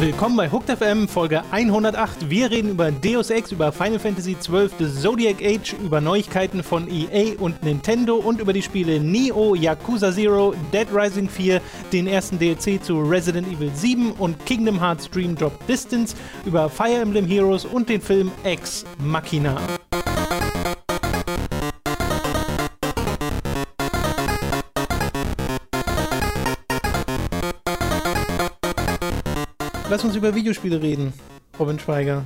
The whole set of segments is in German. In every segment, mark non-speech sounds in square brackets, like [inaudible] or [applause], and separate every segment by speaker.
Speaker 1: Willkommen bei Hooked FM Folge 108. Wir reden über Deus Ex, über Final Fantasy XII, The Zodiac Age, über Neuigkeiten von EA und Nintendo und über die Spiele Neo, Yakuza Zero, Dead Rising 4, den ersten DLC zu Resident Evil 7 und Kingdom Hearts Dream Drop Distance, über Fire Emblem Heroes und den Film Ex Machina. Lass uns über Videospiele reden, Robin Schweiger.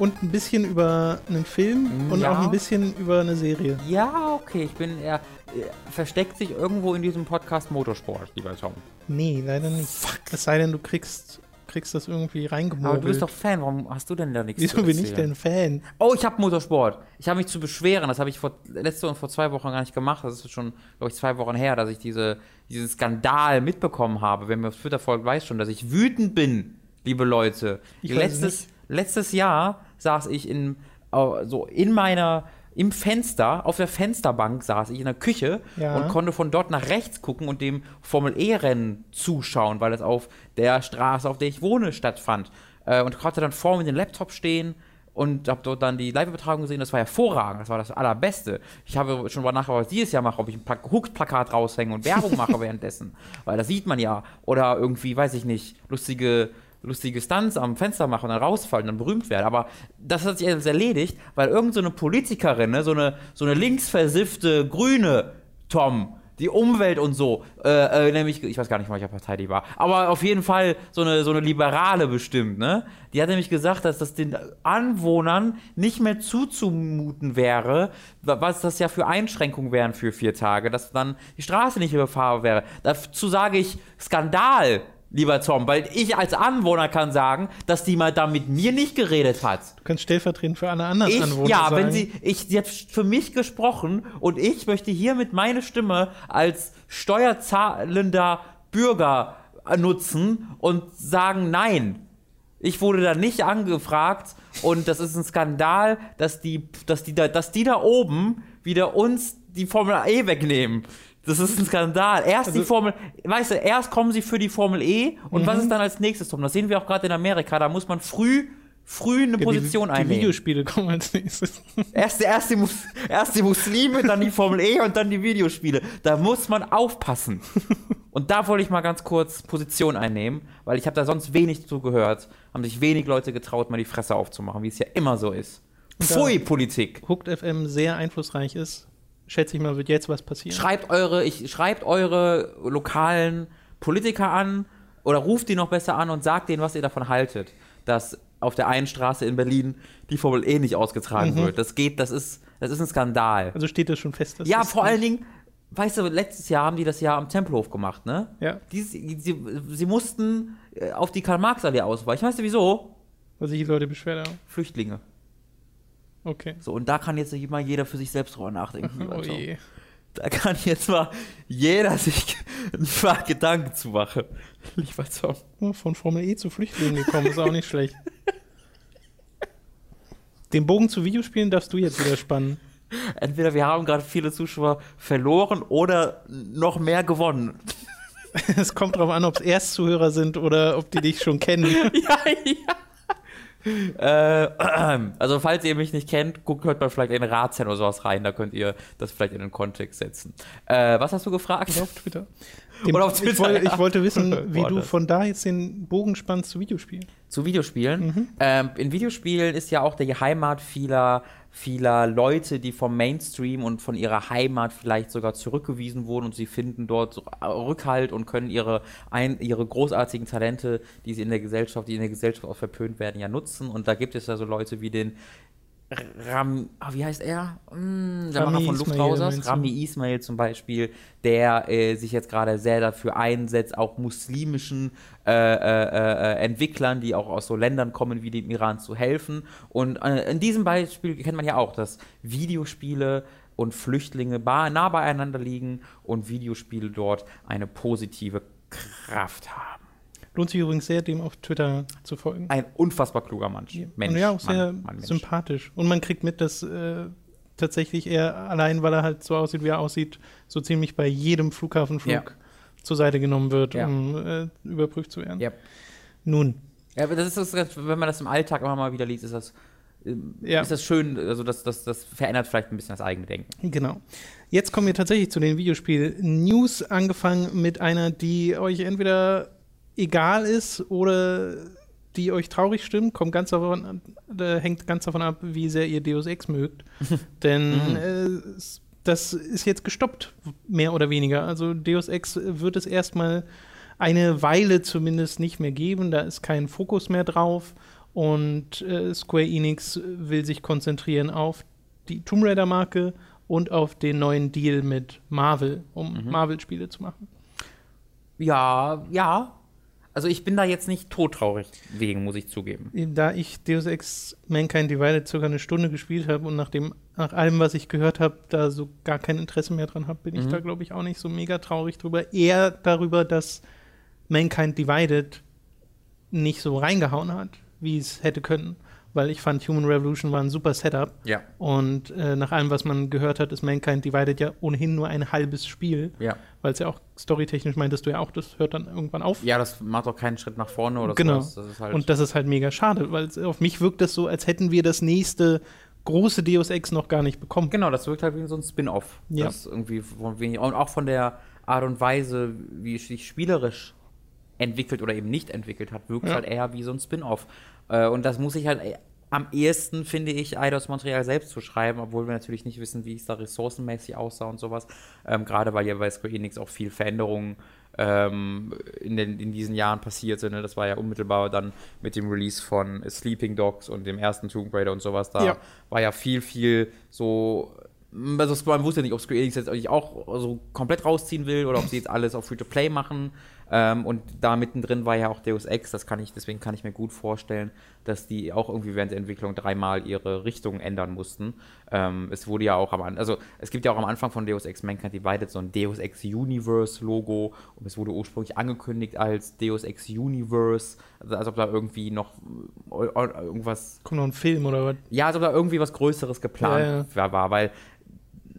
Speaker 1: Und ein bisschen über einen Film und
Speaker 2: Ja.
Speaker 1: auch ein bisschen über eine Serie.
Speaker 2: Ja, okay, ich bin eher. äh, Versteckt sich irgendwo in diesem Podcast Motorsport, lieber Tom.
Speaker 1: Nee, leider nicht. Es sei denn, du kriegst, kriegst das irgendwie reingemogelt.
Speaker 2: Aber du bist doch Fan, warum hast du denn da nichts
Speaker 1: Wieso
Speaker 2: zu
Speaker 1: bin ich denn Fan?
Speaker 2: Oh, ich habe Motorsport. Ich habe mich zu beschweren. Das habe ich vor, letzte und vor zwei Wochen gar nicht gemacht. Das ist schon, glaube ich, zwei Wochen her, dass ich diese, diesen Skandal mitbekommen habe. Wer mir auf Twitter folgt, weiß schon, dass ich wütend bin, liebe Leute.
Speaker 1: Ich
Speaker 2: letztes, letztes Jahr saß ich in, so in meiner, im Fenster, auf der Fensterbank saß ich in der Küche
Speaker 1: Ja.
Speaker 2: und konnte von dort nach rechts gucken und dem Formel-E-Rennen zuschauen, weil es auf der Straße, auf der ich wohne, stattfand. Äh, und konnte dann vor mir den Laptop stehen und habe dort dann die Live-Übertragung gesehen. Das war hervorragend. Das war das Allerbeste. Ich habe schon mal nachher, was ich dieses Jahr mache, ob ich ein Pla Hooked-Plakat raushänge und Werbung mache [laughs] währenddessen. Weil das sieht man ja. Oder irgendwie, weiß ich nicht, lustige lustige Stunts am Fenster machen und dann rausfallen und dann berühmt werden. Aber das hat sich alles erledigt, weil irgendeine so eine Politikerin, ne, so eine, so eine linksversiffte Grüne, Tom, die Umwelt und so, äh, äh, nämlich, ich weiß gar nicht, welcher Partei die war, aber auf jeden Fall so eine, so eine Liberale bestimmt, ne? Die hat nämlich gesagt, dass das den Anwohnern nicht mehr zuzumuten wäre, wa- was das ja für Einschränkungen wären für vier Tage, dass dann die Straße nicht überfahrbar wäre. Dazu sage ich Skandal, lieber Tom, weil ich als Anwohner kann sagen, dass die mal da mit mir nicht geredet hat.
Speaker 1: Du kannst stellvertretend für alle anderen
Speaker 2: Ich,
Speaker 1: Anwohner
Speaker 2: ja,
Speaker 1: sagen.
Speaker 2: wenn sie, ich, sie hat für mich gesprochen und ich möchte hiermit meine Stimme als steuerzahlender Bürger nutzen und sagen nein. Ich wurde da nicht angefragt und das ist ein Skandal, dass die, dass die da, dass die da oben wieder uns die Formel E wegnehmen. Das ist ein Skandal. Erst
Speaker 1: Also-
Speaker 2: die Formel, weißt du, erst kommen sie für die Formel E und
Speaker 1: Mhm.
Speaker 2: was ist dann als nächstes, Tom? Das sehen wir auch gerade in Amerika. Da muss man früh, früh eine
Speaker 1: Ja,
Speaker 2: Position
Speaker 1: die, die
Speaker 2: einnehmen.
Speaker 1: Videospiele kommen als nächstes.
Speaker 2: Erst, erst, die Mus erst die Muslime, dann die Formel E und dann die Videospiele. Da muss man aufpassen. Und da wollte ich mal ganz kurz Position einnehmen, weil ich habe da sonst wenig zugehört. Haben sich wenig Leute getraut, mal die Fresse aufzumachen, wie es ja immer so ist. Pfui, Politik.
Speaker 1: Hooked FM sehr einflussreich ist, schätze ich mal, wird jetzt was passieren.
Speaker 2: Schreibt eure, ich, schreibt eure lokalen Politiker an oder ruft die noch besser an und sagt denen, was ihr davon haltet, dass auf der einen Straße in Berlin die Formel E nicht ausgetragen wird. Das geht, das ist, das ist ein Skandal.
Speaker 1: also steht das schon fest?
Speaker 2: Ja, vor allen Dingen, weißt du, letztes Jahr haben die das ja am Tempelhof gemacht, ne?
Speaker 1: Ja,
Speaker 2: Die, sie, sie, sie mussten äh, auf die Karl-Marx-Allee ausweichen. Weißt du wieso?
Speaker 1: weil sich die Leute beschwert haben.
Speaker 2: Flüchtlinge.
Speaker 1: Okay.
Speaker 2: So, und da kann jetzt mal jeder für sich selbst drüber nachdenken. [laughs]
Speaker 1: Oh je.
Speaker 2: Da kann jetzt mal jeder sich [laughs] ein paar Gedanken zu machen. Lieber Tom.
Speaker 1: Ja, Von Formel E zu Flüchtlingen gekommen, ist auch nicht schlecht. Den Bogen zu Videospielen darfst du jetzt wieder spannen.
Speaker 2: Entweder wir haben gerade viele Zuschauer verloren oder noch mehr gewonnen. [laughs]
Speaker 1: Es kommt darauf an, ob es Erstzuhörer sind oder ob die dich schon kennen.
Speaker 2: ja, ja. Äh, [clears throat] also, falls ihr mich nicht kennt, guckt, hört mal vielleicht in Ratsherrn oder sowas rein, da könnt ihr das vielleicht in den Kontext setzen. Äh, was hast du gefragt?
Speaker 1: Auf Twitter. Dem,
Speaker 2: Oder auf
Speaker 1: ich,
Speaker 2: Twitter,
Speaker 1: wollte,
Speaker 2: ja.
Speaker 1: ich wollte wissen, [laughs] wie
Speaker 2: Boah,
Speaker 1: du von da jetzt den Bogen spannst zu Videospielen.
Speaker 2: Zu Videospielen. Ähm, in Videospielen ist ja auch die Heimat vieler, vieler Leute, die vom Mainstream und von ihrer Heimat vielleicht sogar zurückgewiesen wurden und sie finden dort so Rückhalt und können ihre, ein, ihre großartigen Talente, die sie in der Gesellschaft, die in der Gesellschaft auch verpönt werden, ja nutzen. Und da gibt es ja so Leute wie den Ram, ah, wie heißt er? Hm, der
Speaker 1: Rami
Speaker 2: Macher von
Speaker 1: du?
Speaker 2: Rami Ismail zum Beispiel, der äh, sich jetzt gerade sehr dafür einsetzt, auch muslimischen äh, äh, äh, Entwicklern, die auch aus so Ländern kommen wie dem Iran, zu helfen. Und äh, in diesem Beispiel kennt man ja auch, dass Videospiele und Flüchtlinge nah beieinander liegen und Videospiele dort eine positive Kraft haben.
Speaker 1: Lohnt sich übrigens sehr, dem auf Twitter zu folgen.
Speaker 2: Ein unfassbar kluger Mensch. Mensch
Speaker 1: und ja, auch sehr
Speaker 2: Mann, Mann, Mensch.
Speaker 1: sympathisch. Und man kriegt mit, dass äh, tatsächlich eher allein, weil er halt so aussieht, wie er aussieht, so ziemlich bei jedem Flughafenflug
Speaker 2: Ja.
Speaker 1: zur Seite genommen wird,
Speaker 2: Ja.
Speaker 1: um äh, überprüft zu werden.
Speaker 2: Ja.
Speaker 1: Nun,
Speaker 2: Ja, aber das ist das, wenn man das im Alltag immer mal wieder liest, ist das, ähm,
Speaker 1: Ja.
Speaker 2: ist das schön, also das, das, das verändert vielleicht ein bisschen das eigene Denken.
Speaker 1: Genau. Jetzt kommen wir tatsächlich zu den Videospiel-News, angefangen mit einer, die euch entweder egal ist oder die euch traurig stimmt. Kommt ganz davon, äh, hängt ganz davon ab, wie sehr ihr Deus Ex mögt. [laughs] Denn
Speaker 2: Mhm.
Speaker 1: äh, das ist jetzt gestoppt, mehr oder weniger. Also Deus Ex wird es erstmal eine Weile zumindest nicht mehr geben. Da ist kein Fokus mehr drauf. Und äh, Square Enix will sich konzentrieren auf die Tomb Raider-Marke und auf den neuen Deal mit Marvel, um
Speaker 2: Mhm.
Speaker 1: Marvel-Spiele zu machen.
Speaker 2: Ja, ja. Also ich bin da jetzt nicht todtraurig wegen, muss ich zugeben.
Speaker 1: Da ich Deus Ex Mankind Divided circa eine Stunde gespielt habe und nach, dem, nach allem, was ich gehört habe, da so gar kein Interesse mehr dran habe, bin ich
Speaker 2: Mhm.
Speaker 1: da, glaube ich, auch nicht so mega traurig drüber. Eher darüber, dass Mankind Divided nicht so reingehauen hat, wie es hätte können. Weil ich fand, Human Revolution war ein super Setup.
Speaker 2: Ja.
Speaker 1: Und äh, nach allem, was man gehört hat, ist Mankind Divided ja ohnehin nur ein halbes Spiel.
Speaker 2: Ja.
Speaker 1: Weil es ja auch storytechnisch meintest du ja auch, das hört dann irgendwann auf.
Speaker 2: Ja, das macht auch keinen Schritt nach vorne oder
Speaker 1: Genau.
Speaker 2: Das ist halt
Speaker 1: Und das ist halt mega schade, weil es- auf mich wirkt das so, als hätten wir das nächste große Deus Ex noch gar nicht bekommen.
Speaker 2: Genau, das wirkt halt wie so ein Spin-off.
Speaker 1: Ja.
Speaker 2: Das irgendwie von wenig, und auch von der Art und Weise, wie es sich spielerisch entwickelt oder eben nicht entwickelt hat, wirkt es
Speaker 1: Ja.
Speaker 2: halt eher wie so ein Spin-off. Äh, und das muss ich halt äh, am ehesten, finde ich, Eidos Montreal selbst zu schreiben, obwohl wir natürlich nicht wissen, wie es da ressourcenmäßig aussah und sowas. Ähm, Gerade weil ja bei Square Enix auch viel Veränderungen ähm, in, den, in diesen Jahren passiert sind. Ne? Das war ja unmittelbar dann mit dem Release von Sleeping Dogs und dem ersten Tomb Raider und sowas. Da
Speaker 1: Ja.
Speaker 2: war ja viel, viel so. Also man wusste ja nicht, ob Square Enix jetzt eigentlich auch so komplett rausziehen will oder ob sie jetzt alles auf Free-to-Play machen. Ähm, und da mittendrin war ja auch Deus Ex, das kann ich, deswegen kann ich mir gut vorstellen, dass die auch irgendwie während der Entwicklung dreimal ihre Richtung ändern mussten. Ähm, es wurde ja auch am An- also es gibt ja auch am Anfang von Deus Ex Mankind Divided so ein Deus Ex Universe Logo und es wurde ursprünglich angekündigt als Deus Ex Universe, also als ob da irgendwie noch äh, irgendwas
Speaker 1: Kommt noch ein Film oder was?
Speaker 2: ja, als ob da irgendwie was Größeres geplant
Speaker 1: Ja, ja.
Speaker 2: war, weil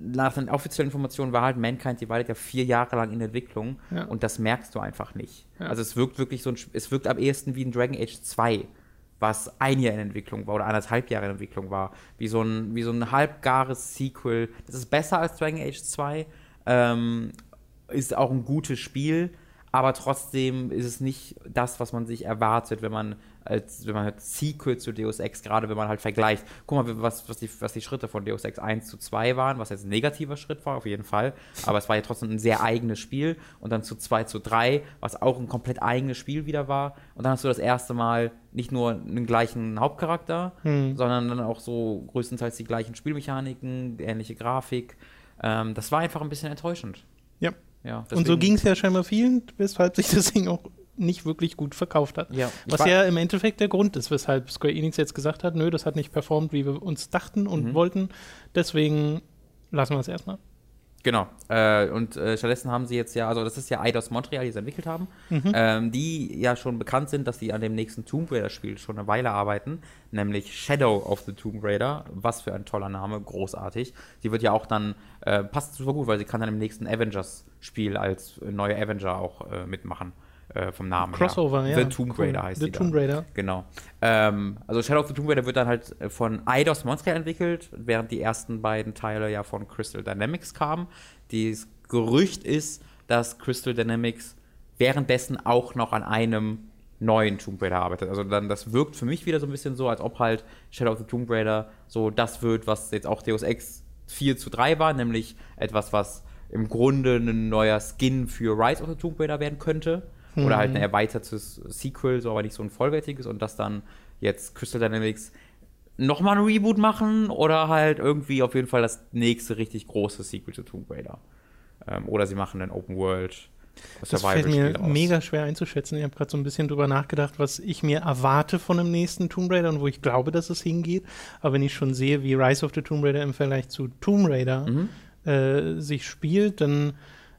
Speaker 2: nach den offiziellen Informationen war halt Mankind Divided ja vier Jahre lang in Entwicklung
Speaker 1: Ja.
Speaker 2: und das merkst du einfach nicht.
Speaker 1: Ja.
Speaker 2: Also es wirkt wirklich so ein, es wirkt am ehesten wie ein Dragon Age 2, was ein Jahr in Entwicklung war oder anderthalb Jahre in Entwicklung war. Wie so ein, wie so ein halbgares Sequel. Das ist besser als Dragon Age 2, ähm, ist auch ein gutes Spiel, aber trotzdem ist es nicht das, was man sich erwartet, wenn man als wenn man halt Sequel zu Deus Ex, gerade wenn man halt vergleicht. Guck mal, was, was, die, was die Schritte von Deus Ex 1 zu 2 waren, was jetzt ein negativer Schritt war, auf jeden Fall. Aber es war ja trotzdem ein sehr eigenes Spiel. Und dann zu 2 zu 3, was auch ein komplett eigenes Spiel wieder war. Und dann hast du das erste Mal nicht nur einen gleichen Hauptcharakter,
Speaker 1: Hm.
Speaker 2: sondern dann auch so größtenteils die gleichen Spielmechaniken, ähnliche Grafik. Ähm, das war einfach ein bisschen enttäuschend.
Speaker 1: Ja.
Speaker 2: Ja,
Speaker 1: Und so ging es ja scheinbar vielen, weshalb sich das Ding auch nicht wirklich gut verkauft hat.
Speaker 2: Ja,
Speaker 1: Was ja im Endeffekt der Grund ist, weshalb Square Enix jetzt gesagt hat, nö, das hat nicht performt, wie wir uns dachten und
Speaker 2: Mhm.
Speaker 1: wollten. Deswegen lassen wir es erstmal.
Speaker 2: Genau. Äh, und äh, stattdessen haben sie jetzt ja, also das ist ja Eidos Montreal, die es entwickelt haben, ähm, die ja schon bekannt sind, dass sie an dem nächsten Tomb Raider-Spiel schon eine Weile arbeiten, nämlich Shadow of the Tomb Raider. Was für ein toller Name, großartig. Die wird ja auch dann, äh, passt super gut, weil sie kann dann im nächsten Avengers-Spiel als neue Avenger auch äh, mitmachen. Äh, vom Namen
Speaker 1: Crossover,
Speaker 2: her.
Speaker 1: ja.
Speaker 2: The Tomb
Speaker 1: Cool.
Speaker 2: Raider heißt
Speaker 1: The Tomb
Speaker 2: da.
Speaker 1: Raider.
Speaker 2: Genau. Ähm, also Shadow of the Tomb Raider wird dann halt äh, von Eidos Montreal entwickelt, während die ersten beiden Teile ja von Crystal Dynamics kamen. Das Gerücht ist, dass Crystal Dynamics währenddessen auch noch an einem neuen Tomb Raider arbeitet. Also dann, das wirkt für mich wieder so ein bisschen so, als ob halt Shadow of the Tomb Raider so das wird, was jetzt auch Deus Ex 4 zu 3 war, nämlich etwas, was im Grunde ein neuer Skin für Rise of the Tomb Raider werden könnte. Oder halt ein erweitertes Sequel, so aber nicht so ein vollwertiges und das dann jetzt Crystal Dynamics nochmal ein Reboot machen oder halt irgendwie auf jeden Fall das nächste richtig große Sequel zu Tomb Raider. Ähm, oder sie machen ein Open World
Speaker 1: Das fällt mir
Speaker 2: raus.
Speaker 1: mega schwer einzuschätzen. Ich habe gerade so ein bisschen drüber nachgedacht, was ich mir erwarte von dem nächsten Tomb Raider und wo ich glaube, dass es hingeht. Aber wenn ich schon sehe, wie Rise of the Tomb Raider im Vergleich zu Tomb Raider
Speaker 2: Mhm.
Speaker 1: äh, sich spielt, dann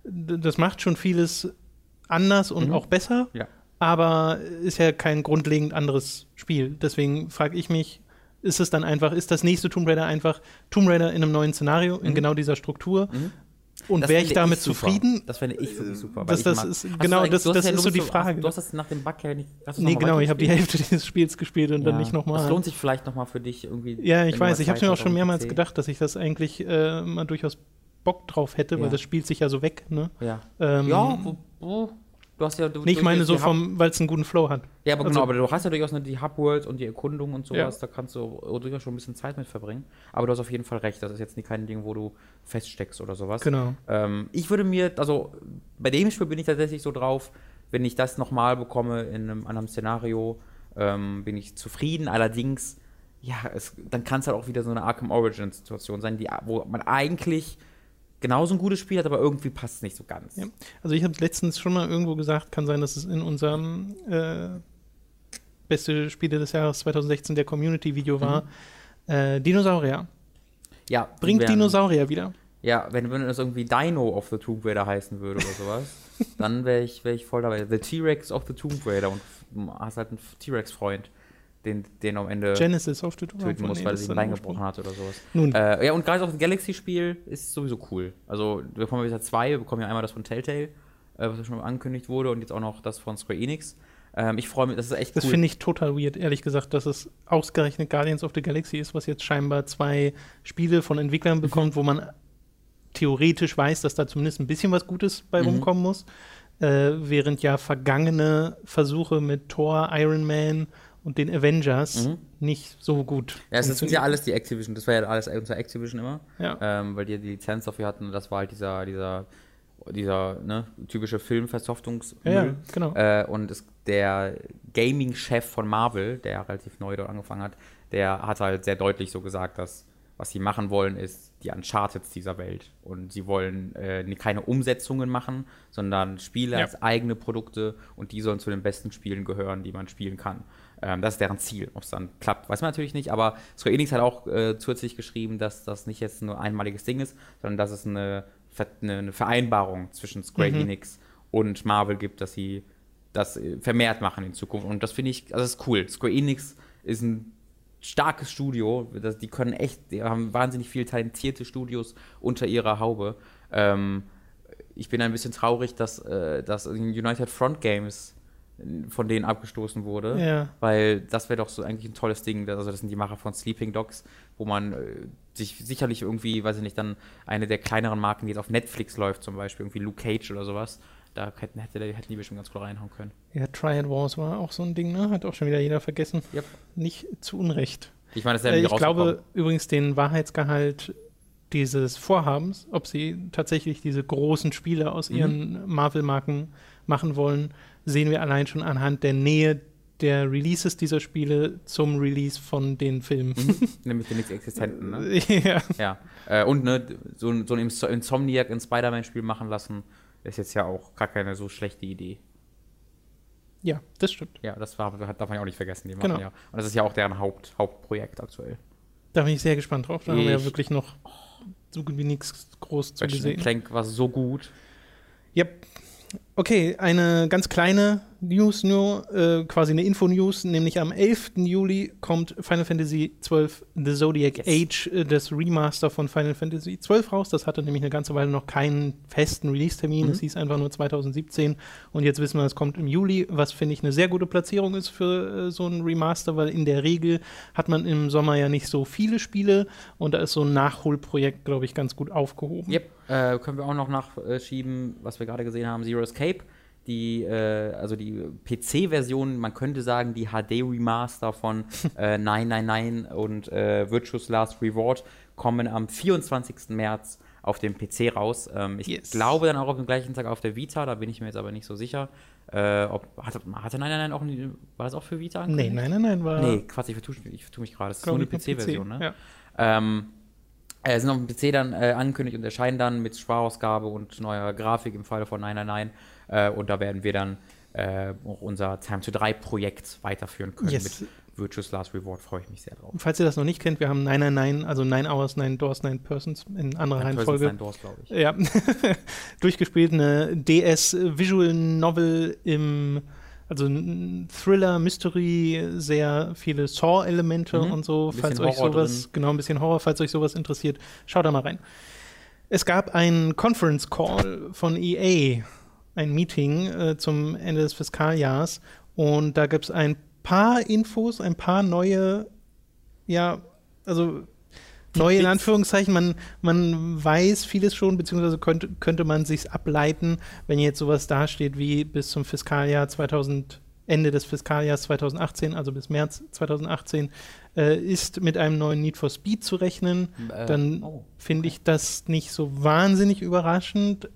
Speaker 1: das macht schon vieles anders und
Speaker 2: Mhm.
Speaker 1: auch besser.
Speaker 2: Ja.
Speaker 1: Aber ist ja kein grundlegend anderes Spiel. Deswegen frage ich mich, ist es dann einfach, ist das nächste Tomb Raider einfach Tomb Raider in einem neuen Szenario, in
Speaker 2: Mhm.
Speaker 1: genau dieser Struktur?
Speaker 2: Mhm.
Speaker 1: Und wäre ich damit
Speaker 2: super.
Speaker 1: zufrieden?
Speaker 2: Das fände ich wirklich super. weil
Speaker 1: Das-
Speaker 2: ich
Speaker 1: das ist- genau, das- das ist so die Frage.
Speaker 2: Du hast das nach dem Bug ja nicht.
Speaker 1: Nee, genau, ich habe die? Hälfte dieses Spiels gespielt und dann
Speaker 2: Ja.
Speaker 1: nicht nochmal.
Speaker 2: Das lohnt sich vielleicht nochmal für dich irgendwie.
Speaker 1: Ja, ich weiß. Ich habe mir auch schon mehrmals gedacht, dass ich das eigentlich äh, mal durchaus Bock drauf hätte, weil
Speaker 2: Ja.
Speaker 1: das spielt sich ja so weg. Ne?
Speaker 2: Ja.
Speaker 1: Ähm,
Speaker 2: ja, wo, wo, du hast ja. Du,
Speaker 1: Nee, ich meine so vom, weil es einen guten Flow hat.
Speaker 2: Ja, aber
Speaker 1: also-
Speaker 2: genau, aber du hast ja durchaus die Hub-Worlds und die Erkundung und sowas,
Speaker 1: Ja.
Speaker 2: da kannst du durchaus schon ein bisschen Zeit mit verbringen. Aber du hast auf jeden Fall recht, das ist jetzt nicht kein Ding, wo du feststeckst oder sowas.
Speaker 1: Genau.
Speaker 2: Ähm, ich würde mir, also bei dem Spiel bin ich tatsächlich so drauf, wenn ich das nochmal bekomme in einem anderen Szenario, ähm, bin ich zufrieden. Allerdings, ja, es, dann kann es halt auch wieder so eine Arkham Origins-Situation sein, die, wo man eigentlich genauso ein gutes Spiel hat, aber irgendwie passt es nicht so ganz.
Speaker 1: Ja. Also ich habe letztens schon mal irgendwo gesagt, kann sein, dass es in unserem äh, beste Spiele des Jahres 2016 der Community-Video war. Äh, Dinosaurier.
Speaker 2: Ja,
Speaker 1: Bringt
Speaker 2: wären-
Speaker 1: Dinosaurier wieder.
Speaker 2: Ja, wenn, wenn es irgendwie Dino of the Tomb Raider heißen würde oder sowas, [laughs] dann wäre ich, wär ich voll dabei. The T-Rex of the Tomb Raider und hast halt einen T-Rex-Freund, den, den am Ende
Speaker 1: Genesis auf
Speaker 2: töten muss, weil er sich ein Bein gebrochen hat oder sowas.
Speaker 1: Nun,
Speaker 2: Äh, ja, und gerade auch das Galaxy-Spiel ist sowieso cool. Also, wir bekommen jetzt zwei, wir bekommen ja einmal das von Telltale, äh, was ja schon angekündigt wurde, und jetzt auch noch das von Square Enix. Ähm, ich freue mich, das ist echt
Speaker 1: das
Speaker 2: cool.
Speaker 1: finde ich total weird, ehrlich gesagt, dass es ausgerechnet Guardians of the Galaxy ist, was jetzt scheinbar zwei Spiele von Entwicklern
Speaker 2: Mhm.
Speaker 1: bekommt, wo man theoretisch weiß, dass da zumindest ein bisschen was Gutes bei
Speaker 2: Mhm.
Speaker 1: rumkommen muss. Äh, während ja vergangene Versuche mit Thor, Iron Man und den Avengers
Speaker 2: Mhm.
Speaker 1: nicht so gut.
Speaker 2: Ja, es sind ja alles die Activision, das war ja alles unter Activision immer.
Speaker 1: Ja.
Speaker 2: ähm, weil die die Lizenz dafür hatten und das war halt dieser, dieser, dieser ne, typische Filmversoftungsmüll.
Speaker 1: Ja, genau.
Speaker 2: Äh, und es, der Gaming-Chef von Marvel, der relativ neu dort angefangen hat, der hat halt sehr deutlich so gesagt, dass was sie machen wollen, ist die Uncharted dieser Welt. Und sie wollen äh, keine Umsetzungen machen, sondern Spiele
Speaker 1: Ja.
Speaker 2: als eigene Produkte und die sollen zu den besten Spielen gehören, die man spielen kann. Ähm, das ist deren Ziel. Ob es dann klappt, weiß man natürlich nicht, aber Square Enix hat auch äh, zusätzlich geschrieben, dass das nicht jetzt nur ein einmaliges Ding ist, sondern dass es eine, eine, Vereinbarung zwischen Square
Speaker 1: Mhm.
Speaker 2: Enix und Marvel gibt, dass sie das äh, vermehrt machen in Zukunft. Und das finde ich, also das ist cool. Square Enix ist ein starkes Studio. Das, die können echt, die haben wahnsinnig viele talentierte Studios unter ihrer Haube. Ähm, ich bin ein bisschen traurig, dass, äh, dass United Front Games von denen abgestoßen wurde.
Speaker 1: Ja.
Speaker 2: Weil das wäre doch so eigentlich ein tolles Ding. Also das sind die Macher von Sleeping Dogs, wo man äh, sich sicherlich irgendwie, weiß ich nicht, dann eine der kleineren Marken, die jetzt auf Netflix läuft, zum Beispiel irgendwie Luke Cage oder sowas, da hätten, hätte, hätten die bestimmt ganz cool reinhauen können.
Speaker 1: Ja, Triad Wars war auch so ein Ding, ne? Hat auch schon wieder jeder vergessen.
Speaker 2: Yep.
Speaker 1: Nicht zu Unrecht.
Speaker 2: Ich meine, das ist ja
Speaker 1: Äh, ich glaube übrigens den Wahrheitsgehalt dieses Vorhabens, ob sie tatsächlich diese großen Spiele aus
Speaker 2: Mhm.
Speaker 1: ihren Marvel-Marken machen wollen, sehen wir allein schon anhand der Nähe der Releases dieser Spiele zum Release von den Filmen.
Speaker 2: Mhm. [laughs] Nämlich den nichts Existenten, ne?
Speaker 1: ja.
Speaker 2: Ja. Äh, und ne, so, ein- so ein Ins- Insomniac ein Spider-Man-Spiel machen lassen, ist jetzt ja auch gar keine so schlechte Idee.
Speaker 1: ja, das stimmt.
Speaker 2: Ja, das war, darf man ja auch nicht vergessen. Die machen
Speaker 1: Genau.
Speaker 2: ja. Und das ist ja auch deren Haupt, Hauptprojekt aktuell.
Speaker 1: Da bin ich sehr gespannt drauf. Da haben wir ja
Speaker 2: Ich-
Speaker 1: wirklich noch so gut wie nichts groß zu gesehen.
Speaker 2: Clank war so gut.
Speaker 1: Yep. Okay, eine ganz kleine News nur, äh, quasi eine Info-News, nämlich am 11. Juli kommt Final Fantasy XII The Zodiac. Age, äh, das Remaster von Final Fantasy XII raus. Das hatte nämlich eine ganze Weile noch keinen festen Release-Termin.
Speaker 2: Mhm.
Speaker 1: Es hieß einfach nur 2017 und jetzt wissen wir, es kommt im Juli, was finde ich eine sehr gute Platzierung ist für äh, so ein Remaster, weil in der Regel hat man im Sommer ja nicht so viele Spiele und da ist so ein Nachholprojekt, glaube ich, ganz gut aufgehoben.
Speaker 2: Yep, äh, können wir auch noch nachschieben, was wir gerade gesehen haben, Zero Escape. Die, äh, also die PC-Version, man könnte sagen, die HD-Remaster von [laughs] äh, 999 und äh, Virtuous Last Reward kommen am 24. März auf dem PC raus. Ähm, ich
Speaker 1: Yes.
Speaker 2: glaube dann auch auf dem gleichen Tag auf der Vita, da bin ich mir jetzt aber nicht so sicher. Äh, ob, hatte, hatte 999 auch, nie- war das auch für Vita?
Speaker 1: Nee, nein, nein, nein, war
Speaker 2: Nee, Quatsch, ich vertue, ich vertue mich gerade. Das ist nur eine PC-Version, ne?
Speaker 1: Ja.
Speaker 2: Ähm, äh, sind auf dem PC dann äh, angekündigt und erscheinen dann mit Sparausgabe und neuer Grafik im Falle von 999. Äh, und da werden wir dann äh, auch unser Time to 3 Projekt weiterführen können
Speaker 1: Yes.
Speaker 2: mit Virtuous Last Reward. Freue ich mich sehr drauf.
Speaker 1: Falls ihr das noch nicht kennt, wir haben 999, also 9 Hours, 9 Doors, 9 Persons in anderer
Speaker 2: Persons
Speaker 1: Reihenfolge.
Speaker 2: Nine Doors, glaube ich.
Speaker 1: Ja, [laughs] durchgespielt, eine DS Visual Novel im also ein Thriller, Mystery, sehr viele Saw-Elemente
Speaker 2: Mhm.
Speaker 1: und so. Falls euch
Speaker 2: Horror
Speaker 1: sowas, genau, ein bisschen Horror, falls euch sowas interessiert, schaut da mal rein. Es gab einen Conference Call von EA, ein Meeting äh, zum Ende des Fiskaljahrs und da gibt es ein paar Infos, ein paar neue, ja, also neue in. Anführungszeichen, man, man weiß vieles schon, beziehungsweise könnte, könnte man sich ableiten, wenn jetzt sowas dasteht wie bis zum Fiskaljahr 2000, Ende des Fiskaljahrs 2018, also bis März 2018, äh, ist mit einem neuen Need for Speed zu rechnen.
Speaker 2: Äh,
Speaker 1: Dann
Speaker 2: oh,
Speaker 1: finde ich das nicht so wahnsinnig überraschend.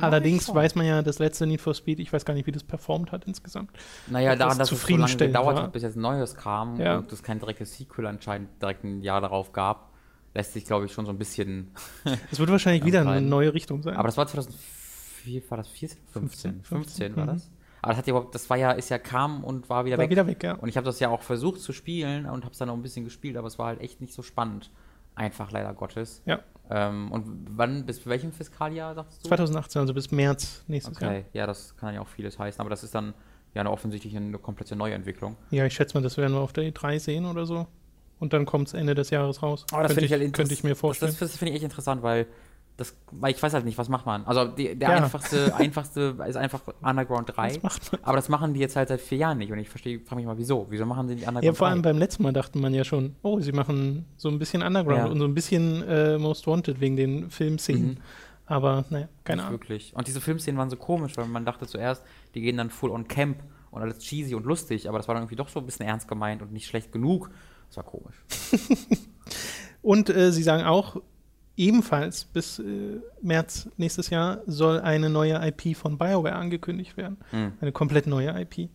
Speaker 1: Allerdings
Speaker 2: schon.
Speaker 1: weiß man ja, das letzte Need for Speed, ich weiß gar nicht, wie das performt hat insgesamt.
Speaker 2: Naja, daran,
Speaker 1: das
Speaker 2: dass es so lange
Speaker 1: zufriedenstellend
Speaker 2: gedauert
Speaker 1: war.
Speaker 2: hat, bis jetzt ein neues kam
Speaker 1: Ja.
Speaker 2: und es kein direktes Sequel anscheinend direkt ein Jahr darauf gab, lässt sich, glaube ich, schon so ein bisschen. [laughs]
Speaker 1: Es wird wahrscheinlich wieder eine neue Richtung sein.
Speaker 2: Aber das war 2004, war das 14? 15?
Speaker 1: 15,
Speaker 2: 15 war
Speaker 1: mhm.
Speaker 2: das? Aber das hat ja überhaupt, das war ja, ist ja kam und war wieder
Speaker 1: War
Speaker 2: weg.
Speaker 1: wieder weg, ja.
Speaker 2: Und ich habe das ja auch versucht zu spielen und habe es dann auch ein bisschen gespielt, aber es war halt echt nicht so spannend. Einfach leider Gottes.
Speaker 1: Ja.
Speaker 2: Ähm, und wann, bis welchem Fiskaljahr sagst du?
Speaker 1: 2018, also bis März nächstes Jahr.
Speaker 2: Okay, ja, das kann ja auch vieles heißen, aber das ist dann ja eine offensichtlich eine komplette Neuentwicklung.
Speaker 1: Ja, ich schätze mal, das werden wir auf der E3 sehen oder so. Und dann kommt es Ende des Jahres raus.
Speaker 2: Aber das
Speaker 1: könnte
Speaker 2: finde ich, halt
Speaker 1: könnte ich mir
Speaker 2: Das,
Speaker 1: vorstellen.
Speaker 2: das, das finde ich echt interessant, weil das, weil ich weiß halt nicht, was macht man. Also die, der
Speaker 1: Ja.
Speaker 2: einfachste, [laughs] einfachste ist einfach Underground 3.
Speaker 1: Was macht man?
Speaker 2: Aber das machen die jetzt halt seit vier Jahren nicht. Und ich verstehe, frage mich mal, wieso? Wieso machen sie die Underground
Speaker 1: Ja, vor
Speaker 2: 3?
Speaker 1: allem beim letzten Mal dachte man ja schon, oh, sie machen so ein bisschen Underground
Speaker 2: Ja.
Speaker 1: und so ein bisschen äh, Most Wanted wegen den Filmszenen.
Speaker 2: Mhm.
Speaker 1: Aber naja, keine Ahnung.
Speaker 2: Wirklich. Und diese Filmszenen waren so komisch, weil man dachte zuerst, die gehen dann full on Camp und alles cheesy und lustig, aber das war dann irgendwie doch so ein bisschen ernst gemeint und nicht schlecht genug. Das war komisch. [laughs]
Speaker 1: Und äh, sie sagen auch, ebenfalls bis äh, März nächstes Jahr soll eine neue IP von BioWare angekündigt werden.
Speaker 2: Hm.
Speaker 1: Eine komplett neue IP.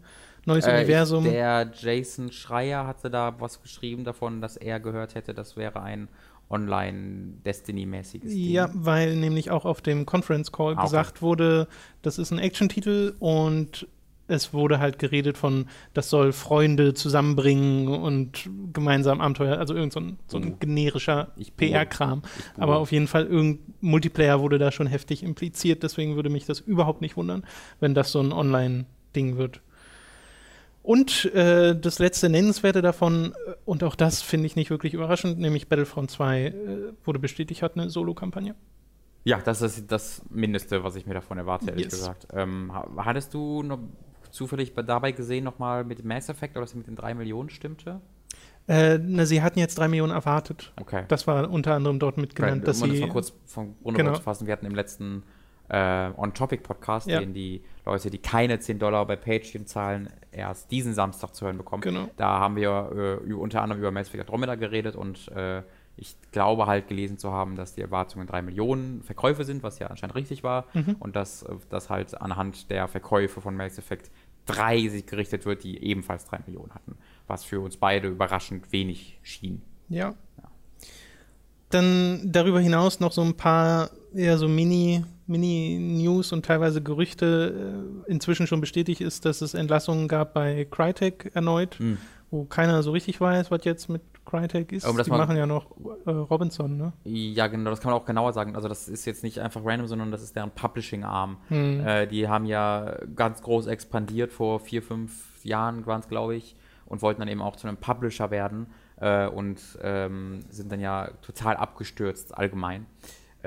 Speaker 1: Neues
Speaker 2: Äh,
Speaker 1: Universum.
Speaker 2: Ich, der Jason Schreier hatte da was geschrieben davon, dass er gehört hätte, das wäre ein Online-Destiny-mäßiges Ding.
Speaker 1: Ja, weil nämlich auch auf dem Conference Call
Speaker 2: Ah, okay.
Speaker 1: gesagt wurde, das ist ein Action-Titel und es wurde halt geredet von, das soll Freunde zusammenbringen und gemeinsam Abenteuer, also irgend so ein, so ein
Speaker 2: Uh.
Speaker 1: generischer. PR-Kram. Aber auf jeden Fall, irgendein Multiplayer wurde da schon heftig impliziert, deswegen würde mich das überhaupt nicht wundern, wenn das so ein Online-Ding wird. Und äh, das letzte Nennenswerte davon, äh, und auch das finde ich nicht wirklich überraschend, nämlich Battlefront 2 äh, wurde bestätigt, hat eine Solo-Kampagne.
Speaker 2: Ja, das ist das Mindeste, was ich mir davon erwarte, ehrlich
Speaker 1: Yes.
Speaker 2: gesagt. Ähm, ha- hattest du noch zufällig bei- dabei gesehen, nochmal mit Mass Effect, oder dass es mit den drei Millionen stimmte?
Speaker 1: Äh, na, sie hatten jetzt drei Millionen erwartet.
Speaker 2: Okay.
Speaker 1: Das war unter anderem dort mitgenannt, dass
Speaker 2: um das
Speaker 1: sie.
Speaker 2: mal kurz von Runde
Speaker 1: Genau.
Speaker 2: zu fassen, wir hatten im letzten äh, On-Topic-Podcast,
Speaker 1: Ja.
Speaker 2: den die Leute, die keine 10 Dollar bei Patreon zahlen, erst diesen Samstag zu hören bekommen.
Speaker 1: Genau.
Speaker 2: Da haben wir äh, unter anderem über Mass Effect Andromeda geredet und äh, ich glaube halt gelesen zu haben, dass die Erwartungen 3 Millionen Verkäufe sind, was ja anscheinend richtig war.
Speaker 1: Mhm.
Speaker 2: Und dass äh, das halt anhand der Verkäufe von Mass Effect 3 sich gerichtet wird, die ebenfalls 3 Millionen hatten. Was für uns beide überraschend wenig schien.
Speaker 1: Ja. Dann darüber hinaus noch so ein paar eher so Mini, Mini-News und teilweise Gerüchte. Äh, inzwischen schon bestätigt ist, dass es Entlassungen gab bei Crytek erneut,
Speaker 2: Hm.
Speaker 1: wo keiner so richtig weiß, was jetzt mit Crytek ist.
Speaker 2: Um das
Speaker 1: Die
Speaker 2: mal-
Speaker 1: machen ja noch äh, Robinson, ne?
Speaker 2: Ja, genau, das kann man auch genauer sagen. Also das ist jetzt nicht einfach random, sondern das ist deren Publishing-Arm.
Speaker 1: Hm.
Speaker 2: Äh, die haben ja ganz groß expandiert vor vier, fünf Jahren, waren es, glaube ich, und wollten dann eben auch zu einem Publisher werden äh, und ähm, sind dann ja total abgestürzt allgemein.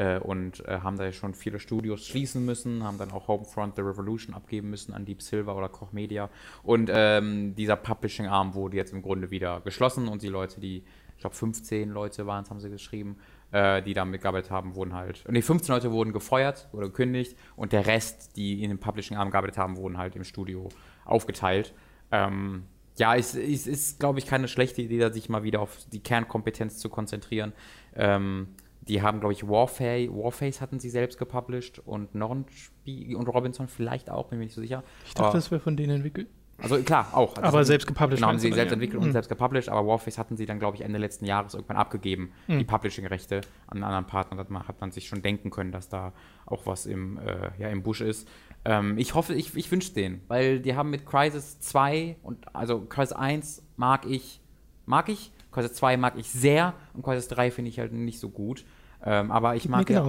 Speaker 2: Äh, und äh, haben da ja schon viele Studios schließen müssen, haben dann auch Homefront The Revolution abgeben müssen an Deep Silver oder Koch Media. Und ähm, dieser Publishing-Arm wurde jetzt im Grunde wieder geschlossen und die Leute, die, ich glaube 15 Leute waren es, haben sie geschrieben, äh, die da mitgearbeitet haben, wurden halt, nee, 15 Leute wurden gefeuert oder gekündigt und der Rest, die in dem Publishing-Arm gearbeitet haben, wurden halt im Studio aufgeteilt. Ähm, ja, es, es ist, glaube ich, keine schlechte Idee, sich mal wieder auf die Kernkompetenz zu konzentrieren. Ähm, die haben, glaube ich, Warface, Warface hatten sie selbst gepublished und noch ein Spiel und Robinson vielleicht auch, bin mir nicht so sicher.
Speaker 1: Ich dachte,
Speaker 2: Aber-
Speaker 1: das wäre von denen entwickelt.
Speaker 2: also klar, auch. Also
Speaker 1: Aber selbst gepublished
Speaker 2: Genau, haben sie selbst
Speaker 1: ja.
Speaker 2: entwickelt und
Speaker 1: Mhm.
Speaker 2: selbst gepublished, aber Warface hatten sie dann, glaube ich, Ende letzten Jahres irgendwann abgegeben,
Speaker 1: Mhm.
Speaker 2: die Publishing-Rechte an einen anderen Partner. Da hat man, hat man sich schon denken können, dass da auch was im, äh, ja, im Busch ist. Ähm, ich hoffe, ich, ich wünsche denen, weil die haben mit Crisis 2 und also Crisis 1 mag ich, mag ich, Crisis 2 mag ich sehr und Crisis 3 finde ich halt nicht so gut. Ähm, aber ich mag ja,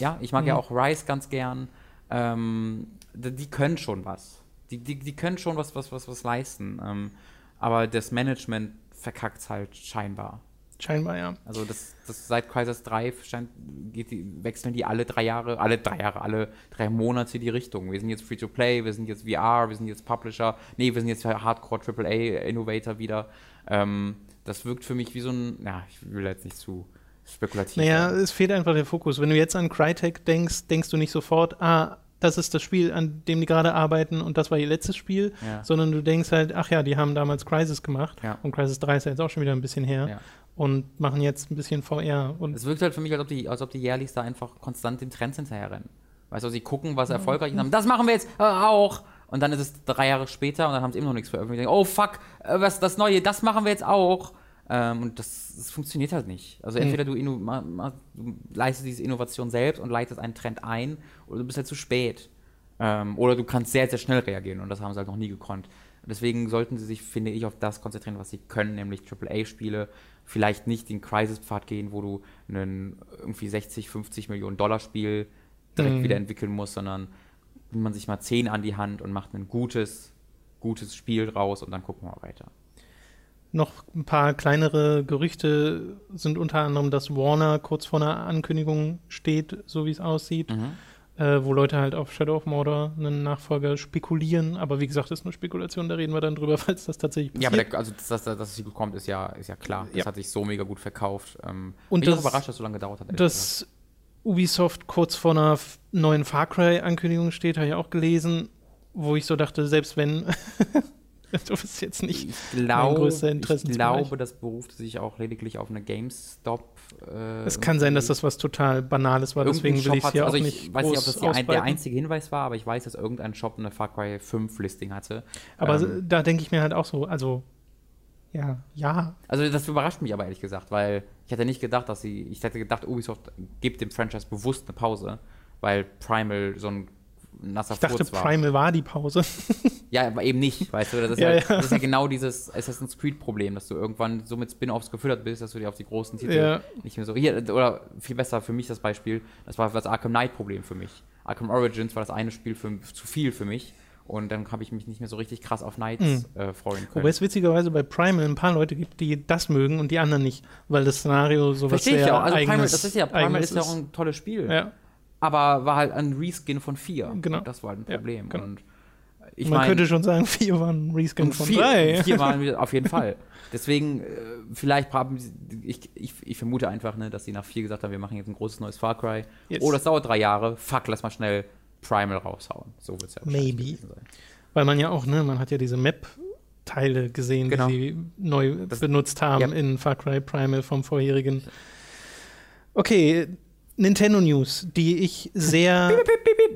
Speaker 2: ja, ich mag ja
Speaker 1: Mhm.
Speaker 2: auch Rise ganz gern. Ähm, die, die können schon was. Die, die, die können schon was, was, was, was leisten. Ähm, aber das Management verkackt es halt scheinbar.
Speaker 1: Scheinbar, ja.
Speaker 2: Also das, das seit Crisis 3 scheint, die, wechseln die alle drei Jahre, alle drei Jahre, alle drei Monate die Richtung. Wir sind jetzt Free-to-Play, wir sind jetzt VR, wir sind jetzt Publisher, nee, wir sind jetzt Hardcore AAA Innovator wieder. Ähm, das wirkt für mich wie so ein, ja, ich will jetzt nicht zu spekulativ
Speaker 1: Naja, es fehlt einfach der Fokus. Wenn du jetzt an Crytek denkst, denkst du nicht sofort, ah, das ist das Spiel, an dem die gerade arbeiten und das war ihr letztes Spiel, ja. sondern du denkst halt, ach ja, die haben damals Crisis gemacht
Speaker 2: ja.
Speaker 1: und Crisis 3 ist ja jetzt auch schon wieder ein bisschen her.
Speaker 2: Ja
Speaker 1: und machen jetzt ein bisschen VR. Und
Speaker 2: es wirkt halt für mich, als ob die, als ob die Jährlichs da einfach konstant den Trends hinterherrennen. Weißt du, sie gucken, was erfolgreich ist, und haben, das machen wir jetzt äh, auch. Und dann ist es drei Jahre später und dann haben sie immer noch nichts veröffentlicht. Oh fuck, äh, was das Neue, das machen wir jetzt auch. Ähm, und das, das, funktioniert halt nicht. Also entweder du, du, leistest diese Innovation selbst und leitest einen Trend ein, oder du bist halt zu spät. Ähm, oder du kannst sehr, sehr schnell reagieren und das haben sie halt noch nie gekonnt. Deswegen sollten sie sich, finde ich, auf das konzentrieren, was sie können, nämlich AAA-Spiele vielleicht nicht den Crisis-Pfad gehen, wo du einen irgendwie 60, 50 Millionen Dollar Spiel direkt mhm. wieder entwickeln musst, sondern nimmt man sich mal 10 an die Hand und macht ein gutes, gutes Spiel raus und dann gucken wir weiter.
Speaker 1: Noch ein paar kleinere Gerüchte sind unter anderem, dass Warner kurz vor einer Ankündigung steht, so wie es aussieht. Mhm äh, wo Leute halt auf Shadow of Mordor einen Nachfolger spekulieren. Aber wie gesagt, das ist nur Spekulation, da reden wir dann drüber, [laughs] falls das tatsächlich
Speaker 2: passiert. Ja, aber der, also dass, dass, das Sequel kommt, ist ja, ist ja klar. Das ja. hat sich so mega gut verkauft. Ähm,
Speaker 1: Und bin
Speaker 2: das, ich überrascht, dass es so lange gedauert hat.
Speaker 1: Dass Ubisoft kurz vor einer neuen Far Cry-Ankündigung steht, habe ich auch gelesen, wo ich so dachte, selbst wenn [laughs] [laughs] du bist jetzt nicht
Speaker 2: ich glaube, größter Interesse. Ich glaube, das beruft sich auch lediglich auf eine GameStop.
Speaker 1: Äh, es kann sein, dass das was total Banales war, deswegen will ich es hier also auch nicht
Speaker 2: Ich weiß nicht, ob das ein, der einzige Hinweis war, aber ich weiß, dass irgendein Shop eine Far Cry 5 Listing hatte.
Speaker 1: Aber ähm, da denke ich mir halt auch so, also ja, ja.
Speaker 2: Also das überrascht mich aber ehrlich gesagt, weil ich hätte nicht gedacht, dass sie, ich hätte gedacht, Ubisoft gibt dem Franchise bewusst eine Pause, weil Primal so ein nasser
Speaker 1: Ich dachte, war. Primal war die Pause.
Speaker 2: ja, aber eben nicht, weißt du. Das ist ja, ja, das ist ja genau dieses Assassin's Creed-Problem, dass du irgendwann so mit Spin-Offs gefüttert bist, dass du dir auf die großen Titel ja. nicht mehr so. Hier, oder viel besser für mich das Beispiel, das war das Arkham Knight-Problem für mich. Arkham Origins war das eine Spiel für, zu viel für mich. Und dann habe ich mich nicht mehr so richtig krass auf Knights mhm. äh, freuen können.
Speaker 1: Wobei es witzigerweise bei Primal ein paar Leute gibt, die das mögen und die anderen nicht, weil das Szenario sowas Verstehe sehr ich auch. Also
Speaker 2: Primal, das ist ja, Primal ist ja auch ein tolles Spiel.
Speaker 1: Ja
Speaker 2: aber war halt ein Reskin von 4.
Speaker 1: Genau.
Speaker 2: das war halt ein Problem. Ja, genau. Und
Speaker 1: ich Man mein, könnte schon sagen, [laughs] 4 waren ein Reskin von 3.
Speaker 2: 4 waren [laughs] auf jeden Fall. Deswegen, äh, vielleicht haben sie, ich, ich, ich, vermute einfach, ne, dass sie nach 4 gesagt haben, wir machen jetzt ein großes neues Far Cry. Yes. Oh, das dauert drei Jahre. Fuck, lass mal schnell Primal raushauen. So wird es ja
Speaker 1: Maybe. sein. Weil man ja auch, ne, man hat ja diese Map Teile gesehen, genau. die sie neu das, benutzt haben yep. in Far Cry Primal vom vorherigen. Okay, Nintendo News, die ich sehr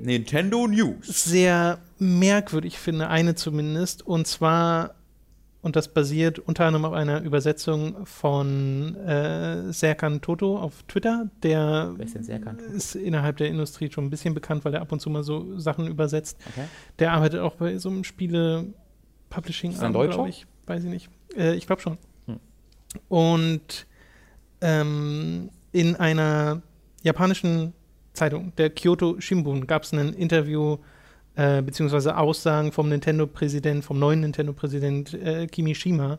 Speaker 2: Nintendo News
Speaker 1: sehr merkwürdig finde, eine zumindest, und zwar und das basiert unter anderem auf einer Übersetzung von äh, Serkan Toto auf Twitter. Der ist innerhalb der Industrie schon ein bisschen bekannt, weil er ab und zu mal so Sachen übersetzt.
Speaker 2: Okay.
Speaker 1: Der arbeitet auch bei so einem Spiele-Publishing,
Speaker 2: glaube
Speaker 1: ich. Weiß ich nicht. Äh, ich glaube schon. Hm. Und ähm, in einer japanischen Zeitung, der Kyoto Shimbun, gab es ein Interview äh, beziehungsweise Aussagen vom Nintendo-Präsident, vom neuen Nintendo-Präsident äh, Kimishima.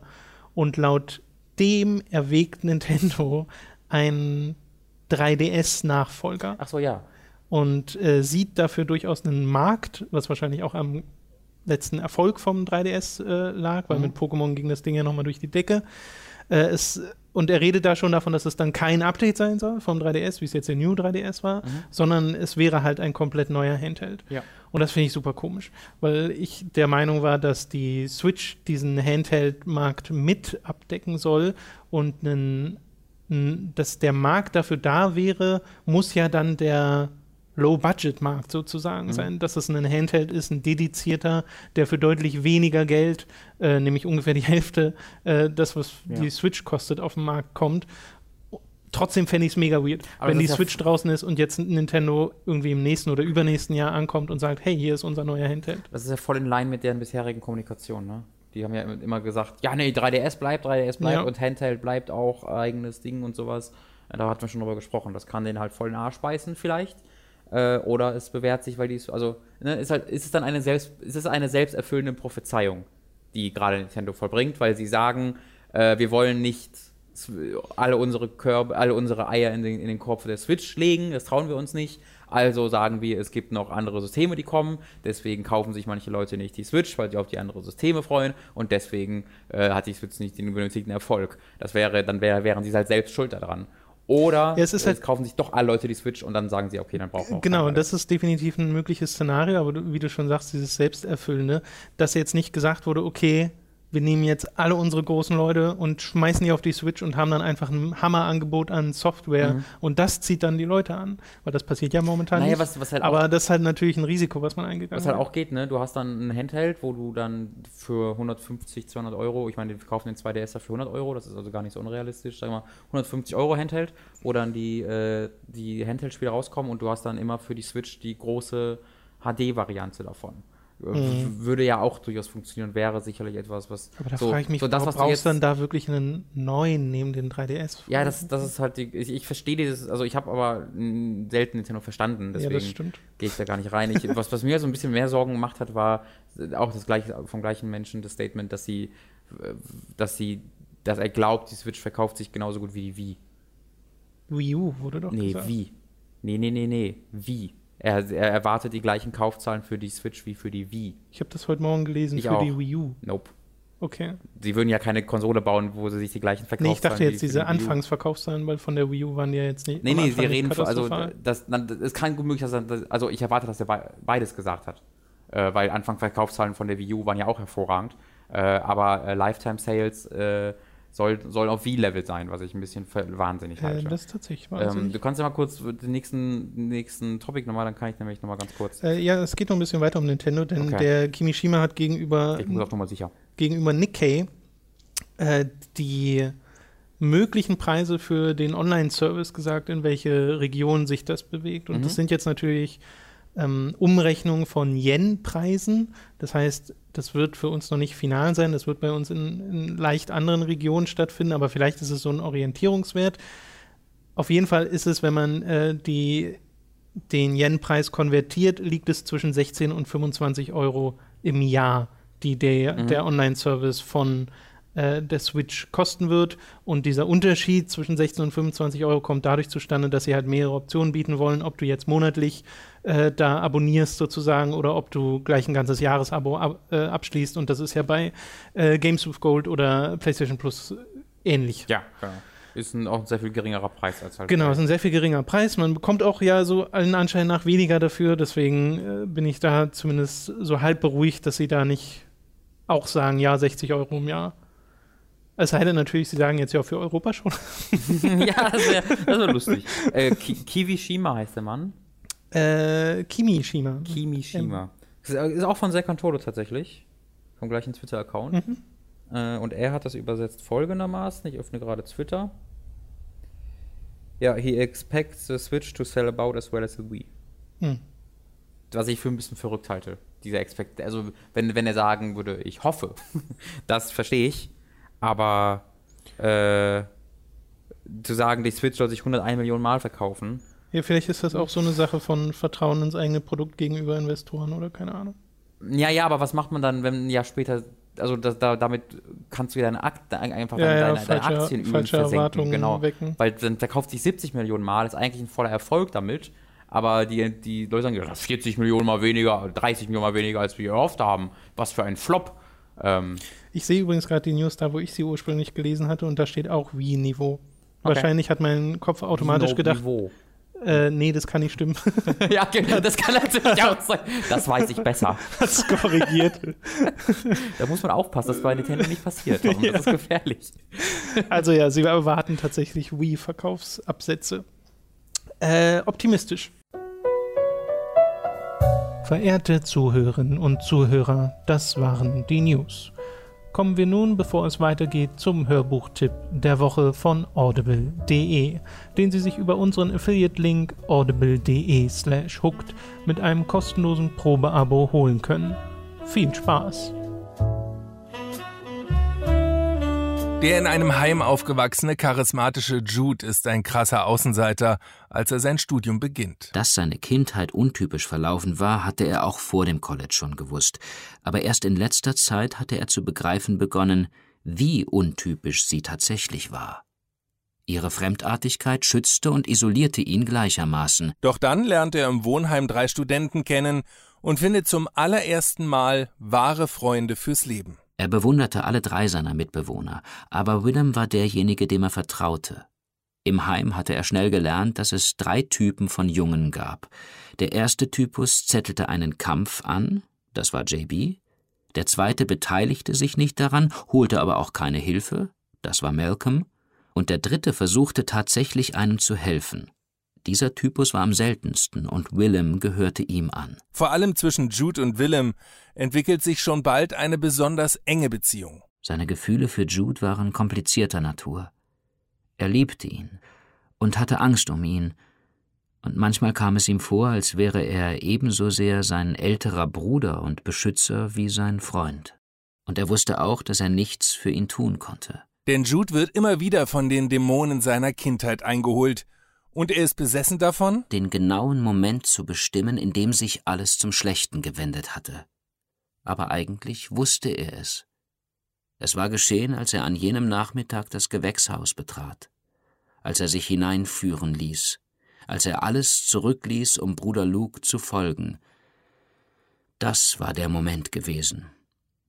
Speaker 1: Und laut dem erwägt Nintendo einen 3DS-Nachfolger.
Speaker 2: Ach so, ja.
Speaker 1: Und äh, sieht dafür durchaus einen Markt, was wahrscheinlich auch am letzten Erfolg vom 3DS äh, lag, weil mhm. mit Pokémon ging das Ding ja nochmal durch die Decke. Äh, es und er redet da schon davon, dass es dann kein Update sein soll vom 3DS, wie es jetzt der New 3DS war, mhm. sondern es wäre halt ein komplett neuer Handheld.
Speaker 2: Ja.
Speaker 1: Und das finde ich super komisch, weil ich der Meinung war, dass die Switch diesen Handheld-Markt mit abdecken soll und einen, dass der Markt dafür da wäre, muss ja dann der Low-Budget-Markt sozusagen mhm. sein, dass es ein Handheld ist, ein dedizierter, der für deutlich weniger Geld, äh, nämlich ungefähr die Hälfte, äh, das, was ja. die Switch kostet, auf den Markt kommt. Trotzdem fände ich es mega weird, Aber wenn die Switch ja draußen ist und jetzt Nintendo irgendwie im nächsten oder übernächsten Jahr ankommt und sagt, hey, hier ist unser neuer Handheld.
Speaker 2: Das ist ja voll in Line mit deren bisherigen Kommunikation, ne? Die haben ja immer gesagt, ja, nee, 3DS bleibt, 3DS bleibt ja. und Handheld bleibt auch eigenes Ding und sowas. Da hat man schon drüber gesprochen. Das kann den halt voll in den Arsch beißen vielleicht. Äh, oder es bewährt sich, weil die also, ne, ist, halt, ist es dann eine, selbst, ist es eine selbsterfüllende Prophezeiung, die gerade Nintendo vollbringt, weil sie sagen, äh, wir wollen nicht alle unsere Körbe, alle unsere Eier in den, in den Korb der Switch legen, das trauen wir uns nicht. Also sagen wir, es gibt noch andere Systeme, die kommen. Deswegen kaufen sich manche Leute nicht die Switch, weil sie auf die anderen Systeme freuen. Und deswegen äh, hat die Switch nicht den benötigten Erfolg. Das wäre, dann wär, wären sie halt selbst schuld daran. Oder
Speaker 1: ja, es ist halt,
Speaker 2: kaufen sich doch alle Leute die Switch und dann sagen sie, okay, dann brauchen wir auch
Speaker 1: Genau, das ist definitiv ein mögliches Szenario, aber wie du schon sagst, dieses Selbsterfüllende, dass jetzt nicht gesagt wurde, okay, wir nehmen jetzt alle unsere großen Leute und schmeißen die auf die Switch und haben dann einfach ein Hammerangebot an Software mhm. und das zieht dann die Leute an, weil das passiert ja momentan naja, nicht.
Speaker 2: Was, was halt
Speaker 1: aber das ist halt natürlich ein Risiko, was man eingegangen
Speaker 2: hat. Was halt auch geht, ne? Du hast dann ein Handheld, wo du dann für 150, 200 Euro, ich meine, wir kaufen den 2DS für 100 Euro, das ist also gar nicht so unrealistisch, sagen wir mal 150 Euro Handheld, wo dann die, äh, die Handheld-Spiele rauskommen und du hast dann immer für die Switch die große HD-Variante davon mhm. würde ja auch durchaus funktionieren, wäre sicherlich etwas, was.
Speaker 1: Aber da so, frage ich mich, so das, was brauchst du jetzt, dann da wirklich einen neuen neben den 3DS?
Speaker 2: Ja, das, das ist halt die, ich, ich verstehe dieses, also ich habe aber selten Nintendo verstanden, deswegen ja, gehe ich da gar nicht rein. Ich, was, was mir so ein bisschen mehr Sorgen gemacht hat, war auch das gleiche vom gleichen Menschen das Statement, dass sie, dass sie, dass er glaubt, die Switch verkauft sich genauso gut wie die Wii.
Speaker 1: Wii U wurde doch
Speaker 2: Nee, gesagt. Wie. Nee, nee, nee, nee. Wie. Er, er, erwartet die gleichen Kaufzahlen für die Switch wie für die Wii.
Speaker 1: Ich habe das heute Morgen gelesen
Speaker 2: ich
Speaker 1: für
Speaker 2: auch.
Speaker 1: die Wii U.
Speaker 2: Nope.
Speaker 1: Okay.
Speaker 2: Sie würden ja keine Konsole bauen, wo sie sich die gleichen
Speaker 1: Verkaufszahlen. Nee, ich dachte jetzt diese die Anfangsverkaufszahlen, weil von der Wii U waren die ja jetzt nicht.
Speaker 2: Nee, nee, sie reden von, also das, es kann gut möglich sein, also ich erwarte, dass er beides gesagt hat. Äh, weil Anfangsverkaufszahlen von der Wii U waren ja auch hervorragend. Äh, aber äh, Lifetime Sales äh, soll, soll auf V-Level sein, was ich ein bisschen wahnsinnig halte.
Speaker 1: Äh, das ist tatsächlich
Speaker 2: ähm, wahnsinnig. Ähm, du kannst ja mal kurz den nächsten, nächsten Topic nochmal, dann kann ich nämlich nochmal ganz kurz.
Speaker 1: Äh, ja, es geht noch ein bisschen weiter um Nintendo, denn okay. der Kimishima hat gegenüber,
Speaker 2: ich muss auch nochmal sicher.
Speaker 1: gegenüber Nikkei äh, die möglichen Preise für den Online-Service gesagt, in welche Region sich das bewegt. Und mhm. das sind jetzt natürlich ähm, Umrechnung von Yen-Preisen. Das heißt, das wird für uns noch nicht final sein. Das wird bei uns in, in leicht anderen Regionen stattfinden, aber vielleicht ist es so ein Orientierungswert. Auf jeden Fall ist es, wenn man äh, die, den Yen-Preis konvertiert, liegt es zwischen 16 und 25 Euro im Jahr, die der, mhm. der Online-Service von äh, der Switch kosten wird. Und dieser Unterschied zwischen 16 und 25 Euro kommt dadurch zustande, dass sie halt mehrere Optionen bieten wollen, ob du jetzt monatlich äh, da abonnierst sozusagen oder ob du gleich ein ganzes Jahresabo ab, äh, abschließt. Und das ist ja bei äh, Games with Gold oder PlayStation Plus ähnlich.
Speaker 2: Ja, genau. Ist ein, auch ein sehr viel geringerer Preis als halt.
Speaker 1: Genau, ist ein sehr viel geringer Preis. Man bekommt auch ja so allen Anschein nach weniger dafür. Deswegen äh, bin ich da zumindest so halb beruhigt, dass sie da nicht auch sagen, ja, 60 Euro im Jahr. Es sei denn natürlich, sie sagen jetzt ja für Europa schon. [laughs]
Speaker 2: ja, das wäre wär [laughs] lustig. Äh, Ki Kiwishima heißt der Mann.
Speaker 1: Äh, Kimishima.
Speaker 2: Kimishima. Ähm. Ist auch von Sekantoro tatsächlich. Vom gleichen Twitter-Account. Mhm. Äh, und er hat das übersetzt folgendermaßen. Ich öffne gerade Twitter. Ja, he expects the Switch to sell about as well as the Wii. Mhm. Was ich für ein bisschen verrückt halte. Dieser Expect. Also, wenn, wenn er sagen würde, ich hoffe, [laughs] das verstehe ich. Aber äh, zu sagen, die Switch soll sich 101 Millionen Mal verkaufen
Speaker 1: ja, vielleicht ist das auch so eine Sache von Vertrauen ins eigene Produkt gegenüber Investoren oder keine Ahnung.
Speaker 2: Ja, ja, aber was macht man dann, wenn ein Jahr später, also das, da, damit kannst du deine, Akt, einfach
Speaker 1: ja,
Speaker 2: deine,
Speaker 1: ja,
Speaker 2: deine,
Speaker 1: falsche,
Speaker 2: deine Aktien
Speaker 1: falsche versenken.
Speaker 2: Genau, wecken. weil dann verkauft sich 70 Millionen Mal, ist eigentlich ein voller Erfolg damit, aber die, die Leute sagen, ja, 40 Millionen mal weniger, 30 Millionen mal weniger, als wir erhofft haben. Was für ein Flop. Ähm,
Speaker 1: ich sehe übrigens gerade die News da, wo ich sie ursprünglich gelesen hatte und da steht auch wie Niveau. Okay. Wahrscheinlich hat mein Kopf automatisch gedacht, Niveau. Äh, nee, das kann nicht stimmen. [laughs]
Speaker 2: ja, genau, das kann natürlich auch sein. Das weiß ich besser.
Speaker 1: Das korrigiert.
Speaker 2: da muss man aufpassen, dass bei Nintendo nicht passiert. Darum, ja. Das ist gefährlich.
Speaker 1: Also ja, sie erwarten tatsächlich Wii-Verkaufsabsätze. Äh, optimistisch. Verehrte Zuhörerinnen und Zuhörer, das waren die News. Kommen wir nun, bevor es weitergeht, zum Hörbuchtipp der Woche von audible.de, den Sie sich über unseren Affiliate-Link audible.de/slash hooked mit einem kostenlosen Probeabo holen können. Viel Spaß!
Speaker 3: Der in einem Heim aufgewachsene, charismatische Jude ist ein krasser Außenseiter, als er sein Studium beginnt.
Speaker 4: Dass seine Kindheit untypisch verlaufen war, hatte er auch vor dem College schon gewusst. Aber erst in letzter Zeit hatte er zu begreifen begonnen, wie untypisch sie tatsächlich war. Ihre Fremdartigkeit schützte und isolierte ihn gleichermaßen.
Speaker 3: Doch dann lernt er im Wohnheim drei Studenten kennen und findet zum allerersten Mal wahre Freunde fürs Leben.
Speaker 4: Er bewunderte alle drei seiner Mitbewohner, aber Willem war derjenige, dem er vertraute. Im Heim hatte er schnell gelernt, dass es drei Typen von Jungen gab. Der erste Typus zettelte einen Kampf an, das war JB. Der zweite beteiligte sich nicht daran, holte aber auch keine Hilfe, das war Malcolm. Und der dritte versuchte tatsächlich einem zu helfen. Dieser Typus war am seltensten und Willem gehörte ihm an.
Speaker 3: Vor allem zwischen Jude und Willem entwickelt sich schon bald eine besonders enge Beziehung.
Speaker 4: Seine Gefühle für Jude waren komplizierter Natur. Er liebte ihn und hatte Angst um ihn, und manchmal kam es ihm vor, als wäre er ebenso sehr sein älterer Bruder und Beschützer wie sein Freund. Und er wusste auch, dass er nichts für ihn tun konnte.
Speaker 3: Denn Jude wird immer wieder von den Dämonen seiner Kindheit eingeholt und er ist besessen davon?
Speaker 4: Den genauen Moment zu bestimmen, in dem sich alles zum Schlechten gewendet hatte. Aber eigentlich wusste er es. Es war geschehen, als er an jenem Nachmittag das Gewächshaus betrat, als er sich hineinführen ließ, als er alles zurückließ, um Bruder Luke zu folgen. Das war der Moment gewesen.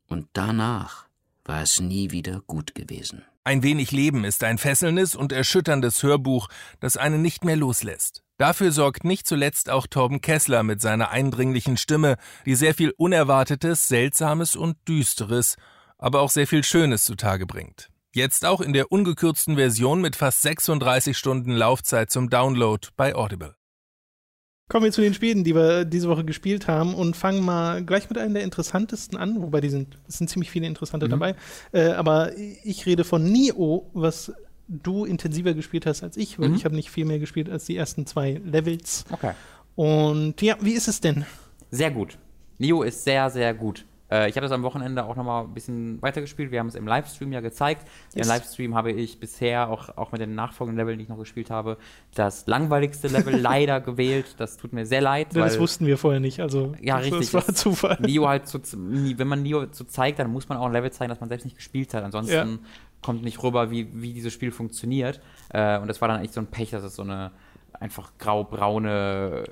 Speaker 4: Und danach war es nie wieder gut gewesen.
Speaker 3: Ein wenig Leben ist ein fesselndes und erschütterndes Hörbuch, das einen nicht mehr loslässt. Dafür sorgt nicht zuletzt auch Torben Kessler mit seiner eindringlichen Stimme, die sehr viel Unerwartetes, Seltsames und Düsteres, aber auch sehr viel Schönes zutage bringt. Jetzt auch in der ungekürzten Version mit fast 36 Stunden Laufzeit zum Download bei Audible.
Speaker 1: Kommen wir zu den Spielen, die wir diese Woche gespielt haben und fangen mal gleich mit einem der interessantesten an, wobei die sind, es sind ziemlich viele interessante mhm. dabei. Äh, aber ich rede von Nio, was du intensiver gespielt hast als ich, weil mhm. ich habe nicht viel mehr gespielt als die ersten zwei Levels.
Speaker 2: Okay.
Speaker 1: Und ja, wie ist es denn?
Speaker 2: Sehr gut. Nio ist sehr, sehr gut. Äh, ich habe das am Wochenende auch nochmal ein bisschen weitergespielt. Wir haben es im Livestream ja gezeigt. Yes. Im Livestream habe ich bisher, auch, auch mit den nachfolgenden Leveln, die ich noch gespielt habe, das langweiligste Level [laughs] leider gewählt. Das tut mir sehr leid.
Speaker 1: Ja, das wussten wir vorher nicht. Also,
Speaker 2: ja,
Speaker 1: das,
Speaker 2: richtig.
Speaker 1: Das war Zufall.
Speaker 2: Nio halt [laughs] zu, wenn man Nio so zeigt, dann muss man auch ein Level zeigen, das man selbst nicht gespielt hat. Ansonsten ja. kommt nicht rüber, wie, wie dieses Spiel funktioniert. Äh, und das war dann echt so ein Pech, dass es so eine einfach grau-braune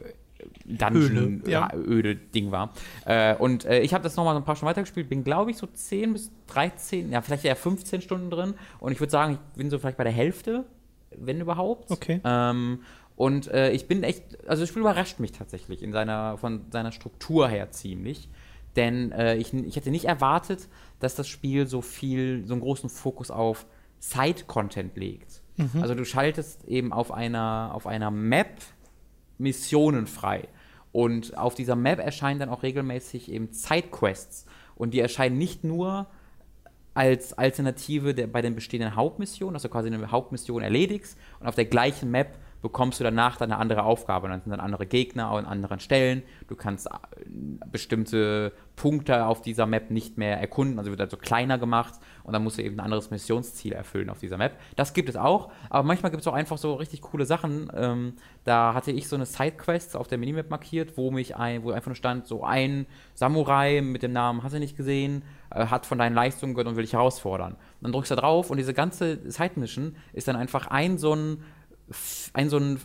Speaker 2: Dungeon öde, ja. öde Ding war. Äh, und äh, ich habe das nochmal so ein paar Stunden weitergespielt, bin glaube ich so 10 bis 13, ja vielleicht eher 15 Stunden drin und ich würde sagen, ich bin so vielleicht bei der Hälfte, wenn überhaupt.
Speaker 1: Okay.
Speaker 2: Ähm, und äh, ich bin echt, also das Spiel überrascht mich tatsächlich in seiner, von seiner Struktur her ziemlich. Denn äh, ich, ich hätte nicht erwartet, dass das Spiel so viel, so einen großen Fokus auf Side-Content legt. Mhm. Also du schaltest eben auf einer, auf einer Map Missionen frei. Und auf dieser Map erscheinen dann auch regelmäßig eben Sidequests. Und die erscheinen nicht nur als Alternative der, bei den bestehenden Hauptmissionen, dass du quasi eine Hauptmission erledigst und auf der gleichen Map bekommst du danach dann eine andere Aufgabe. Dann sind dann andere Gegner an anderen Stellen. Du kannst äh, bestimmte Punkte auf dieser Map nicht mehr erkunden, also wird also kleiner gemacht und dann musst du eben ein anderes Missionsziel erfüllen auf dieser Map. Das gibt es auch, aber manchmal gibt es auch einfach so richtig coole Sachen. Ähm, da hatte ich so eine Sidequest auf der Minimap markiert, wo mich ein, wo einfach nur stand, so ein Samurai mit dem Namen hast du nicht gesehen, äh, hat von deinen Leistungen gehört und will dich herausfordern. Und dann drückst du da drauf und diese ganze Side-Mission ist dann einfach ein so ein ein so ein,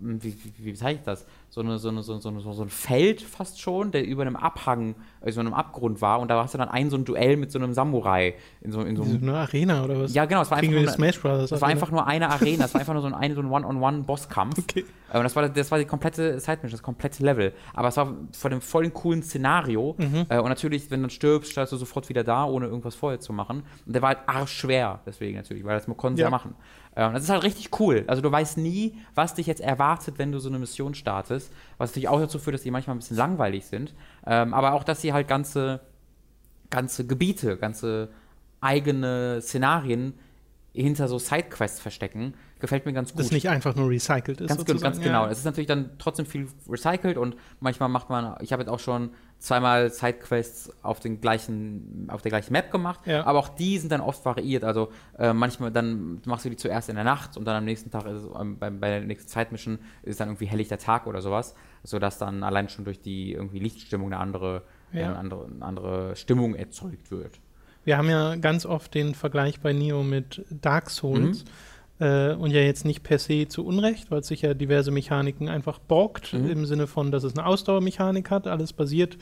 Speaker 2: wie, wie, zeige ich das? So, eine, so, eine, so, eine, so, ein Feld fast schon, der über einem Abhang, also einem Abgrund war. Und da hast du dann ein so ein Duell mit so einem Samurai. In so, in so,
Speaker 1: so eine Arena oder was?
Speaker 2: Ja, genau. Es war einfach, nur,
Speaker 1: Smash Brothers,
Speaker 2: es war einfach nur eine [laughs] Arena. es war einfach nur so ein, ein, so ein One-on-One-Bosskampf. Okay. Und das war, das war die komplette Side-Mission, das komplette Level. Aber es war vor dem vollen coolen Szenario. Mhm. Äh, und natürlich, wenn du dann stirbst, stehst du sofort wieder da, ohne irgendwas vorher zu machen. Und der war halt arschschwer, deswegen natürlich, weil das konnten sie ja machen. Äh, das ist halt richtig cool. Also du weißt nie, was dich jetzt erwartet, wenn du so eine Mission startest. Was natürlich auch dazu führt, dass die manchmal ein bisschen langweilig sind. Ähm, aber auch, dass sie halt ganze, ganze Gebiete, ganze eigene Szenarien hinter so Sidequests verstecken, gefällt mir ganz gut.
Speaker 1: Das nicht einfach nur recycelt ist.
Speaker 2: Ganz, ganz genau. Es ist natürlich dann trotzdem viel recycelt und manchmal macht man, ich habe jetzt auch schon zweimal Sidequests auf den gleichen, auf der gleichen Map gemacht,
Speaker 1: Ja.
Speaker 2: aber auch die sind dann oft variiert. Also äh, manchmal dann machst du die zuerst in der Nacht und dann am nächsten Tag ist es, ähm, bei, bei der nächsten Zeitmission ist dann irgendwie hellichter Tag oder sowas, sodass dann allein schon durch die irgendwie Lichtstimmung eine andere,
Speaker 1: Ja.
Speaker 2: äh, eine andere, eine andere Stimmung erzeugt wird.
Speaker 1: Wir haben ja ganz oft den Vergleich bei Neo mit Dark Souls.
Speaker 2: Mhm.
Speaker 1: Äh, und ja jetzt nicht per se zu Unrecht, weil es sich ja diverse Mechaniken einfach borgt,
Speaker 2: Mhm.
Speaker 1: im Sinne von, dass es eine Ausdauermechanik hat. Alles basiert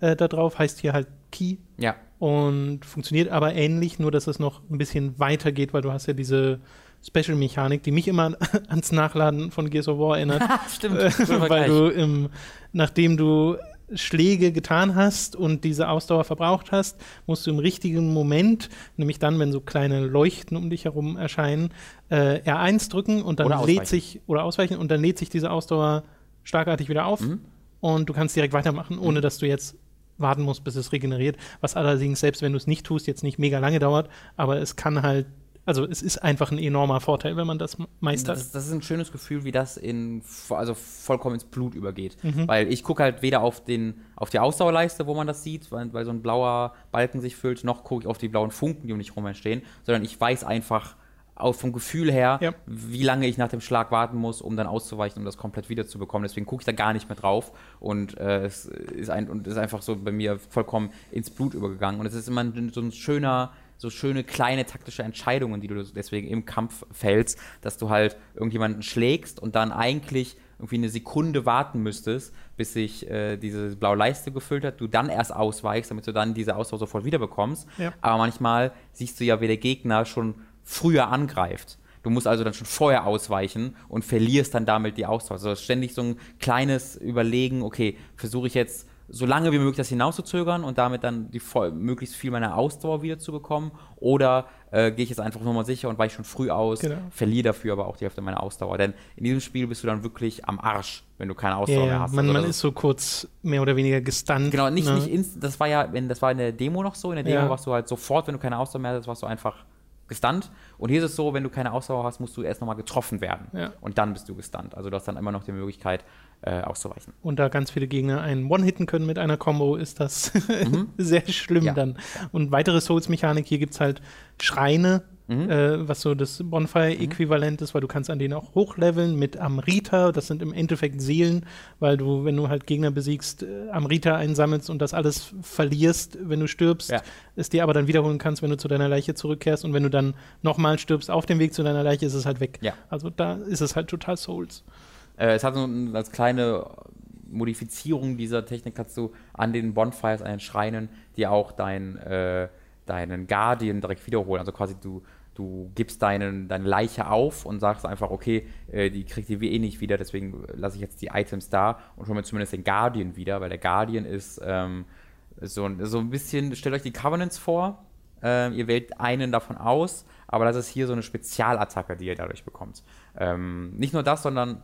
Speaker 1: äh, darauf, heißt hier halt Key
Speaker 2: Ja,
Speaker 1: und funktioniert aber ähnlich, nur dass es noch ein bisschen weiter geht, weil du hast ja diese Special-Mechanik, die mich immer [laughs] ans Nachladen von Gears of War erinnert. [laughs]
Speaker 2: stimmt.
Speaker 1: Äh, weil du, im, nachdem du Schläge getan hast und diese Ausdauer verbraucht hast, musst du im richtigen Moment, nämlich dann, wenn so kleine Leuchten um dich herum erscheinen, äh, R1 drücken und dann
Speaker 2: Oder
Speaker 1: lädt
Speaker 2: ausweichen.
Speaker 1: sich, oder ausweichen, und dann lädt sich diese Ausdauer schlagartig wieder auf
Speaker 2: Mhm.
Speaker 1: und du kannst direkt weitermachen, ohne dass du jetzt warten musst, bis es regeneriert. Was allerdings, selbst wenn du es nicht tust, jetzt nicht mega lange dauert, aber es kann halt, also es ist einfach ein enormer Vorteil, wenn man das meistert.
Speaker 2: Das, das ist ein schönes Gefühl, wie das in also vollkommen ins Blut übergeht.
Speaker 1: Mhm.
Speaker 2: Weil ich gucke halt weder auf, den, auf die Ausdauerleiste, wo man das sieht, weil, weil so ein blauer Balken sich füllt, noch gucke ich auf die blauen Funken, die um mich rum entstehen, sondern ich weiß einfach auch vom Gefühl her,
Speaker 1: Ja.
Speaker 2: wie lange ich nach dem Schlag warten muss, um dann auszuweichen, um das komplett wiederzubekommen. Deswegen gucke ich da gar nicht mehr drauf und äh, es ist, ein, und ist einfach so bei mir vollkommen ins Blut übergegangen. Und es ist immer ein, so ein schöner, so schöne kleine taktische Entscheidungen, die du deswegen im Kampf fällst, dass du halt irgendjemanden schlägst und dann eigentlich irgendwie eine Sekunde warten müsstest, bis sich äh, diese blaue Leiste gefüllt hat, du dann erst ausweichst, damit du dann diese Ausdauer sofort wiederbekommst.
Speaker 1: Ja.
Speaker 2: Aber manchmal siehst du ja, wie der Gegner schon früher angreift. Du musst also dann schon vorher ausweichen und verlierst dann damit die Ausdauer. Also ständig so ein kleines Überlegen, okay, versuche ich jetzt so lange wie möglich das hinauszuzögern und damit dann die voll, möglichst viel meiner Ausdauer wieder zu bekommen oder äh, gehe ich jetzt einfach nochmal sicher und weiche schon früh aus,
Speaker 1: Genau.
Speaker 2: verliere dafür aber auch die Hälfte meiner Ausdauer. Denn in diesem Spiel bist du dann wirklich am Arsch, wenn du keine Ausdauer
Speaker 1: Ja,
Speaker 2: mehr hast.
Speaker 1: Man,
Speaker 2: Also
Speaker 1: man ist so kurz mehr oder weniger gestunt.
Speaker 2: Genau, nicht,
Speaker 1: ne?
Speaker 2: nicht inst das war ja, wenn, das war in der Demo noch so. In der Demo
Speaker 1: Ja.
Speaker 2: warst du halt sofort, wenn du keine Ausdauer mehr hattest, warst du einfach gestunt. Und hier ist es so, wenn du keine Ausdauer hast, musst du erst nochmal getroffen werden.
Speaker 1: Ja.
Speaker 2: Und dann bist du gestunt. Also du hast dann immer noch die Möglichkeit, äh, auszuweichen.
Speaker 1: und da ganz viele Gegner einen One-Hitten können mit einer Combo, ist das [laughs] sehr schlimm
Speaker 2: Mhm. Ja.
Speaker 1: dann. Und weitere Souls-Mechanik, hier gibt es halt Schreine,
Speaker 2: Mhm.
Speaker 1: äh, was so das Bonfire-Äquivalent ist, weil du kannst an denen auch hochleveln mit Amrita, das sind im Endeffekt Seelen, weil du, wenn du halt Gegner besiegst, äh, Amrita einsammelst und das alles verlierst, wenn du stirbst,
Speaker 2: Ja.
Speaker 1: es dir aber dann wiederholen kannst, wenn du zu deiner Leiche zurückkehrst und wenn du dann nochmal stirbst auf dem Weg zu deiner Leiche, ist es halt weg.
Speaker 2: Ja.
Speaker 1: Also da ist es halt total Souls.
Speaker 2: Äh, es hat so ein- als kleine Modifizierung dieser Technik kannst du an den Bonfires, an den Schreinen, dir auch dein, äh, deinen Guardian direkt wiederholen. Also quasi du, du gibst deinen, deine Leiche auf und sagst einfach, okay, äh, die kriegt ihr eh nicht wieder, deswegen lasse ich jetzt die Items da und hole mir zumindest den Guardian wieder, weil der Guardian ist ähm, so, ein- so ein bisschen, stellt euch die Covenants vor, ähm, ihr wählt einen davon aus, aber das ist hier so eine Spezialattacke, die ihr dadurch bekommt. Ähm, nicht nur das, sondern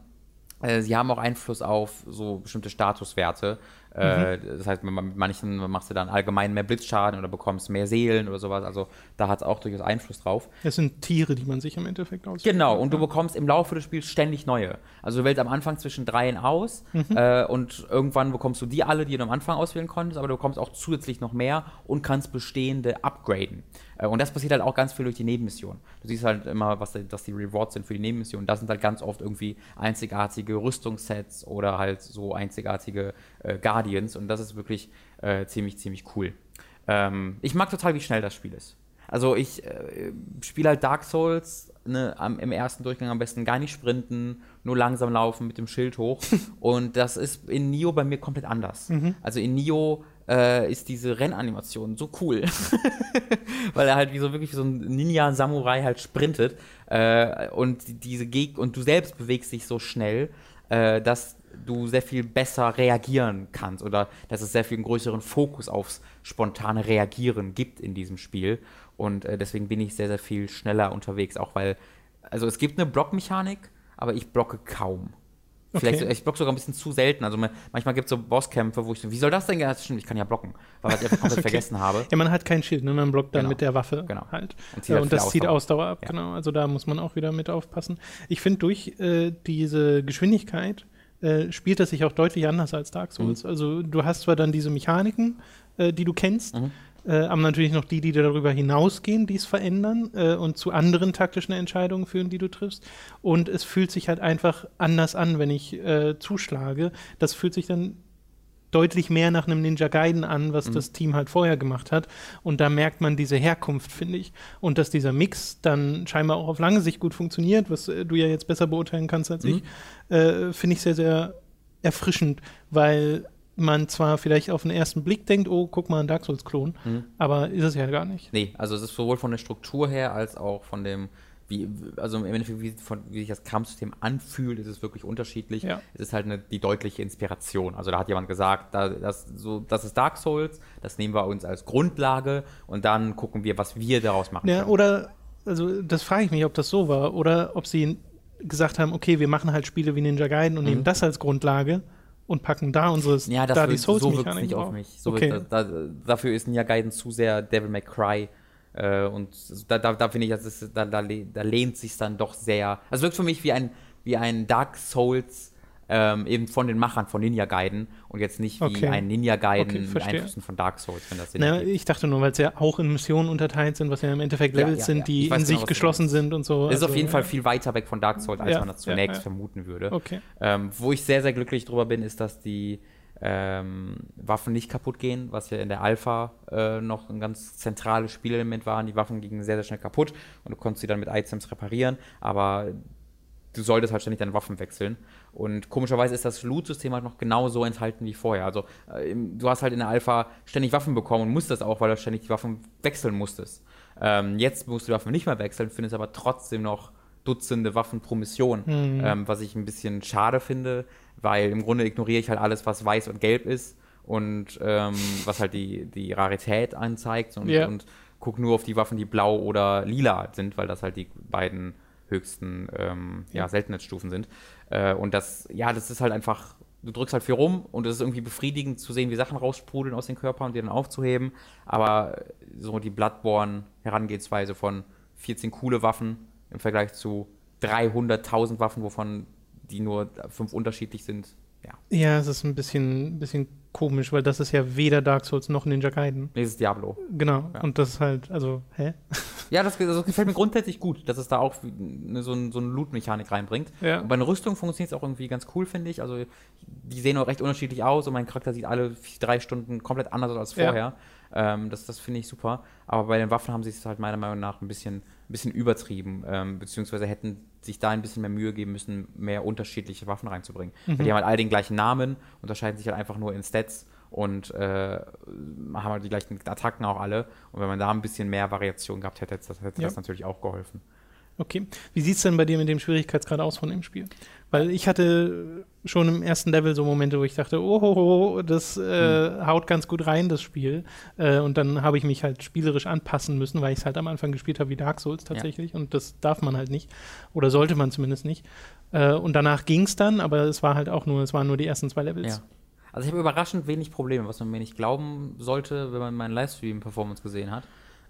Speaker 2: sie haben auch Einfluss auf so bestimmte Statuswerte. Äh, das heißt, mit manchen machst du dann allgemein mehr Blitzschaden oder bekommst mehr Seelen oder sowas. Also da hat es auch durchaus Einfluss drauf.
Speaker 1: Das sind Tiere, die man sich im Endeffekt aussucht.
Speaker 2: Genau, und du bekommst im Laufe des Spiels ständig neue. Also du wählst am Anfang zwischen dreien aus äh, und irgendwann bekommst du die alle, die du am Anfang auswählen konntest, aber du bekommst auch zusätzlich noch mehr und kannst bestehende upgraden. Äh, und das passiert halt auch ganz viel durch die Nebenmission. Du siehst halt immer, was, die- was die Rewards sind für die Nebenmission. Das sind halt ganz oft irgendwie einzigartige Rüstungssets oder halt so einzigartige äh, Guardians und das ist wirklich äh, ziemlich, ziemlich cool. Ähm, ich mag total, wie schnell das Spiel ist. Also ich äh, spiele halt Dark Souls ne, am, im ersten Durchgang am besten gar nicht sprinten, nur langsam laufen mit dem Schild hoch. [laughs] Und das ist in Nio bei mir komplett anders. Also in Nio äh, ist diese Rennanimation so cool. [laughs] Weil er halt wie so wirklich wie so ein Ninja-Samurai halt sprintet. Äh, und die- diese Geg und du selbst bewegst dich so schnell, äh, dass du sehr viel besser reagieren kannst oder dass es sehr viel größeren Fokus aufs spontane Reagieren gibt in diesem Spiel. Und äh, deswegen bin ich sehr, sehr viel schneller unterwegs, auch weil, also es gibt eine Blockmechanik, aber ich blocke kaum. Vielleicht,
Speaker 1: Okay.
Speaker 2: ich block sogar ein bisschen zu selten. Also man- manchmal gibt es so Bosskämpfe, wo ich so, wie soll das denn gehen? Stimmt, ich kann ja blocken, weil ich einfach komplett [laughs]
Speaker 1: Okay.
Speaker 2: vergessen habe.
Speaker 1: Ja, man hat kein Schild, ne? man blockt dann
Speaker 2: Genau.
Speaker 1: mit der Waffe
Speaker 2: Genau.
Speaker 1: halt.
Speaker 2: Und zieht halt
Speaker 1: und das zieht
Speaker 2: Ausdauer.
Speaker 1: Ausdauer ab,
Speaker 2: Ja.
Speaker 1: genau. Also da muss man auch wieder mit aufpassen. Ich finde, durch äh, diese Geschwindigkeit äh, spielt das sich auch deutlich anders als Dark Souls.
Speaker 2: Mhm.
Speaker 1: Also du hast zwar dann diese Mechaniken, äh, die du kennst,
Speaker 2: Mhm.
Speaker 1: Äh, aber natürlich noch die, die darüber hinausgehen, die es verändern äh, und zu anderen taktischen Entscheidungen führen, die du triffst. Und es fühlt sich halt einfach anders an, wenn ich äh, zuschlage. Das fühlt sich dann deutlich mehr nach einem Ninja Gaiden an, was das Team halt vorher gemacht hat. Und da merkt man diese Herkunft, finde ich. Und dass dieser Mix dann scheinbar auch auf lange Sicht gut funktioniert, was äh, du ja jetzt besser beurteilen kannst als ich, äh, finde ich sehr, sehr erfrischend, weil man zwar vielleicht auf den ersten Blick denkt, oh, guck mal, ein Dark Souls-Klon, aber ist es ja gar nicht.
Speaker 2: Nee, also es ist sowohl von der Struktur her als auch von dem, wie, also im Endeffekt, wie, von, wie sich das Kampfsystem anfühlt, ist es wirklich unterschiedlich.
Speaker 1: Ja.
Speaker 2: Es ist halt eine, die deutliche Inspiration. Also da hat jemand gesagt, da, das, so, das ist Dark Souls, das nehmen wir uns als Grundlage und dann gucken wir, was wir daraus machen
Speaker 1: Ja,
Speaker 2: können.
Speaker 1: oder, also das frage ich mich, ob das so war, oder ob sie gesagt haben, okay, wir machen halt Spiele wie Ninja Gaiden und nehmen das als Grundlage und packen da unsere
Speaker 2: Ja, das
Speaker 1: da die
Speaker 2: wirkt, so wirkt es
Speaker 1: Souls-Mechaniken
Speaker 2: nicht auf mich. So
Speaker 1: okay.
Speaker 2: wirkt, da, da, dafür ist Nia Gaiden zu sehr Devil May Cry. Äh, und da, da, da finde ich, das ist, da, da, da lehnt sich dann doch sehr. Also wirkt für mich wie ein, wie ein Dark Souls ähm, eben von den Machern von Ninja Gaiden und jetzt nicht wie
Speaker 1: Okay.
Speaker 2: ein Ninja Gaiden
Speaker 1: Okay,
Speaker 2: mit. Einflüssen von Dark Souls, wenn das Sinn ergibt.
Speaker 1: ich dachte nur, weil es ja auch in Missionen unterteilt sind, was ja im Endeffekt
Speaker 2: Ja,
Speaker 1: Levels
Speaker 2: ja,
Speaker 1: sind,
Speaker 2: ja.
Speaker 1: die in
Speaker 2: genau,
Speaker 1: sich geschlossen sind und so.
Speaker 2: Es ist auf
Speaker 1: Also,
Speaker 2: jeden Fall
Speaker 1: ja.
Speaker 2: viel weiter weg von Dark Souls, als
Speaker 1: Ja,
Speaker 2: man das
Speaker 1: ja,
Speaker 2: zunächst
Speaker 1: ja.
Speaker 2: vermuten würde.
Speaker 1: Okay.
Speaker 2: Ähm, wo ich sehr, sehr glücklich drüber bin, ist, dass die ähm, Waffen nicht kaputt gehen, was ja in der Alpha äh, noch ein ganz zentrales Spielelement war. Die Waffen gingen sehr, sehr schnell kaputt und du konntest sie dann mit Items reparieren, aber du solltest halt ständig deine Waffen wechseln. Und komischerweise ist das Loot-System halt noch genauso enthalten wie vorher. Also äh, du hast halt in der Alpha ständig Waffen bekommen und musstest auch, weil du ständig die Waffen wechseln musstest. Ähm, jetzt musst du die Waffen nicht mehr wechseln, findest aber trotzdem noch Dutzende Waffen pro Mission, ähm, was ich ein bisschen schade finde, weil im Grunde ignoriere ich halt alles, was weiß und gelb ist und ähm, was halt die, die Rarität anzeigt und,
Speaker 1: Ja.
Speaker 2: und guck nur auf die Waffen, die blau oder lila sind, weil das halt die beiden höchsten ähm, ja, Seltenheitsstufen sind. Äh, und das, ja, das ist halt einfach, du drückst halt viel rum und es ist irgendwie befriedigend zu sehen, wie Sachen raussprudeln aus den Körpern und die dann aufzuheben. Aber so die Bloodborne-Herangehensweise von 14 coole Waffen im Vergleich zu 300.000 Waffen, wovon die nur fünf unterschiedlich sind, ja,
Speaker 1: Ja, es ist ein bisschen, bisschen komisch, weil das ist ja weder Dark Souls noch Ninja Gaiden.
Speaker 2: nee, das ist Diablo.
Speaker 1: Genau.
Speaker 2: Ja.
Speaker 1: Und das ist halt, also, hä? [laughs]
Speaker 2: Ja, das, das gefällt mir grundsätzlich gut, dass es da auch ne, so, ein, so eine Loot-Mechanik reinbringt.
Speaker 1: Ja.
Speaker 2: Und bei einer Rüstung funktioniert es auch irgendwie ganz cool, finde ich. Also, die sehen auch recht unterschiedlich aus und mein Charakter sieht alle drei Stunden komplett anders aus als
Speaker 1: Ja.
Speaker 2: Ähm, das das finde ich super. Aber bei den Waffen haben sie es halt meiner Meinung nach ein bisschen, ein bisschen übertrieben. Ähm, beziehungsweise hätten sich da ein bisschen mehr Mühe geben müssen, mehr unterschiedliche Waffen reinzubringen. Weil die haben halt alle den gleichen Namen, unterscheiden sich halt einfach nur in Stats und äh, haben halt die gleichen Attacken auch alle. Und wenn man da ein bisschen mehr Variation gehabt hätte, hätte das, hätte
Speaker 1: Ja.
Speaker 2: das natürlich auch geholfen.
Speaker 1: Okay. Wie sieht es denn bei dir mit dem Schwierigkeitsgrad aus von dem Spiel? Weil ich hatte schon im ersten Level so Momente, wo ich dachte, oh, das äh, haut ganz gut rein, das Spiel. Äh, und dann habe ich mich halt spielerisch anpassen müssen, weil ich es halt am Anfang gespielt habe wie Dark Souls tatsächlich. Und das darf man halt nicht. Oder sollte man zumindest nicht. Äh, und danach ging es dann, aber es war halt auch nur, es waren nur die ersten zwei Levels.
Speaker 2: Ja. Also ich habe überraschend wenig Probleme, was man mir nicht glauben sollte, wenn man meinen Livestream-Performance gesehen hat.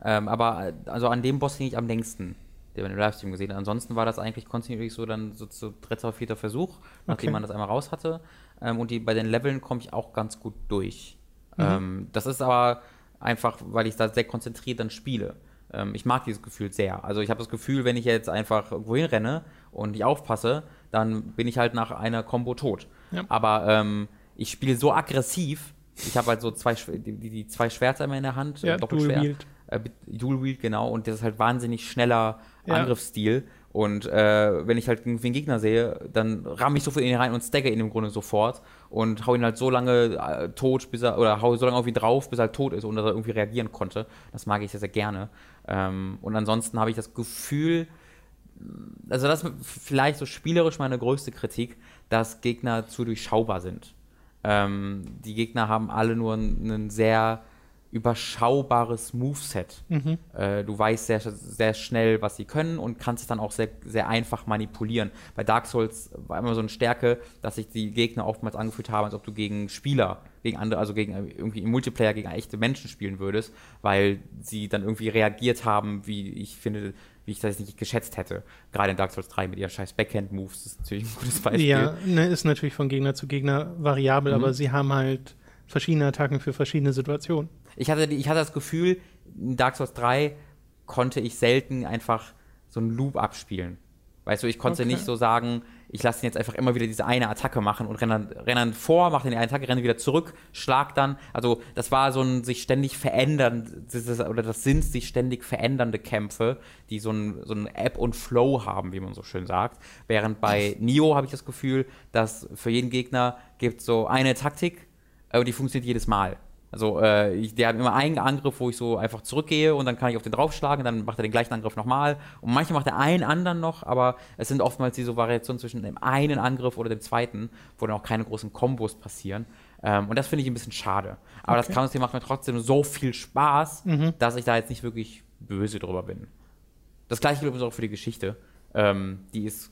Speaker 2: Ähm, aber äh, also an dem Boss hing ich am längsten, den man im Livestream gesehen hat. Ansonsten war das eigentlich kontinuierlich so dann so zu dritter, vierter Versuch, nachdem
Speaker 1: Okay.
Speaker 2: man das einmal raus hatte. Ähm, und die, bei den Leveln komme ich auch ganz gut durch.
Speaker 1: Mhm.
Speaker 2: Ähm, das ist aber einfach, weil ich da sehr konzentriert dann spiele. Ähm, ich mag dieses Gefühl sehr. Also ich habe das Gefühl, wenn ich jetzt einfach irgendwo hinrenne und nicht aufpasse, dann bin ich halt nach einer Combo tot.
Speaker 1: Ja.
Speaker 2: Aber ähm, ich spiele so aggressiv. Ich habe halt so zwei, die, die, zwei Schwerter immer in der Hand,
Speaker 1: Ja,
Speaker 2: äh, Doppelschwert.
Speaker 1: Dual Wield.
Speaker 2: Äh, Dual Wield, genau. Und das ist halt wahnsinnig schneller
Speaker 1: Ja.
Speaker 2: Angriffsstil. Und äh, wenn ich halt einen Gegner sehe, dann ramme ich sofort in ihn rein und stagger ihn im Grunde sofort und hau ihn halt so lange äh, tot, bis er, oder hau so lange auf ihn drauf, bis er halt tot ist und dass er irgendwie reagieren konnte. Das mag ich sehr, sehr gerne. Ähm, und ansonsten habe ich das Gefühl, also das ist vielleicht so spielerisch meine größte Kritik, dass Gegner zu durchschaubar sind. Ähm, die Gegner haben alle nur einen sehr überschaubares Moveset.
Speaker 1: Mhm.
Speaker 2: Äh, du weißt sehr, sehr schnell, was sie können und kannst es dann auch sehr, sehr einfach manipulieren. Bei Dark Souls war immer so eine Stärke, dass sich die Gegner oftmals angefühlt haben, als ob du gegen Spieler, gegen andere, also gegen äh, irgendwie im Multiplayer gegen echte Menschen spielen würdest, weil sie dann irgendwie reagiert haben, wie ich finde, wie ich das nicht geschätzt hätte. Gerade in Dark Souls 3 mit ihren scheiß Backhand-Moves, das ist natürlich ein gutes Beispiel.
Speaker 1: Ja, ne, ist natürlich von Gegner zu Gegner variabel,
Speaker 2: Mhm.
Speaker 1: aber sie haben halt verschiedene Attacken für verschiedene Situationen.
Speaker 2: Ich hatte, ich hatte das Gefühl, in Dark Souls 3 konnte ich selten einfach so einen Loop abspielen. Weißt du, ich konnte
Speaker 1: Okay.
Speaker 2: nicht so sagen, ich lasse ihn jetzt einfach immer wieder diese eine Attacke machen und renne dann, renne dann vor, mache dann die eine Attacke, renne wieder zurück, schlag dann. Also das war so ein sich ständig verändern, oder das sind sich ständig verändernde Kämpfe, die so ein, so ein Ebb und Flow haben, wie man so schön sagt. Während bei Nio habe ich das Gefühl, dass für jeden Gegner gibt so eine Taktik, aber die funktioniert jedes Mal. Also äh, ich, der hat immer einen Angriff, wo ich so einfach zurückgehe und dann kann ich auf den draufschlagen, dann macht er den gleichen Angriff nochmal. Und manchmal macht er einen anderen noch, aber es sind oftmals diese Variationen zwischen dem einen Angriff oder dem zweiten, wo dann auch keine großen Kombos passieren. Ähm, und das finde ich ein bisschen schade. Aber das Counter macht mir trotzdem so viel Spaß, dass ich da jetzt nicht wirklich böse drüber bin. Das gleiche gilt übrigens auch für die Geschichte. Ähm, die ist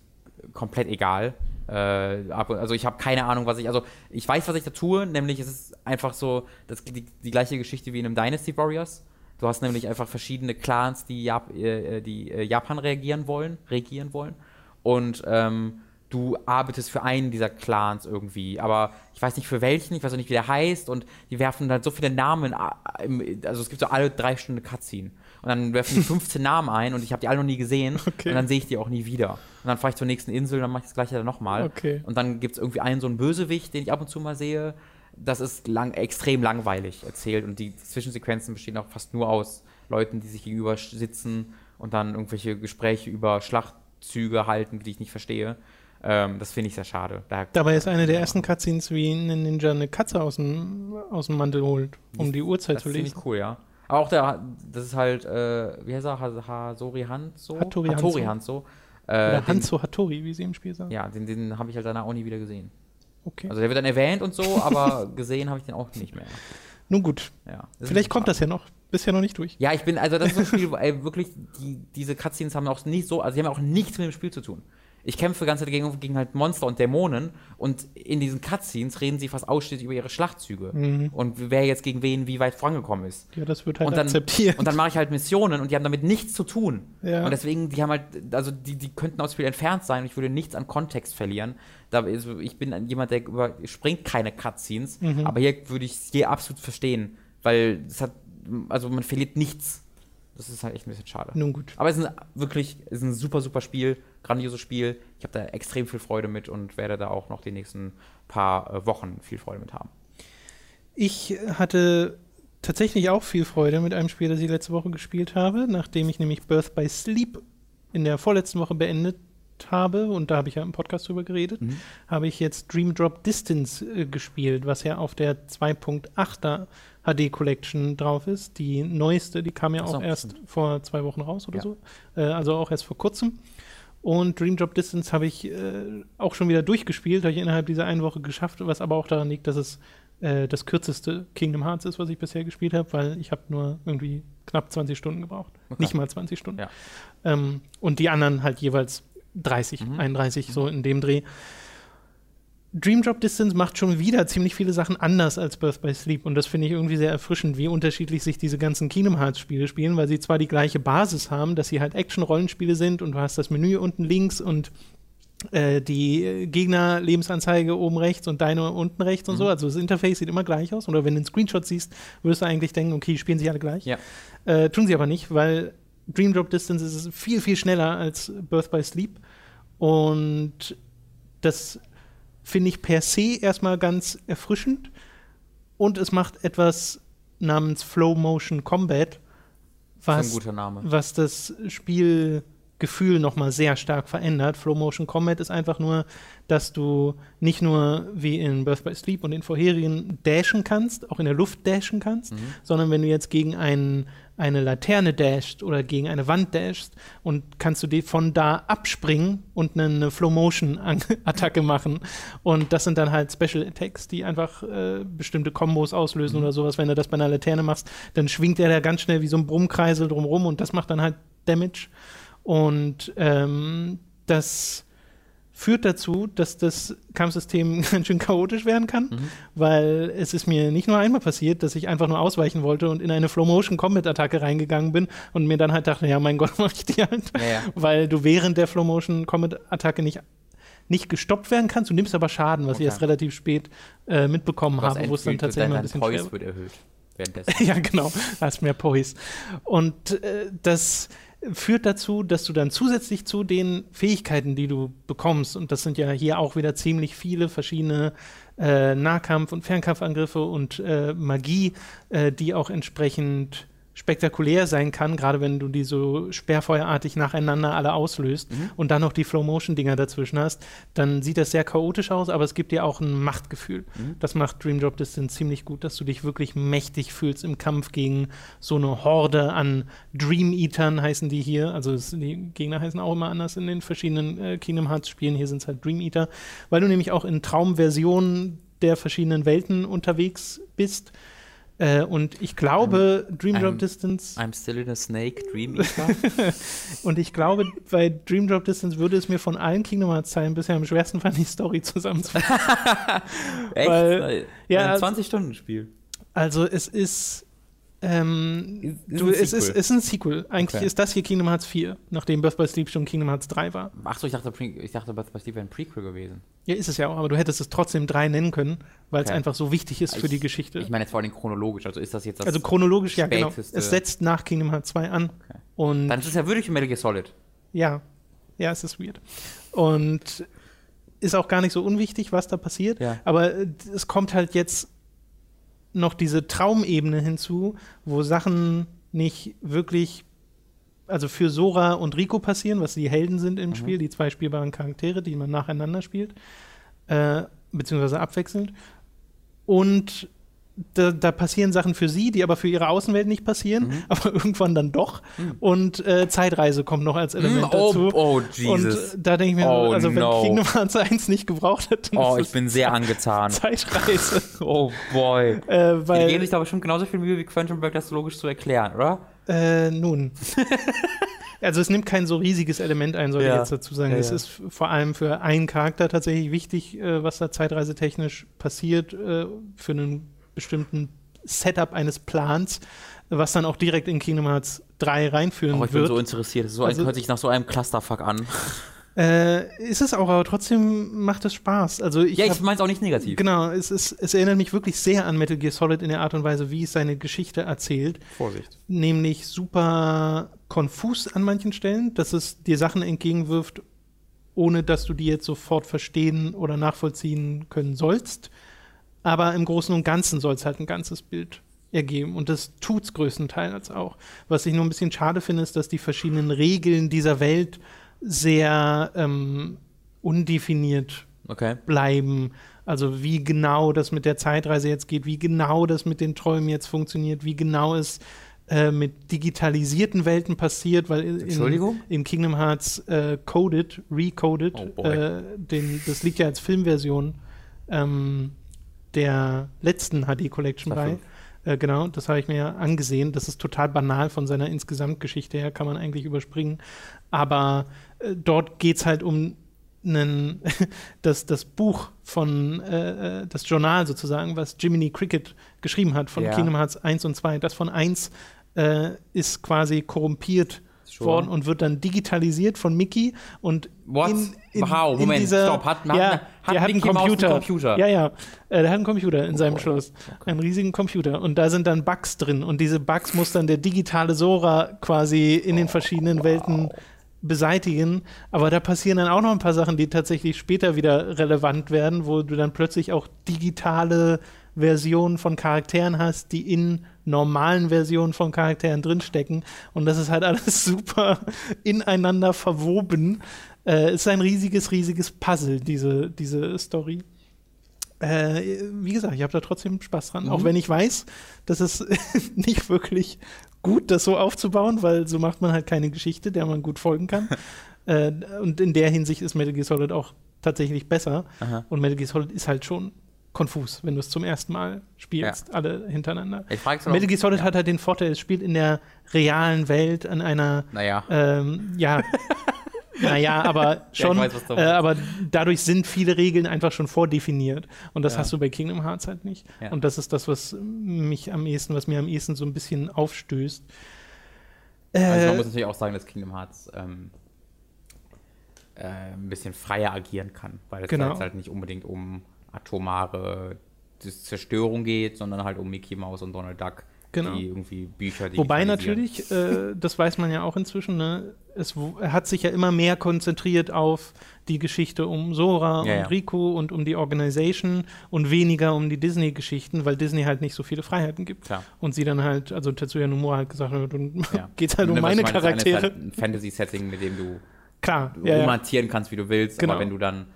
Speaker 2: komplett egal. Äh, ab- also ich habe keine Ahnung, was ich, also ich weiß, was ich da tue, nämlich es ist einfach so das, die, die gleiche Geschichte wie in einem Dynasty Warriors. Du hast nämlich einfach verschiedene Clans, die, Jap äh, die äh, Japan reagieren wollen, regieren wollen. Und ähm, du arbeitest für einen dieser Clans irgendwie, aber ich weiß nicht für welchen, ich weiß auch nicht, wie der heißt und die werfen dann so viele Namen, äh, also es gibt so alle drei Stunden Cutscene und dann werfen die [laughs] 15 Namen ein und ich habe die alle noch nie gesehen
Speaker 1: Okay.
Speaker 2: und dann sehe ich die auch nie wieder. Und dann fahre ich zur nächsten Insel, dann mache ich das gleiche dann nochmal.
Speaker 1: Okay.
Speaker 2: Und dann gibt es irgendwie einen so einen Bösewicht, den ich ab und zu mal sehe. Das ist lang, extrem langweilig erzählt und die Zwischensequenzen bestehen auch fast nur aus Leuten, die sich gegenüber sitzen und dann irgendwelche Gespräche über Schlachtzüge halten, die ich nicht verstehe. Ähm, das finde ich sehr schade. Da,
Speaker 1: Dabei ist eine der ersten Cutscenes, wie ein Ninja eine Katze aus dem, aus dem Mantel holt, um die Uhrzeit
Speaker 2: das
Speaker 1: zu
Speaker 2: ist
Speaker 1: lesen.
Speaker 2: ziemlich cool, ja. Aber auch der, das ist halt, äh, wie heißt er, Ha- Hasori Hanzo?
Speaker 1: Hattori
Speaker 2: Hattori
Speaker 1: Hanzo.
Speaker 2: Hanzo. Äh,
Speaker 1: Oder
Speaker 2: den,
Speaker 1: Hanzo Hattori, wie sie im Spiel sagen.
Speaker 2: Ja, den, den habe ich halt danach auch nie wieder gesehen.
Speaker 1: Okay.
Speaker 2: Also der wird dann erwähnt und so, aber [laughs] gesehen habe ich den auch nicht mehr.
Speaker 1: Nun gut,
Speaker 2: Ja,
Speaker 1: vielleicht kommt das ja noch. Bisher noch nicht durch.
Speaker 2: Ja, ich bin, also das ist so ein Spiel, ey, wirklich, die, diese Cutscenes haben auch nicht so, also die haben auch nichts mit dem Spiel zu tun. Ich kämpfe die ganze Zeit gegen, gegen halt Monster und Dämonen und in diesen Cutscenes reden sie fast ausschließlich über ihre Schlachtzüge
Speaker 1: Mhm.
Speaker 2: und wer jetzt gegen wen wie weit vorangekommen ist.
Speaker 1: Ja, das wird halt
Speaker 2: Und dann,
Speaker 1: akzeptiert.
Speaker 2: und dann mache ich halt Missionen und die haben damit nichts zu tun.
Speaker 1: Ja.
Speaker 2: Und deswegen, die haben halt, also die, die könnten aus dem Spiel entfernt sein und ich würde nichts an Kontext verlieren. Da, ist- ich bin jemand, der überspringt keine Cutscenes,
Speaker 1: Mhm.
Speaker 2: aber hier würde ich es hier absolut verstehen, weil es hat, also man verliert nichts. Das ist halt echt ein bisschen schade.
Speaker 1: Nun gut.
Speaker 2: Aber es ist ein, wirklich es ist ein super, super Spiel, grandioses Spiel. Ich habe da extrem viel Freude mit und werde da auch noch die nächsten paar äh, Wochen viel Freude mit haben.
Speaker 1: Ich hatte tatsächlich auch viel Freude mit einem Spiel, das ich letzte Woche gespielt habe, nachdem ich nämlich Birth by Sleep in der vorletzten Woche beendet habe, und da habe ich ja im Podcast drüber geredet,
Speaker 2: Mhm.
Speaker 1: habe ich jetzt Dream Drop Distance äh, gespielt, was ja auf der 2.8er HD Collection drauf ist. Die neueste, die kam ja auch erst
Speaker 2: stimmt.
Speaker 1: vor zwei Wochen raus oder
Speaker 2: Ja.
Speaker 1: so. Äh, also auch erst vor kurzem. Und Dream Drop Distance habe ich äh, auch schon wieder durchgespielt, habe ich innerhalb dieser einen Woche geschafft, was aber auch daran liegt, dass es äh, das kürzeste Kingdom Hearts ist, was ich bisher gespielt habe, weil ich habe nur irgendwie knapp 20 Stunden gebraucht.
Speaker 2: Okay.
Speaker 1: Nicht mal 20 Stunden.
Speaker 2: Ja.
Speaker 1: Ähm, und die anderen halt jeweils 30,
Speaker 2: Mhm.
Speaker 1: 31, so in dem Dreh. Dream Drop Distance macht schon wieder ziemlich viele Sachen anders als Birth by Sleep und das finde ich irgendwie sehr erfrischend, wie unterschiedlich sich diese ganzen Kingdom Hearts Spiele spielen, weil sie zwar die gleiche Basis haben, dass sie halt Action-Rollenspiele sind und du hast das Menü unten links und äh, die Gegner-Lebensanzeige oben rechts und deine unten rechts und so. Also das Interface sieht immer gleich aus. Oder wenn du einen Screenshot siehst, würdest du eigentlich denken, okay, spielen sich alle gleich.
Speaker 2: Ja.
Speaker 1: Äh, tun sie aber nicht, weil Dream Drop Distance ist viel, viel schneller als Birth by Sleep. Und das finde ich per se erstmal ganz erfrischend. Und es macht etwas namens Flow Motion Combat, was, was das Spiel Gefühl nochmal sehr stark verändert. Flow Motion Combat ist einfach nur, dass du nicht nur wie in Birth by Sleep und den vorherigen dashen kannst, auch in der Luft dashen kannst,
Speaker 2: Mhm.
Speaker 1: sondern wenn du jetzt gegen einen, eine Laterne dashst oder gegen eine Wand dashst und kannst du die von da abspringen und eine Flow Motion Attacke machen. Und das sind dann halt Special Attacks, die einfach äh, bestimmte Kombos auslösen oder sowas. Wenn du das bei einer Laterne machst, dann schwingt er da ganz schnell wie so ein Brummkreisel drumrum und das macht dann halt Damage. Und ähm, das führt dazu, dass das Kampfsystem [laughs] ganz schön chaotisch werden kann, weil es ist mir nicht nur einmal passiert, dass ich einfach nur ausweichen wollte und in eine Flow-Motion-Combat-Attacke reingegangen bin und mir dann halt dachte, ja, mein [laughs] Gott, mach ich die halt.
Speaker 2: Ja, ja.
Speaker 1: Weil du während der Flow-Motion-Combat-Attacke nicht, nicht gestoppt werden kannst. Du nimmst aber Schaden, was ich
Speaker 2: Okay.
Speaker 1: erst relativ spät äh, mitbekommen
Speaker 2: Was
Speaker 1: habe, wo es dann tatsächlich mal ein bisschen
Speaker 2: Poise wird erhöht. [laughs]
Speaker 1: Ja, genau. Hast mehr Poise. Und äh, das führt dazu, dass du dann zusätzlich zu den Fähigkeiten, die du bekommst, und das sind ja hier auch wieder ziemlich viele verschiedene äh, Nahkampf- und Fernkampfangriffe und äh, Magie, äh, die auch entsprechend spektakulär sein kann, gerade wenn du die so sperrfeuerartig nacheinander alle auslöst und dann noch die Flow-Motion-Dinger dazwischen hast, dann sieht das sehr chaotisch aus, aber es gibt dir auch ein Machtgefühl. Das macht Dream Drop Distance ziemlich gut, dass du dich wirklich mächtig fühlst im Kampf gegen so eine Horde an Dream Eatern heißen die hier. Also es, die Gegner heißen auch immer anders in den verschiedenen äh, Kingdom Hearts Spielen. Hier sind es halt Dream Eater, weil du nämlich auch in Traumversionen der verschiedenen Welten unterwegs bist. Äh, und ich glaube, Dream Drop
Speaker 2: I'm-
Speaker 1: Distance
Speaker 2: I'm still in a snake, Dream [laughs]
Speaker 1: und ich glaube, bei Dream Drop Distance würde es mir von allen Kingdom Hearts Teilen bisher am schwersten fallen, die Story zusammenzufassen. [laughs]
Speaker 2: Echt?
Speaker 1: Weil- ja,
Speaker 2: ein
Speaker 1: also-
Speaker 2: 20-Stunden-Spiel.
Speaker 1: Also es ist ähm,
Speaker 2: Ist- ist
Speaker 1: du, es ist, ist ein Sequel. Eigentlich
Speaker 2: Okay.
Speaker 1: ist das hier Kingdom Hearts 4, nachdem Birth by Sleep schon Kingdom Hearts 3 war.
Speaker 2: Achso, ich dachte, ich dachte, Birth by Sleep wäre ein Prequel gewesen.
Speaker 1: Ja, ist es ja auch, aber du hättest es trotzdem 3 nennen können, weil es
Speaker 2: Okay.
Speaker 1: einfach so wichtig ist für
Speaker 2: Ich-
Speaker 1: die Geschichte.
Speaker 2: Ich meine jetzt vor allem chronologisch, also ist das jetzt das.
Speaker 1: also chronologisch, ja, genau. Es setzt nach Kingdom Hearts 2 an.
Speaker 2: Okay.
Speaker 1: Und
Speaker 2: dann ist es ja wirklich Metal Gear Solid.
Speaker 1: Ja, ja, es ist weird. Und ist auch gar nicht so unwichtig, was da passiert.
Speaker 2: Ja.
Speaker 1: Aber äh, es kommt halt jetzt noch diese Traumebene hinzu, wo Sachen nicht wirklich, also für Sora und Rico passieren, was die Helden sind im Spiel, die zwei spielbaren Charaktere, die man nacheinander spielt, äh, beziehungsweise abwechselnd. Und da, da passieren Sachen für sie, die aber für ihre Außenwelt nicht passieren, aber [laughs] irgendwann dann doch. Und äh, Zeitreise kommt noch als Element
Speaker 2: oh,
Speaker 1: dazu.
Speaker 2: oh,
Speaker 1: Und
Speaker 2: Jesus.
Speaker 1: äh, da denke ich mir,
Speaker 2: Oh,
Speaker 1: also wenn
Speaker 2: no.
Speaker 1: Kingdom Hearts 1 nicht gebraucht hat, dann
Speaker 2: oh,
Speaker 1: ist
Speaker 2: ich
Speaker 1: es
Speaker 2: bin sehr angetan. [laughs]
Speaker 1: Zeitreise.
Speaker 2: Oh boy.
Speaker 1: äh,
Speaker 2: Die
Speaker 1: weil,
Speaker 2: geben sich da bestimmt genauso viel Mühe wie Quantum das logisch zu erklären, oder?
Speaker 1: Äh, nun. [laughs] also es nimmt kein so riesiges Element ein, soll ich
Speaker 2: Ja.
Speaker 1: jetzt dazu sagen.
Speaker 2: Ja,
Speaker 1: es
Speaker 2: ja.
Speaker 1: ist vor allem für einen Charakter tatsächlich wichtig, äh, was da zeitreisetechnisch passiert, äh, für einen bestimmten Setup eines Plans, was dann auch direkt in Kingdom Hearts 3 reinführen
Speaker 2: Oh, ich bin
Speaker 1: wird.
Speaker 2: so interessiert. So
Speaker 1: Also-
Speaker 2: ein, hört sich nach so einem Clusterfuck an. [laughs]
Speaker 1: äh, ist es auch, aber trotzdem macht es Spaß. Also ich
Speaker 2: ja, ich meine es auch nicht negativ.
Speaker 1: Genau, es, ist, es erinnert mich wirklich sehr an Metal Gear Solid in der Art und Weise, wie es seine Geschichte erzählt.
Speaker 2: Vorsicht.
Speaker 1: nämlich super konfus an manchen Stellen, dass es dir Sachen entgegenwirft, ohne dass du die jetzt sofort verstehen oder nachvollziehen können sollst. Aber im Großen und Ganzen soll es halt ein ganzes Bild ergeben. Und das tut's größtenteils auch. Was ich nur ein bisschen schade finde, ist, dass die verschiedenen Regeln dieser Welt sehr ähm, undefiniert
Speaker 2: Okay.
Speaker 1: bleiben. Also wie genau das mit der Zeitreise jetzt geht, wie genau das mit den Träumen jetzt funktioniert, wie genau es äh, mit digitalisierten Welten passiert, weil in,
Speaker 2: Entschuldigung?
Speaker 1: in Kingdom Hearts äh, Coded, Recoded,
Speaker 2: Oh
Speaker 1: äh, den, das liegt ja als Filmversion ähm, der letzten HD Collection
Speaker 2: Teil
Speaker 1: bei. Äh, genau, das habe ich mir angesehen. Das ist total banal von seiner Insgesamtgeschichte her, kann man eigentlich überspringen. Aber äh, dort geht es halt um einen, [laughs] das, das Buch von, äh, äh, das Journal sozusagen, was Jiminy Cricket geschrieben hat von
Speaker 2: Ja.
Speaker 1: Kingdom Hearts 1 und 2. Das von 1 äh, ist quasi korrumpiert
Speaker 2: Schon.
Speaker 1: worden und wird dann digitalisiert von Mickey und
Speaker 2: What?
Speaker 1: in, in,
Speaker 2: Wow, Moment,
Speaker 1: dieser,
Speaker 2: stopp. Hat- hat-
Speaker 1: ja,
Speaker 2: hat
Speaker 1: der hat einen
Speaker 2: Mouse einen
Speaker 1: Computer.
Speaker 2: Computer?
Speaker 1: Ja, ja. Äh, der hat einen Computer in seinem
Speaker 2: boy.
Speaker 1: Schloss. Einen riesigen Computer. Und da sind dann Bugs drin. Und diese Bugs muss dann der digitale Sora quasi in den verschiedenen Welten beseitigen. Aber da passieren dann auch noch ein paar Sachen, die tatsächlich später wieder relevant werden, wo du dann plötzlich auch digitale Versionen von Charakteren hast, die in normalen Versionen von Charakteren drinstecken. Und das ist halt alles [laughs] super ineinander verwoben. Äh, es ist ein riesiges, riesiges Puzzle, diese, diese Story. Äh, wie gesagt, ich habe da trotzdem Spaß dran.
Speaker 2: Mhm.
Speaker 1: Auch wenn ich weiß, dass es [laughs] nicht wirklich gut, das so aufzubauen, weil so macht man halt keine Geschichte, der man gut folgen kann. [laughs] äh, und in der Hinsicht ist Metal Gear Solid auch tatsächlich besser.
Speaker 2: Aha.
Speaker 1: Und Metal Gear Solid ist halt schon konfus, wenn du es zum ersten Mal spielst, alle hintereinander.
Speaker 2: Ich frage
Speaker 1: Metal Gear Solid
Speaker 2: ja.
Speaker 1: hat halt den Vorteil, es spielt in der realen Welt an einer,
Speaker 2: Naja.
Speaker 1: ähm, ja, [laughs] naja, aber schon,
Speaker 2: weiß, was du
Speaker 1: äh, aber dadurch sind viele Regeln einfach schon vordefiniert. Und das
Speaker 2: Ja.
Speaker 1: hast du bei Kingdom Hearts halt nicht.
Speaker 2: Ja.
Speaker 1: Und das ist das, was mich am ehesten, was mir am ehesten so ein bisschen aufstößt.
Speaker 2: Also man
Speaker 1: Äh,
Speaker 2: muss natürlich auch sagen, dass Kingdom Hearts ähm, äh, ein bisschen freier agieren kann, weil es
Speaker 1: Genau.
Speaker 2: halt nicht unbedingt um atomare Zerstörung geht, sondern halt um Mickey Mouse und Donald Duck,
Speaker 1: Genau.
Speaker 2: die irgendwie Bücher
Speaker 1: Wobei
Speaker 2: digitalisieren.
Speaker 1: natürlich, äh, das weiß man ja auch inzwischen, ne, es hat sich ja immer mehr konzentriert auf die Geschichte um Sora
Speaker 2: Ja,
Speaker 1: und
Speaker 2: ja.
Speaker 1: Rico und um die Organisation und weniger um die Disney-Geschichten, weil Disney halt nicht so viele Freiheiten gibt.
Speaker 2: Klar.
Speaker 1: Und sie dann halt, also Tetsuya Nomura halt gesagt hat, dann
Speaker 2: Ja. [laughs]
Speaker 1: geht's halt um
Speaker 2: Ne,
Speaker 1: meine
Speaker 2: ist
Speaker 1: Charaktere.
Speaker 2: Halt ein Fantasy-Setting, mit dem du
Speaker 1: Klar,
Speaker 2: romantieren kannst, wie du willst,
Speaker 1: Genau.
Speaker 2: aber wenn du dann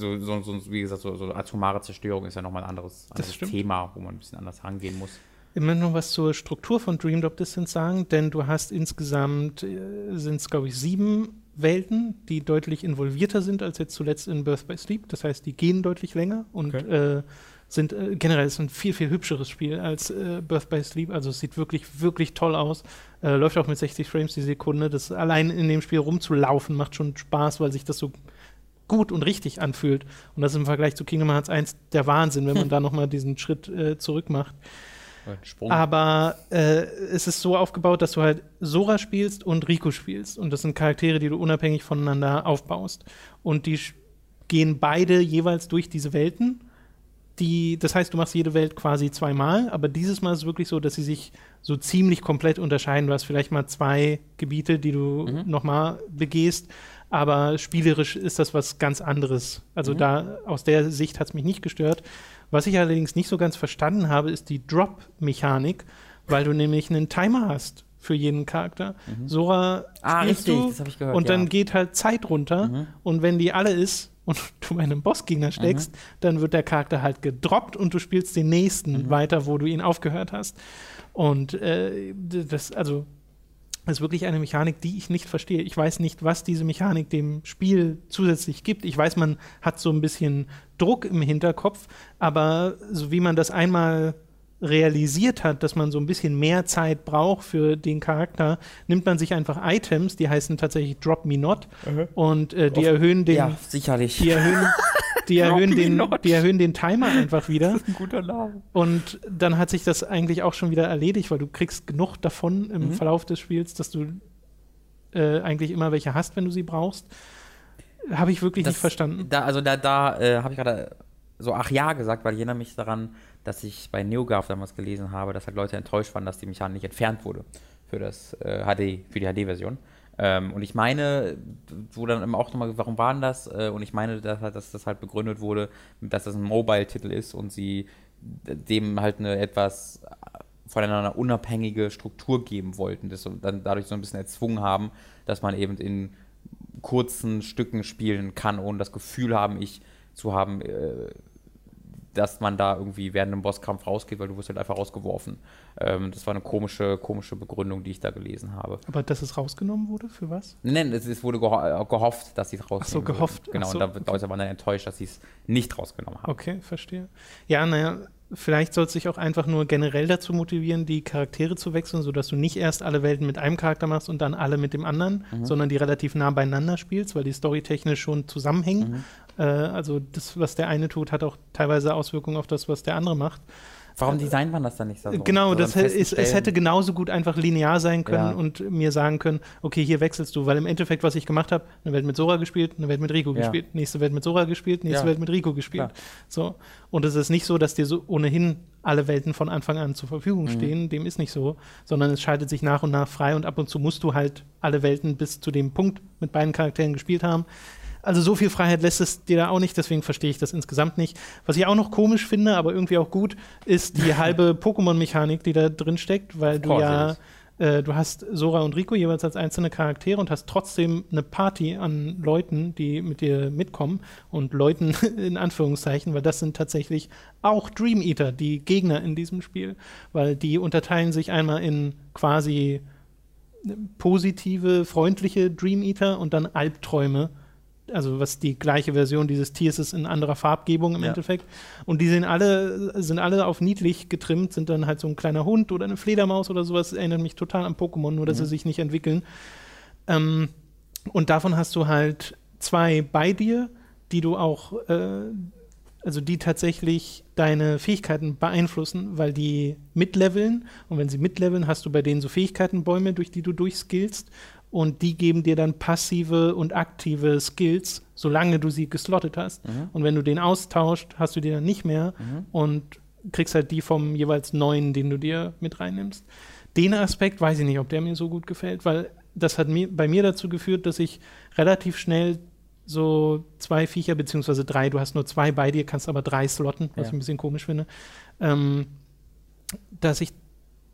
Speaker 2: so, so, so, wie gesagt, so, so atomare Zerstörung ist ja nochmal ein anderes, anderes. Thema, wo man ein bisschen anders rangehen muss.
Speaker 1: Ich möchte noch was zur Struktur von Dream Drop Distance sagen, denn du hast insgesamt, sind es glaube ich sieben Welten, die deutlich involvierter sind als jetzt zuletzt in Birth by Sleep. Das heißt, die gehen deutlich länger und äh, sind äh, generell ist ein viel, viel hübscheres Spiel als äh, Birth by Sleep. Also es sieht wirklich, wirklich toll aus. Äh, läuft auch mit 60 Frames die Sekunde. Das allein in dem Spiel rumzulaufen macht schon Spaß, weil sich das so gut und richtig anfühlt. Und das ist im Vergleich zu Kingdom Hearts 1 der Wahnsinn, wenn man [laughs] da nochmal diesen Schritt äh, zurück macht.
Speaker 2: Sprung.
Speaker 1: Aber äh, es ist so aufgebaut, dass du halt Sora spielst und Rico spielst. Und das sind Charaktere, die du unabhängig voneinander aufbaust. Und die gehen beide jeweils durch diese Welten. Die, das heißt, du machst jede Welt quasi zweimal, aber dieses Mal ist es wirklich so, dass sie sich so ziemlich komplett unterscheiden. Du hast vielleicht mal zwei Gebiete, die du nochmal begehst, aber spielerisch ist das was ganz anderes. Also da aus der Sicht hat es mich nicht gestört. Was ich allerdings nicht so ganz verstanden habe, ist die Drop-Mechanik, weil du nämlich einen Timer hast für jeden Charakter. Sora
Speaker 2: Ah,
Speaker 1: spielst
Speaker 2: richtig,
Speaker 1: du
Speaker 2: das ich gehört,
Speaker 1: und dann
Speaker 2: ja.
Speaker 1: geht halt Zeit runter und wenn die alle ist und [laughs] du bei einem Bossgegner steckst, dann wird der Charakter halt gedroppt und du spielst den nächsten weiter, wo du ihn aufgehört hast. Und äh, das, also ist wirklich eine Mechanik, die ich nicht verstehe. Ich weiß nicht, was diese Mechanik dem Spiel zusätzlich gibt. Ich weiß, man hat so ein bisschen Druck im Hinterkopf, aber so wie man das einmal realisiert hat, dass man so ein bisschen mehr Zeit braucht für den Charakter, nimmt man sich einfach Items, die heißen tatsächlich Drop Me Not und äh, die erhöhen den,
Speaker 2: ja, sicherlich.
Speaker 1: die erhöhen, die [laughs] erhöhen den,
Speaker 2: Not.
Speaker 1: die erhöhen den Timer einfach [laughs] wieder.
Speaker 2: ein guter Name.
Speaker 1: Und dann hat sich das eigentlich auch schon wieder erledigt, weil du kriegst genug davon im
Speaker 2: Mhm.
Speaker 1: Verlauf des Spiels, dass du äh, eigentlich immer welche hast, wenn du sie brauchst. Habe ich wirklich
Speaker 2: Das-
Speaker 1: nicht verstanden.
Speaker 2: Da, also da, da äh, habe ich gerade so ach ja gesagt, weil ich erinnere mich daran, dass ich bei NeoGAF damals gelesen habe, dass halt Leute enttäuscht waren, dass die Mechanik entfernt wurde für das äh, HD, für die HD-Version. Ähm, und ich meine, wo dann immer auch nochmal, warum war denn das? Äh, und ich meine, dass, halt- dass das halt begründet wurde, dass das ein Mobile-Titel ist und sie dem halt eine etwas voneinander unabhängige Struktur geben wollten, das dann dadurch so ein bisschen erzwungen haben, dass man eben in kurzen Stücken spielen kann, ohne das Gefühl haben, ich zu haben, äh, dass man da irgendwie während einem Bosskampf rausgeht, weil du wirst halt einfach rausgeworfen. Ähm, das war eine komische, komische Begründung, die ich da gelesen habe.
Speaker 1: Aber dass es rausgenommen wurde, für was?
Speaker 2: Nein, es, es wurde geho äh, gehofft, dass sie es rausnehmen.
Speaker 1: Ach so, gehofft.
Speaker 2: Würden. Genau,
Speaker 1: Ach so,
Speaker 2: und da
Speaker 1: okay.
Speaker 2: Waren dann enttäuscht, dass sie es nicht rausgenommen haben.
Speaker 1: Okay, verstehe. Ja, naja, vielleicht soll es sich auch einfach nur generell dazu motivieren, die Charaktere zu wechseln, sodass du nicht erst alle Welten mit einem Charakter machst und dann alle mit dem anderen,
Speaker 2: Mhm.
Speaker 1: sondern die relativ nah beieinander spielst, weil die storytechnisch schon zusammenhängen.
Speaker 2: Mhm.
Speaker 1: Äh, also das, was der eine tut, hat auch teilweise Auswirkungen auf das, was der andere macht.
Speaker 2: Warum designt man das dann nicht so?
Speaker 1: Genau, das ist, es hätte genauso gut einfach linear sein können
Speaker 2: Ja.
Speaker 1: und mir sagen können, okay, hier wechselst du, weil im Endeffekt, was ich gemacht habe, eine Welt mit Sora gespielt, eine Welt mit Rico
Speaker 2: Ja.
Speaker 1: gespielt, nächste Welt mit Sora gespielt, nächste
Speaker 2: Ja.
Speaker 1: Welt mit Rico gespielt. So. Und es ist nicht so, dass dir so ohnehin alle Welten von Anfang an zur Verfügung
Speaker 2: Mhm.
Speaker 1: stehen, dem ist nicht so, sondern es schaltet sich nach und nach frei und ab und zu musst du halt alle Welten bis zu dem Punkt mit beiden Charakteren gespielt haben. Also so viel Freiheit lässt es dir da auch nicht, deswegen verstehe ich das insgesamt nicht. Was ich auch noch komisch finde, aber irgendwie auch gut, ist die [laughs] halbe Pokémon-Mechanik, die da drin steckt, weil du ja, äh, du hast Sora und Rico jeweils als einzelne Charaktere und hast trotzdem eine Party an Leuten, die mit dir mitkommen und Leuten [laughs] in Anführungszeichen, weil das sind tatsächlich auch Dream Eater, die Gegner in diesem Spiel, weil die unterteilen sich einmal in quasi positive, freundliche Dream Eater und dann Albträume also was die gleiche Version dieses Tiers ist in anderer Farbgebung im ja. Endeffekt. Und die sind alle, sind alle auf niedlich getrimmt, sind dann halt so ein kleiner Hund oder eine Fledermaus oder sowas. Das erinnert mich total an Pokémon, nur dass mhm. sie sich nicht entwickeln. Ähm, und davon hast du halt zwei bei dir, die du auch, äh, also die tatsächlich deine Fähigkeiten beeinflussen, weil die mitleveln. Und wenn sie mitleveln, hast du bei denen so Fähigkeitenbäume, durch die du durchskillst und die geben dir dann passive und aktive Skills, solange du sie geslottet hast. Mhm. Und wenn du den austauscht, hast du die dann nicht mehr mhm. und kriegst halt die vom jeweils neuen, den du dir mit reinnimmst. Den Aspekt weiß ich nicht, ob der mir so gut gefällt, weil das hat mir, bei mir dazu geführt, dass ich relativ schnell so zwei Viecher, beziehungsweise drei, du hast nur zwei bei dir, kannst aber drei slotten, was ja. ich ein bisschen komisch finde, ähm, dass ich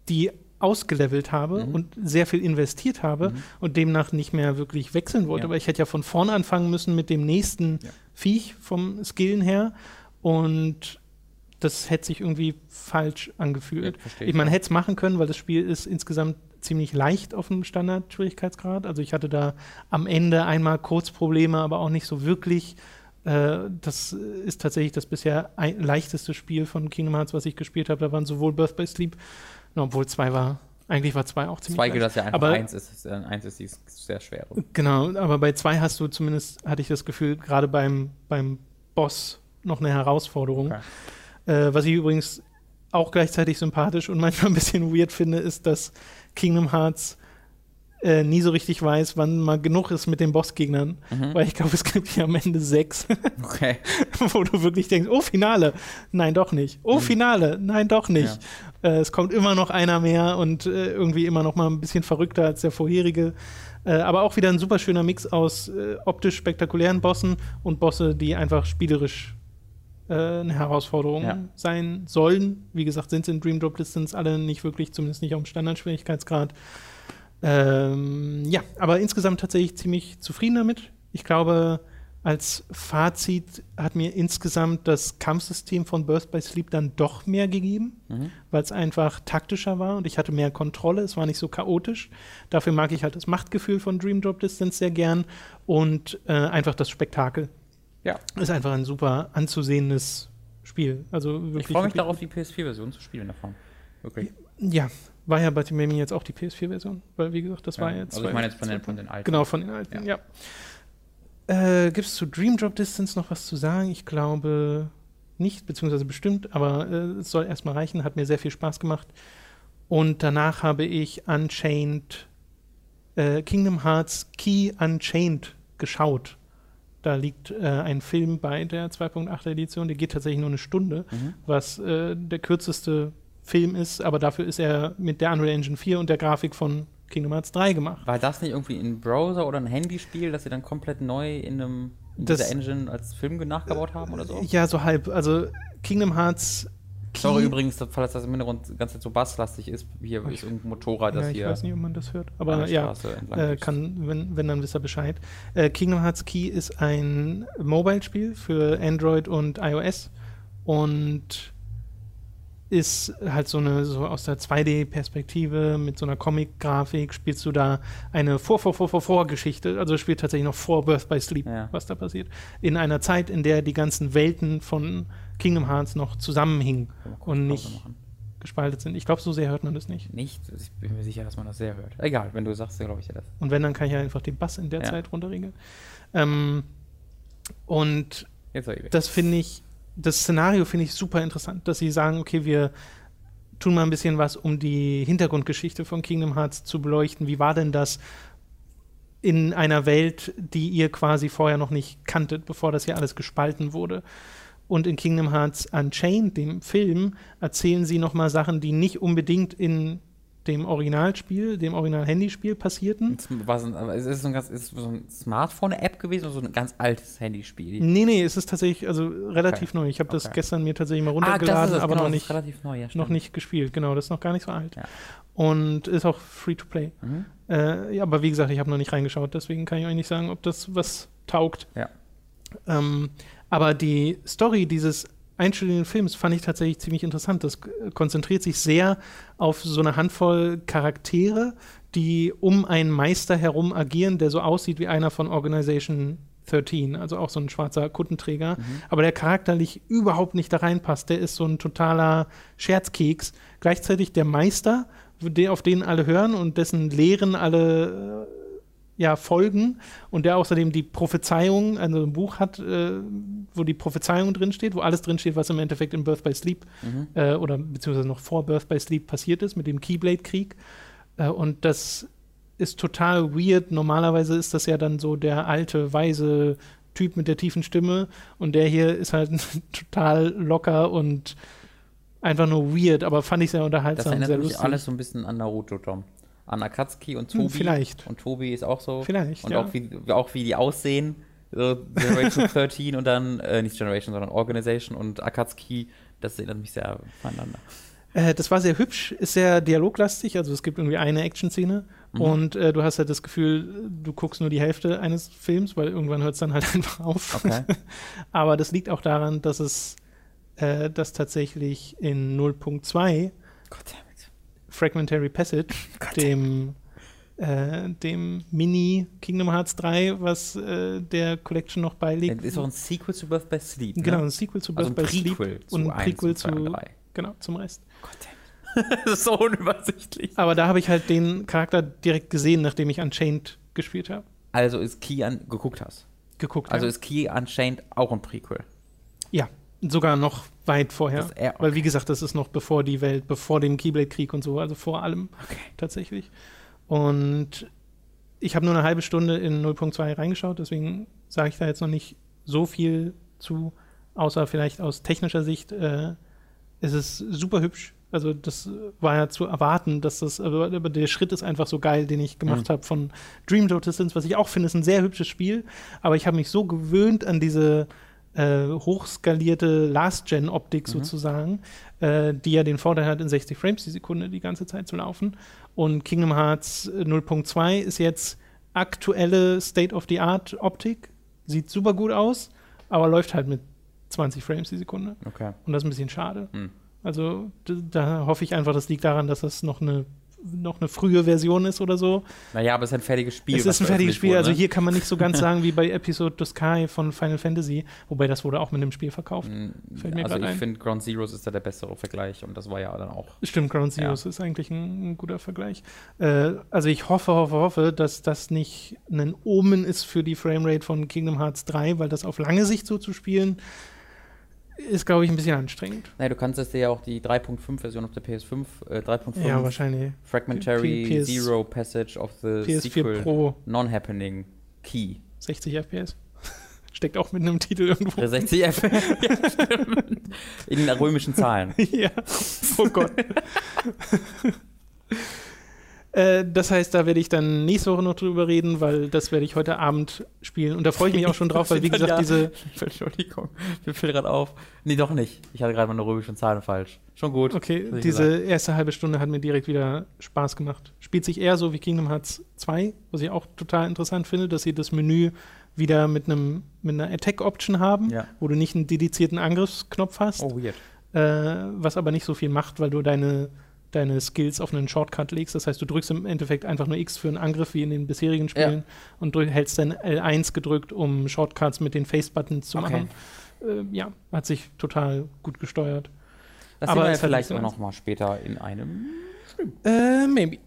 Speaker 1: die ausgelevelt habe mhm. und sehr viel investiert habe mhm. und demnach nicht mehr wirklich wechseln wollte. Ja. Aber ich hätte ja von vorne anfangen müssen mit dem nächsten ja. Viech vom Skillen her und das hätte sich irgendwie falsch angefühlt. Ja, ich meine, hätte es machen können, weil das Spiel ist insgesamt ziemlich leicht auf dem Standard-Schwierigkeitsgrad. Also ich hatte da am Ende einmal kurz Probleme, aber auch nicht so wirklich. Äh, das ist tatsächlich das bisher leichteste Spiel von Kingdom Hearts, was ich gespielt habe. Da waren sowohl Birth by Sleep obwohl zwei war, eigentlich war zwei auch ziemlich
Speaker 2: Zwei geht das ja einfach, aber, eins ist, eins ist die sehr schwere.
Speaker 1: Genau, aber bei zwei hast du zumindest, hatte ich das Gefühl, gerade beim, beim Boss noch eine Herausforderung. Okay. Äh, was ich übrigens auch gleichzeitig sympathisch und manchmal ein bisschen weird finde, ist, dass Kingdom Hearts äh, nie so richtig weiß, wann mal genug ist mit den Bossgegnern. Mhm. Weil ich glaube, es gibt hier am Ende sechs.
Speaker 2: Okay. [laughs]
Speaker 1: wo du wirklich denkst, oh, Finale. Nein, doch nicht. Oh, mhm. Finale. Nein, doch nicht. Ja. Äh, es kommt immer noch einer mehr und äh, irgendwie immer noch mal ein bisschen verrückter als der vorherige. Äh, aber auch wieder ein super schöner Mix aus äh, optisch spektakulären Bossen und Bosse, die einfach spielerisch äh, eine Herausforderung ja. sein sollen. Wie gesagt, sind sie in Dream Drop Distance alle nicht wirklich, zumindest nicht auf dem Standardschwierigkeitsgrad. Ähm, ja, aber insgesamt tatsächlich ziemlich zufrieden damit. Ich glaube, als Fazit hat mir insgesamt das Kampfsystem von Birth by Sleep dann doch mehr gegeben, mhm. weil es einfach taktischer war und ich hatte mehr Kontrolle. Es war nicht so chaotisch. Dafür mag ich halt das Machtgefühl von Dream Drop Distance sehr gern und äh, einfach das Spektakel.
Speaker 2: Ja.
Speaker 1: Ist einfach ein super anzusehendes Spiel. Also
Speaker 2: wirklich, ich freue mich darauf, die PS4-Version zu spielen davon.
Speaker 1: Wirklich. Ja, war ja bei Timmy jetzt auch die PS4-Version, weil wie gesagt, das ja, war jetzt.
Speaker 2: Also ich meine jetzt von den, von den alten.
Speaker 1: Genau, von den alten, ja. ja. Äh, Gibt es zu Dream Drop Distance noch was zu sagen? Ich glaube nicht, beziehungsweise bestimmt, aber äh, es soll erstmal reichen, hat mir sehr viel Spaß gemacht. Und danach habe ich Unchained, äh, Kingdom Hearts Key Unchained geschaut. Da liegt äh, ein Film bei der 2.8 Edition, der geht tatsächlich nur eine Stunde, mhm. was äh, der kürzeste Film ist, aber dafür ist er mit der Unreal Engine 4 und der Grafik von Kingdom Hearts 3 gemacht.
Speaker 2: War das nicht irgendwie ein Browser oder ein Handyspiel, das sie dann komplett neu in einem in das, dieser Engine als Film nachgebaut haben oder so?
Speaker 1: Ja, so halb. Also Kingdom Hearts
Speaker 2: Sorry übrigens, falls das im Hintergrund die ganze Zeit so basslastig ist. Hier ist irgendein Motorrad, das
Speaker 1: ja,
Speaker 2: ich hier.
Speaker 1: Ich weiß nicht, ob man das hört. Aber ja, äh, kann, wenn, wenn dann wisst ihr Bescheid. Äh, Kingdom Hearts Key ist ein Mobile-Spiel für Android und iOS. Und ist halt so eine, so aus der 2D-Perspektive mit so einer Comic-Grafik spielst du da eine Vor-Vor-Vor-Vor-Geschichte. Also spielt tatsächlich noch vor Birth by Sleep, ja. was da passiert. In einer Zeit, in der die ganzen Welten von Kingdom Hearts noch zusammenhingen und nicht gespaltet sind. Ich glaube, so sehr hört man das nicht.
Speaker 2: Nicht? Ich bin mir sicher, dass man das sehr hört. Egal, wenn du sagst, dann glaube ich dir das.
Speaker 1: Und wenn, dann kann ich ja einfach den Bass in der ja. Zeit runterregeln. Ähm, und das finde ich das Szenario finde ich super interessant, dass sie sagen, okay, wir tun mal ein bisschen was, um die Hintergrundgeschichte von Kingdom Hearts zu beleuchten. Wie war denn das in einer Welt, die ihr quasi vorher noch nicht kanntet, bevor das hier alles gespalten wurde? Und in Kingdom Hearts Unchained, dem Film, erzählen sie noch mal Sachen, die nicht unbedingt in dem Originalspiel, dem Original-Handyspiel passierten.
Speaker 2: Was, ist es so, ein ganz, ist so ein Smartphone-App gewesen oder so ein ganz altes Handyspiel?
Speaker 1: Nee, nee, es ist tatsächlich also relativ okay. neu. Ich habe das okay. gestern mir tatsächlich mal runtergeladen, ah, aber genau, noch, nicht, relativ neu, ja, noch nicht gespielt. Genau, das ist noch gar nicht so alt. Ja. Und ist auch free to play. Mhm. Äh, ja, aber wie gesagt, ich habe noch nicht reingeschaut, deswegen kann ich euch nicht sagen, ob das was taugt.
Speaker 2: Ja.
Speaker 1: Ähm, aber die Story dieses einstündigen Films fand ich tatsächlich ziemlich interessant. Das konzentriert sich sehr auf so eine Handvoll Charaktere, die um einen Meister herum agieren, der so aussieht wie einer von Organization 13, also auch so ein schwarzer Kuttenträger, mhm. aber der charakterlich überhaupt nicht da reinpasst. Der ist so ein totaler Scherzkeks. Gleichzeitig der Meister, auf den alle hören und dessen Lehren alle ja, folgen und der außerdem die Prophezeiung, also ein Buch hat, äh, wo die Prophezeiung drinsteht, wo alles drinsteht, was im Endeffekt in Birth by Sleep mhm. äh, oder beziehungsweise noch vor Birth by Sleep passiert ist mit dem Keyblade-Krieg. Äh, und das ist total weird. Normalerweise ist das ja dann so der alte, weise Typ mit der tiefen Stimme und der hier ist halt [laughs] total locker und einfach nur weird, aber fand ich sehr unterhaltsam. Das
Speaker 2: erinnert
Speaker 1: sehr
Speaker 2: mich alles so ein bisschen an Naruto, Tom an Akatsuki und hm, Tobi.
Speaker 1: Vielleicht.
Speaker 2: Und Tobi ist auch so.
Speaker 1: Vielleicht.
Speaker 2: Und
Speaker 1: ja.
Speaker 2: auch, wie, auch wie die aussehen. So Generation [laughs] 13 und dann, äh, nicht Generation, sondern Organization und Akatsuki. Das erinnert mich sehr voneinander.
Speaker 1: Äh, das war sehr hübsch, ist sehr dialoglastig. Also es gibt irgendwie eine Action-Szene mhm. und äh, du hast halt das Gefühl, du guckst nur die Hälfte eines Films, weil irgendwann hört es dann halt [laughs] einfach auf. Okay. [laughs] Aber das liegt auch daran, dass es äh, das tatsächlich in 0.2 Gott, Fragmentary Passage, [laughs] Gott. dem äh, dem Mini Kingdom Hearts 3, was äh, der Collection noch beiliegt.
Speaker 2: Das ist auch ein Sequel zu Birth by Sleep.
Speaker 1: Ne? Genau, ein Sequel zu Birth also by Sleep und ein Prequel zu, zu genau zum Rest.
Speaker 2: Gott, [laughs] das ist so unübersichtlich.
Speaker 1: Aber da habe ich halt den Charakter direkt gesehen, nachdem ich Unchained gespielt habe.
Speaker 2: Also ist Key an geguckt hast.
Speaker 1: Geguckt.
Speaker 2: Also
Speaker 1: ja.
Speaker 2: ist Key Unchained auch ein Prequel.
Speaker 1: Ja, sogar noch weit vorher. Er, okay. Weil, wie gesagt, das ist noch bevor die Welt, bevor dem Keyblade-Krieg und so, also vor allem okay. tatsächlich. Und ich habe nur eine halbe Stunde in 0.2 reingeschaut, deswegen sage ich da jetzt noch nicht so viel zu, außer vielleicht aus technischer Sicht. Äh, es ist super hübsch. Also das war ja zu erwarten, dass das, aber, aber der Schritt ist einfach so geil, den ich gemacht mhm. habe von Dream Distance, was ich auch finde, ist ein sehr hübsches Spiel, aber ich habe mich so gewöhnt an diese äh, hochskalierte Last-Gen-Optik mhm. sozusagen, äh, die ja den Vorteil hat, in 60 Frames die Sekunde die ganze Zeit zu laufen. Und Kingdom Hearts 0.2 ist jetzt aktuelle State-of-the-Art-Optik. Sieht super gut aus, aber läuft halt mit 20 Frames die Sekunde.
Speaker 2: Okay.
Speaker 1: Und das ist ein bisschen schade. Mhm. Also da hoffe ich einfach, das liegt daran, dass das noch eine noch eine frühe Version ist oder so.
Speaker 2: Naja, aber es ist ein fertiges Spiel.
Speaker 1: Es ist ein fertiges Spiel. Wurde, also ne? hier kann man nicht so ganz [laughs] sagen wie bei Episode of Sky von Final Fantasy, wobei das wurde auch mit dem Spiel verkauft. Mm,
Speaker 2: Fällt also ich finde Ground Zeroes ist da der bessere Vergleich und das war ja dann auch.
Speaker 1: Stimmt, Ground Zeroes ja. ist eigentlich ein, ein guter Vergleich. Äh, also ich hoffe, hoffe, hoffe, dass das nicht ein Omen ist für die Framerate von Kingdom Hearts 3, weil das auf lange Sicht so zu spielen ist, glaube ich, ein bisschen anstrengend.
Speaker 2: Naja, du kannst es dir ja auch die 3.5-Version auf der PS5, äh, 3.5
Speaker 1: ja, wahrscheinlich.
Speaker 2: Fragmentary PS, Zero Passage of the
Speaker 1: PS4
Speaker 2: Sequel
Speaker 1: Pro.
Speaker 2: Non-Happening Key.
Speaker 1: 60 FPS. [laughs] Steckt auch mit einem Titel irgendwo.
Speaker 2: 60 FPS. ja, In römischen Zahlen.
Speaker 1: ja. Oh Gott. [laughs] Äh, das heißt, da werde ich dann nächste Woche noch drüber reden, weil das werde ich heute Abend spielen. Und da freue ich mich auch schon drauf, weil wie [laughs] gesagt, ja, diese. [laughs]
Speaker 2: Entschuldigung, mir fällt gerade auf. Nee, doch nicht. Ich hatte gerade meine römischen Zahlen falsch. Schon gut.
Speaker 1: Okay, diese gesagt. erste halbe Stunde hat mir direkt wieder Spaß gemacht. Spielt sich eher so wie Kingdom Hearts 2, was ich auch total interessant finde, dass sie das Menü wieder mit einem mit einer Attack-Option haben, ja. wo du nicht einen dedizierten Angriffsknopf hast.
Speaker 2: Oh, weird.
Speaker 1: Äh, was aber nicht so viel macht, weil du deine deine Skills auf einen Shortcut legst. Das heißt, du drückst im Endeffekt einfach nur X für einen Angriff wie in den bisherigen Spielen ja. und hältst dann L1 gedrückt, um Shortcuts mit den Face-Buttons zu okay. machen. Äh, ja, hat sich total gut gesteuert.
Speaker 2: Das Aber sehen wir vielleicht auch noch mal später in einem
Speaker 1: Stream. Äh, maybe.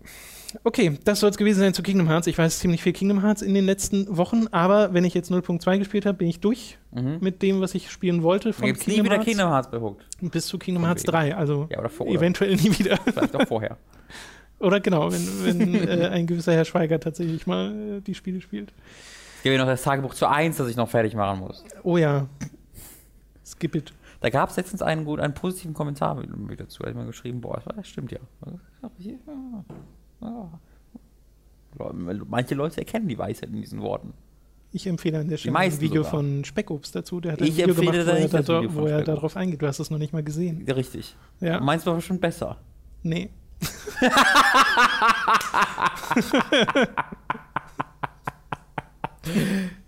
Speaker 1: Okay, das soll es gewesen sein zu Kingdom Hearts. Ich weiß ziemlich viel Kingdom Hearts in den letzten Wochen, aber wenn ich jetzt 0.2 gespielt habe, bin ich durch mhm. mit dem, was ich spielen wollte
Speaker 2: von Kingdom nie wieder Hearts. Kingdom Hearts behuckt.
Speaker 1: Bis zu Kingdom Hearts 3, also
Speaker 2: ja, oder vor,
Speaker 1: eventuell nie wieder.
Speaker 2: Vielleicht auch vorher. [laughs]
Speaker 1: oder genau, wenn, wenn äh, ein gewisser Herr Schweiger tatsächlich mal äh, die Spiele spielt.
Speaker 2: Es gibt ja noch das Tagebuch zu 1, das ich noch fertig machen muss.
Speaker 1: Oh ja. Skip it.
Speaker 2: Da gab es letztens einen gut, einen positiven Kommentar dazu. Da hat man geschrieben, boah, das stimmt ja. ja, ja. Manche Leute erkennen die Weisheit in diesen Worten.
Speaker 1: Ich empfehle an der Stelle ein Video
Speaker 2: sogar.
Speaker 1: von Speckobst dazu. Der hat ein
Speaker 2: Ich
Speaker 1: Video
Speaker 2: empfehle
Speaker 1: gemacht, wo er,
Speaker 2: nicht
Speaker 1: da,
Speaker 2: von
Speaker 1: wo er darauf eingeht. Du hast es noch nicht mal gesehen.
Speaker 2: Ja, richtig.
Speaker 1: Ja.
Speaker 2: Meins war schon besser.
Speaker 1: Nee. [laughs]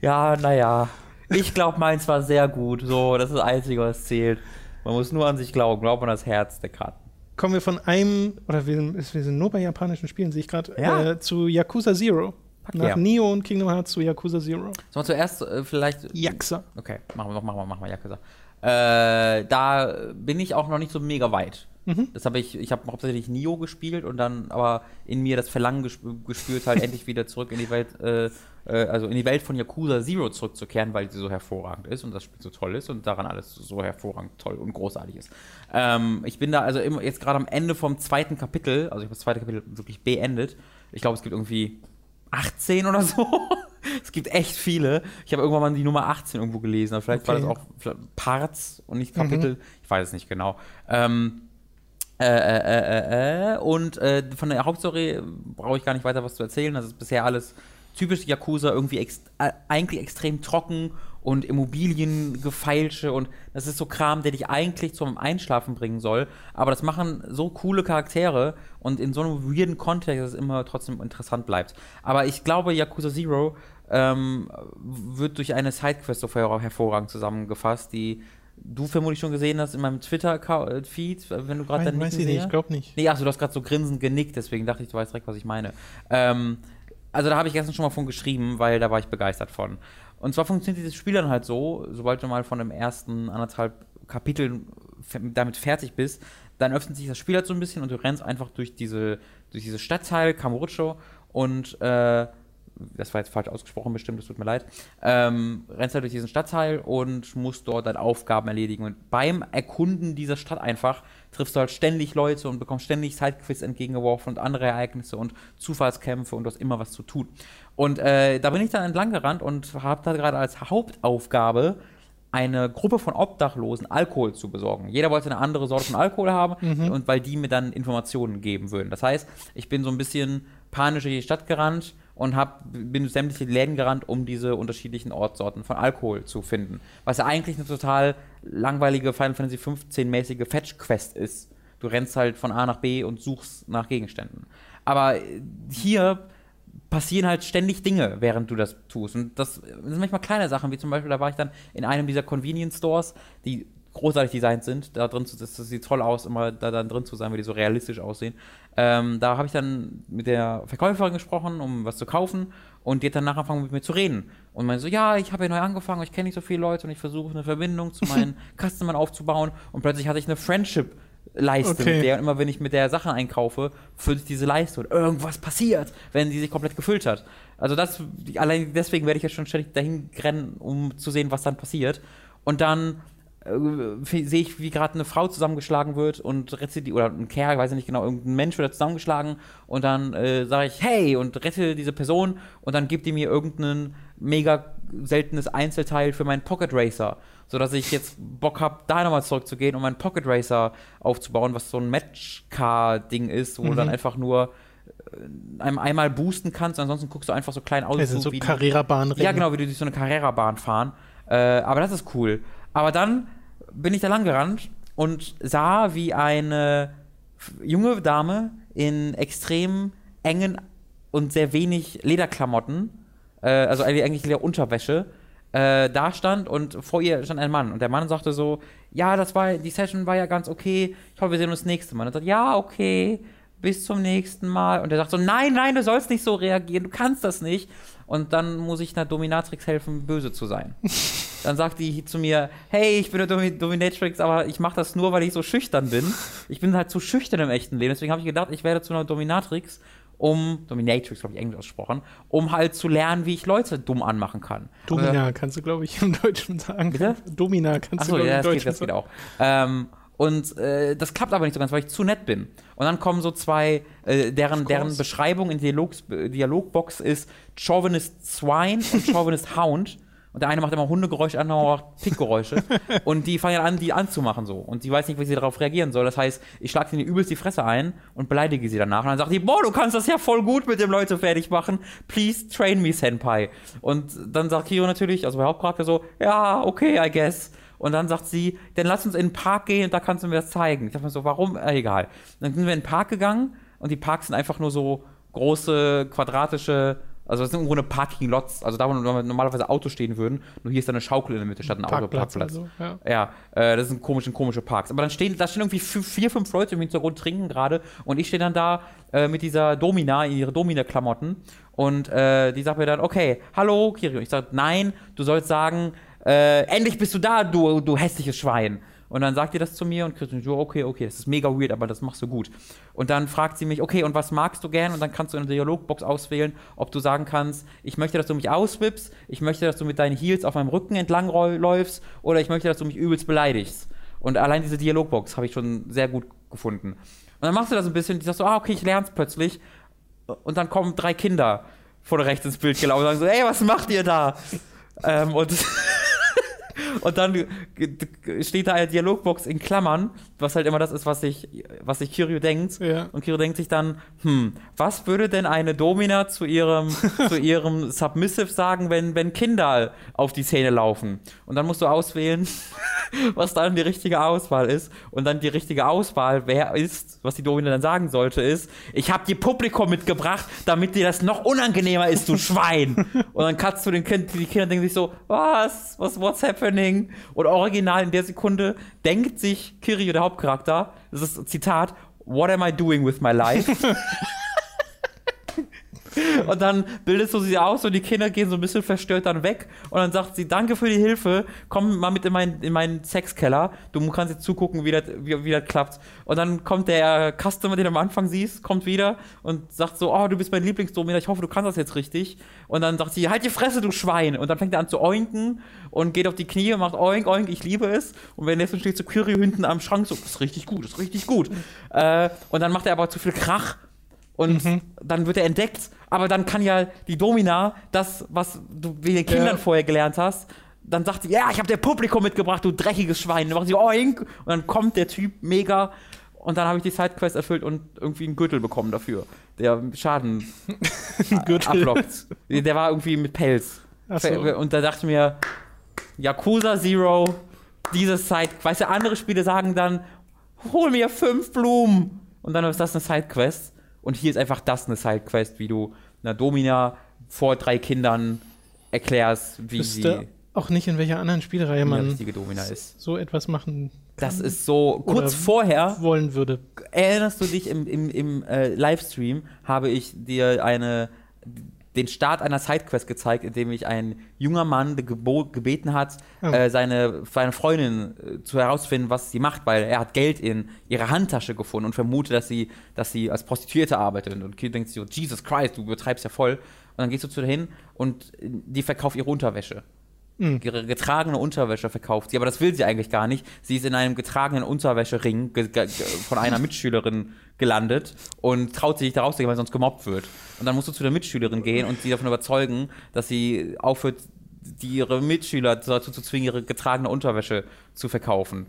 Speaker 2: Ja, naja. Ich glaube, meins war sehr gut. So, das ist das Einzige, was zählt. Man muss nur an sich glauben. Glaubt an das Herz der Karten.
Speaker 1: Kommen wir von einem, oder wir, sind- wir sind nur bei japanischen Spielen, sehe ich gerade,
Speaker 2: Ja.
Speaker 1: äh, zu Yakuza Zero.
Speaker 2: Pack
Speaker 1: Nach
Speaker 2: her.
Speaker 1: Neo und Kingdom Hearts zu Yakuza Zero.
Speaker 2: Sollen wir zuerst äh, vielleicht.
Speaker 1: Yakuza.
Speaker 2: Okay, machen wir, machen wir, machen wir Yakuza. Äh, da bin ich auch noch nicht so mega weit.
Speaker 1: Mhm.
Speaker 2: Das habe ich, ich habe hauptsächlich Nio gespielt und dann aber in mir das Verlangen gesp gespürt, halt [laughs] endlich wieder zurück in die Welt, äh, äh, also in die Welt von Yakuza Zero zurückzukehren, weil sie so hervorragend ist und das Spiel so toll ist und daran alles so hervorragend toll und großartig ist. Ähm, ich bin da also immer jetzt gerade am Ende vom zweiten Kapitel, also ich habe das zweite Kapitel wirklich beendet. Ich glaube, es gibt irgendwie 18 oder so. [laughs] es gibt echt viele. Ich habe irgendwann mal die Nummer 18 irgendwo gelesen. Aber vielleicht war
Speaker 1: Okay.
Speaker 2: das auch Parts und nicht Kapitel. Ich weiß es nicht genau. Ähm, äh, äh, äh, äh, und äh, von der Hauptstory brauche ich gar nicht weiter was zu erzählen. Das ist bisher alles typisch Yakuza, irgendwie ex äh, eigentlich extrem trocken und Immobiliengefeilsche und das ist so Kram, der dich eigentlich zum Einschlafen bringen soll. Aber das machen so coole Charaktere und in so einem weirden Kontext, dass es immer trotzdem interessant bleibt. Aber ich glaube, Yakuza Zero ähm, wird durch eine Sidequest so her- hervorragend zusammengefasst, die du vermutlich schon gesehen hast in meinem Twitter-Feed, wenn du gerade
Speaker 1: Weiß,
Speaker 2: dein
Speaker 1: weiß
Speaker 2: Nicken
Speaker 1: ich nicht,
Speaker 2: sehe.
Speaker 1: ich glaube nicht.
Speaker 2: Nee, achso, du hast gerade so grinsend genickt, deswegen dachte ich, du weißt direkt, was ich meine. Ähm, also da habe ich gestern schon mal von geschrieben, weil da war ich begeistert von. Und zwar funktioniert dieses Spiel dann halt so, sobald du mal von dem ersten anderthalb Kapitel damit fertig bist, dann öffnet sich das Spiel halt so ein bisschen und du rennst einfach durch diese, durch dieses Stadtteil Kamurocho und äh, das war jetzt falsch ausgesprochen bestimmt, das tut mir leid, ähm, rennst halt durch diesen Stadtteil und musst dort deine Aufgaben erledigen. Und beim Erkunden dieser Stadt einfach triffst du halt ständig Leute und bekommst ständig Sidequists entgegengeworfen und andere Ereignisse und Zufallskämpfe und du hast immer was zu tun. Und äh, da bin ich dann entlang gerannt und habe da gerade als Hauptaufgabe eine Gruppe von Obdachlosen Alkohol zu besorgen. Jeder wollte eine andere Sorte von Alkohol haben und weil die mir dann Informationen geben würden. Das heißt, ich bin so ein bisschen panisch in die Stadt gerannt und hab, bin durch sämtliche Läden gerannt, um diese unterschiedlichen Ortsorten von Alkohol zu finden. Was ja eigentlich eine total langweilige Final Fantasy 15-mäßige Fetch-Quest ist. Du rennst halt von A nach B und suchst nach Gegenständen. Aber hier passieren halt ständig Dinge, während du das tust. Und das sind manchmal kleine Sachen, wie zum Beispiel, da war ich dann in einem dieser Convenience Stores, die großartig designt sind, da drin zu, das, das sieht toll aus, immer da dann drin zu sein, weil die so realistisch aussehen. Ähm, da habe ich dann mit der Verkäuferin gesprochen, um was zu kaufen und die hat dann nachher angefangen mit mir zu reden. Und meinte so, ja, ich habe ja neu angefangen, ich kenne nicht so viele Leute und ich versuche eine Verbindung zu meinen [laughs] Customern aufzubauen und plötzlich hatte ich eine Friendship Leiste
Speaker 1: Okay.
Speaker 2: mit der und immer wenn ich mit der Sachen einkaufe, füllt sich diese Leiste und irgendwas passiert, wenn die sich komplett gefüllt hat. Also das, allein deswegen werde ich jetzt schon ständig dahin rennen, um zu sehen, was dann passiert. Und dann äh, sehe ich, wie gerade eine Frau zusammengeschlagen wird und rette die, oder ein Kerl, weiß ich nicht genau, irgendein Mensch wird zusammengeschlagen und dann äh, sage ich, hey, und rette diese Person und dann gibt die mir irgendein mega seltenes Einzelteil für meinen Pocket Racer, sodass ich jetzt Bock habe, da nochmal zurückzugehen und meinen Pocket Racer aufzubauen, was so ein Matchcar-Ding ist, wo du dann einfach nur äh, einem einmal boosten kannst, ansonsten guckst du einfach so klein aus.
Speaker 1: Das sind so
Speaker 2: wie die-
Speaker 1: Carrera-Bahn
Speaker 2: ja, genau, wie du durch so eine Carrera-Bahn fahren. Äh, aber das ist cool. Aber dann bin ich da lang gerannt und sah, wie eine junge Dame in extrem engen und sehr wenig Lederklamotten, äh, also eigentlich eigentlich Leder Unterwäsche, äh, da stand und vor ihr stand ein Mann. Und der Mann sagte so, ja, das war, die Session war ja ganz okay, ich hoffe, wir sehen uns das nächste Mal. Und er sagt, ja, okay, bis zum nächsten Mal. Und er sagt so, nein, nein, du sollst nicht so reagieren, du kannst das nicht. Und dann muss ich einer Dominatrix helfen, böse zu sein. [laughs] Dann sagt die zu mir, hey, ich bin eine Domi Dominatrix, aber ich mache das nur, weil ich so schüchtern bin. Ich bin halt zu schüchtern im echten Leben. Deswegen habe ich gedacht, ich werde zu einer Dominatrix, um, Dominatrix, glaube ich, englisch ausgesprochen, um halt zu lernen, wie ich Leute dumm anmachen kann.
Speaker 1: Domina kannst du, glaube ich, im Deutschen sagen.
Speaker 2: Bitte?
Speaker 1: Domina kannst
Speaker 2: Achso,
Speaker 1: du, glaub ich,
Speaker 2: ja,
Speaker 1: im
Speaker 2: das geht,
Speaker 1: Deutschen
Speaker 2: das geht auch. Ähm, und äh, das klappt aber nicht so ganz, weil ich zu nett bin. Und dann kommen so zwei, äh, deren, deren. Beschreibung in Dialogs, Dialogbox ist Chauvinist Swine und [laughs] Chauvinist Hound. Und der eine macht immer Hundegeräusche, der andere macht Pickgeräusche. [laughs] und die fangen an, die anzumachen so. Und sie weiß nicht, wie sie darauf reagieren soll. Das heißt, ich schlage sie übelst die Fresse ein und beleidige sie danach. Und dann sagt die, boah, du kannst das ja voll gut mit dem Leute fertig machen. Please train me, Senpai. Und dann sagt Kiro natürlich, also der Hauptcharakter so, ja, okay, I guess. Und dann sagt sie, dann lass uns in den Park gehen und da kannst du mir das zeigen. Ich dachte mir so, warum? Äh, egal. Dann sind wir in den Park gegangen und die Parks sind einfach nur so große, quadratische, also das sind im Grunde Parking-Lots, also da, wo normalerweise Autos stehen würden, nur hier ist da eine Schaukel in der Mitte statt ein Autoparkplatz. So, ja, ja äh, das sind komische, komische Parks. Aber dann stehen, da stehen irgendwie vier, fünf Leute im Hintergrund, trinken gerade und ich stehe dann da äh, mit dieser Domina, in ihre Domina-Klamotten und äh, die sagt mir dann, okay, hallo, Kiri. Und ich sage, nein, du sollst sagen, äh, endlich bist du da, du, du hässliches Schwein. Und dann sagt ihr das zu mir und Christian so, okay, okay, das ist mega weird, aber das machst du gut. Und dann fragt sie mich, okay, und was magst du gern? Und dann kannst du in der Dialogbox auswählen, ob du sagen kannst, ich möchte, dass du mich auswippst, ich möchte, dass du mit deinen Heels auf meinem Rücken entlang läufst oder ich möchte, dass du mich übelst beleidigst. Und allein diese Dialogbox habe ich schon sehr gut gefunden. Und dann machst du das ein bisschen, und sagst so, ah, okay, ich lerne es plötzlich. Und dann kommen drei Kinder vor rechts ins Bild gelaufen und sagen so, ey, was macht ihr da? ähm, und [laughs] Und dann steht da eine Dialogbox in Klammern, was halt immer das ist, was sich, was sich Kiryu denkt. Ja. Und Kiryu denkt sich dann, hm, was würde denn eine Domina zu ihrem, [laughs] zu ihrem Submissive sagen, wenn, wenn Kinder auf die Szene laufen? Und dann musst du auswählen, [laughs] was dann die richtige Auswahl ist. Und dann die richtige Auswahl, wer ist, was die Domina dann sagen sollte, ist, ich habe dir Publikum mitgebracht, damit dir das noch unangenehmer ist, du Schwein. [laughs] Und dann kannst du den Kind, die Kinder denken sich so, was, was, what's happening? Und original in der Sekunde denkt sich Kiryu, der Hauptcharakter, das ist Zitat, what am I doing with my life? [laughs] [laughs] Und dann bildest du sie aus und die Kinder gehen so ein bisschen verstört dann weg. Und dann sagt sie, danke für die Hilfe, komm mal mit in, mein, in meinen Sexkeller. Du kannst jetzt zugucken, wie das, wie, wie das klappt. Und dann kommt der Customer, den du am Anfang siehst, kommt wieder und sagt so, oh, du bist mein Lieblingsdomina, ich hoffe, du kannst das jetzt richtig. Und dann sagt sie, halt die Fresse, du Schwein. Und dann fängt er an zu oinken und geht auf die Knie und macht oink, oink, ich liebe es. Und wenn währenddessen steht so Kyrie hinten am Schrank so, das ist richtig gut, das ist richtig gut. Äh, und dann macht er aber zu viel Krach und mhm. dann wird er entdeckt, aber dann kann ja die Domina das, was du wie den Kindern ja. vorher gelernt hast, dann sagt sie, ja, ich habe dir Publikum mitgebracht, du dreckiges Schwein. Dann macht sie oink und dann kommt der Typ mega und dann habe ich die Sidequest erfüllt und irgendwie einen Gürtel bekommen dafür, der Schaden [laughs] ablockt. Der war irgendwie mit Pelz. So. Und da dachte ich mir, Yakuza Zero, dieses Side, weißt du, andere Spiele sagen dann, hol mir fünf Blumen. Und dann ist das eine Sidequest. Und hier ist einfach das eine Sidequest, wie du einer Domina vor drei Kindern erklärst, wie sie.
Speaker 1: Auch nicht in welcher anderen Spielreihe man
Speaker 2: richtige Domina ist.
Speaker 1: so etwas machen kann.
Speaker 2: Das ist so kurz vorher
Speaker 1: wollen würde.
Speaker 2: Erinnerst du dich im, im, im äh, Livestream habe ich dir eine den Start einer Sidequest gezeigt, in dem mich ein junger Mann gebeten hat, oh. äh, seine, seine Freundin äh, zu herausfinden, was sie macht, weil er hat Geld in ihrer Handtasche gefunden und vermutet, dass sie, dass sie als Prostituierte arbeitet. Und Kind denkt sich so, Jesus Christ, du betreibst ja voll. Und dann gehst du zu hin und die verkauft ihre Unterwäsche. Ihre getragene Unterwäsche verkauft sie, aber das will sie eigentlich gar nicht. Sie ist in einem getragenen Unterwäschering von einer [laughs] Mitschülerin gelandet und traut sich nicht da rauszugehen, weil sonst gemobbt wird. Und dann musst du zu der Mitschülerin gehen und sie davon überzeugen, dass sie aufhört, die ihre Mitschüler dazu zu zwingen, ihre getragene Unterwäsche zu verkaufen.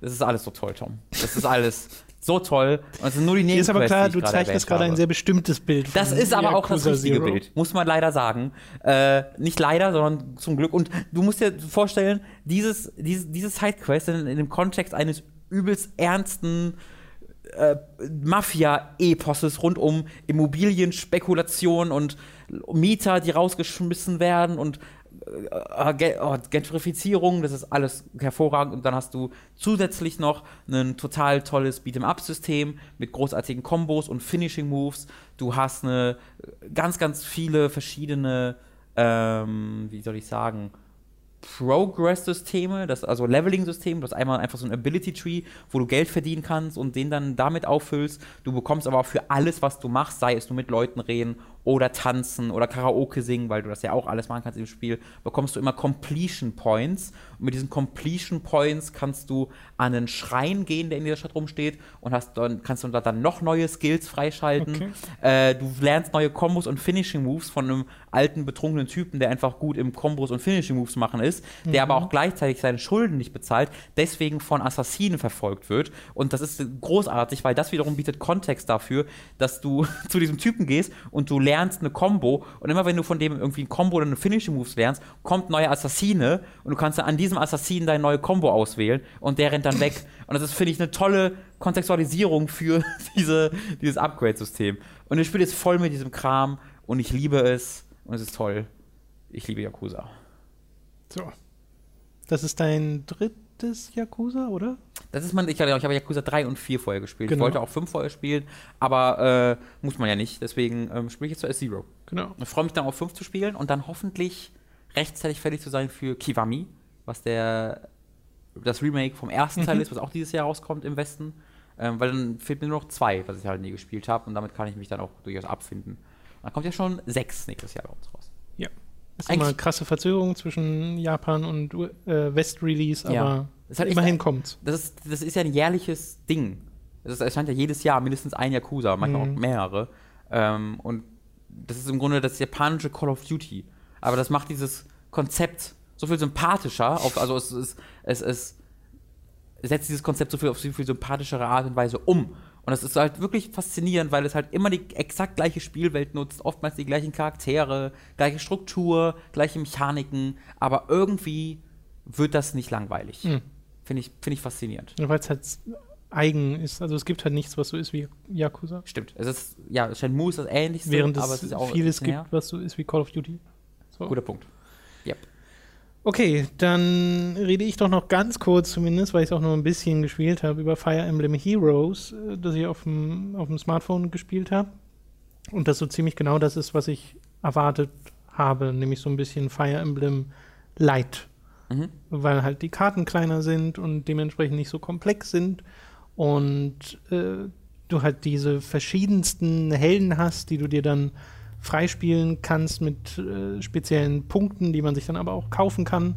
Speaker 2: Das ist alles so toll, Tom. Das ist alles so toll. Und es sind nur die
Speaker 1: Ist aber klar, du zeichnest gerade ein sehr bestimmtes Bild.
Speaker 2: Das ist aber auch das richtige Zero. Bild, muss man leider sagen. Äh, nicht leider, sondern zum Glück. Und du musst dir vorstellen, dieses, dieses, dieses Sidequest in, in dem Kontext eines übelst ernsten äh, Mafia-Eposes rund um Immobilienspekulation und Mieter, die rausgeschmissen werden und oh, Gentrifizierung, das ist alles hervorragend. Und dann hast du zusätzlich noch ein total tolles Beat'em-up-System mit großartigen Kombos und Finishing-Moves. Du hast eine ganz, ganz viele verschiedene, ähm, wie soll ich sagen, Progress-Systeme, das also Leveling-System, das einmal einfach so ein Ability-Tree, wo du Geld verdienen kannst und den dann damit auffüllst. Du bekommst aber auch für alles, was du machst, sei es nur mit Leuten reden oder tanzen oder Karaoke singen, weil du das ja auch alles machen kannst im Spiel, bekommst du immer Completion Points. Und mit diesen Completion Points kannst du an einen Schrein gehen, der in dieser Stadt rumsteht, und hast dann, kannst du da dann noch neue Skills freischalten.
Speaker 1: Okay.
Speaker 2: Äh, du lernst neue Kombos und Finishing Moves von einem alten, betrunkenen Typen, der einfach gut im Kombos und Finishing Moves machen ist, der aber auch gleichzeitig seine Schulden nicht bezahlt, deswegen von Assassinen verfolgt wird. Und das ist großartig, weil das wiederum bietet Kontext dafür, dass du [laughs] zu diesem Typen gehst und du lernst eine Combo und immer wenn du von dem irgendwie ein Combo oder eine Finishing Moves lernst, kommt neue Assassine und du kannst dann an diesem Assassinen deine neue Combo auswählen und der rennt dann weg. Und das ist, finde ich, eine tolle Kontextualisierung für [laughs] diese, dieses Upgrade-System. Und das Spiel ist voll mit diesem Kram und ich liebe es und es ist toll. Ich liebe Yakuza.
Speaker 1: So. Das ist dein drittes Yakuza, oder?
Speaker 2: Das ist man, ich, ich habe Yakuza 3 und 4 vorher gespielt.
Speaker 1: Genau.
Speaker 2: Ich wollte auch 5 vorher spielen, aber äh, muss man ja nicht. Deswegen ähm, spiele ich jetzt zuerst Zero.
Speaker 1: Genau.
Speaker 2: Ich freue mich dann auf 5 zu spielen und dann hoffentlich rechtzeitig fertig zu sein für Kiwami, was der das Remake vom ersten Teil
Speaker 1: Mhm.
Speaker 2: ist, was auch dieses Jahr rauskommt im Westen. Ähm, weil dann fehlt mir nur noch zwei, was ich halt nie gespielt habe und damit kann ich mich dann auch durchaus abfinden. Dann kommt ja schon 6 nächstes Jahr bei uns raus.
Speaker 1: Ja. Ist
Speaker 2: Eigentlich-
Speaker 1: immer krasse Verzögerung zwischen Japan und äh, West-Release, aber
Speaker 2: Ja. Ist halt
Speaker 1: immerhin kommt's.
Speaker 2: Das ist, das ist ja ein jährliches Ding. Es erscheint ja jedes Jahr mindestens ein Yakuza, manchmal
Speaker 1: Mhm.
Speaker 2: auch mehrere. Ähm, und das ist im Grunde das japanische Call of Duty. Aber das macht dieses Konzept so viel sympathischer. Auf, also es, es, es, es setzt dieses Konzept so viel auf so viel sympathischere Art und Weise um. Und das ist halt wirklich faszinierend, weil es halt immer die exakt gleiche Spielwelt nutzt, oftmals die gleichen Charaktere, gleiche Struktur, gleiche Mechaniken, aber irgendwie wird das nicht langweilig.
Speaker 1: Mhm.
Speaker 2: Finde ich, finde ich faszinierend.
Speaker 1: Weil es halt eigen ist. Also es gibt halt nichts, was so ist wie Yakuza.
Speaker 2: Stimmt. Es ist, ja, Shenmue ist das ähnlichste,
Speaker 1: Während
Speaker 2: aber
Speaker 1: es
Speaker 2: es ist auch
Speaker 1: vieles gibt, was so ist wie Call of Duty. So.
Speaker 2: Guter Punkt. Yep.
Speaker 1: Okay, dann rede ich doch noch ganz kurz zumindest, weil ich es auch nur ein bisschen gespielt habe, über Fire Emblem Heroes, äh, das ich auf dem, auf dem Smartphone gespielt habe. Und das so ziemlich genau das ist, was ich erwartet habe, nämlich so ein bisschen Fire Emblem Light.
Speaker 2: Mhm.
Speaker 1: Weil halt die Karten kleiner sind und dementsprechend nicht so komplex sind. Und äh, du halt diese verschiedensten Helden hast, die du dir dann freispielen kannst mit äh, speziellen Punkten, die man sich dann aber auch kaufen kann,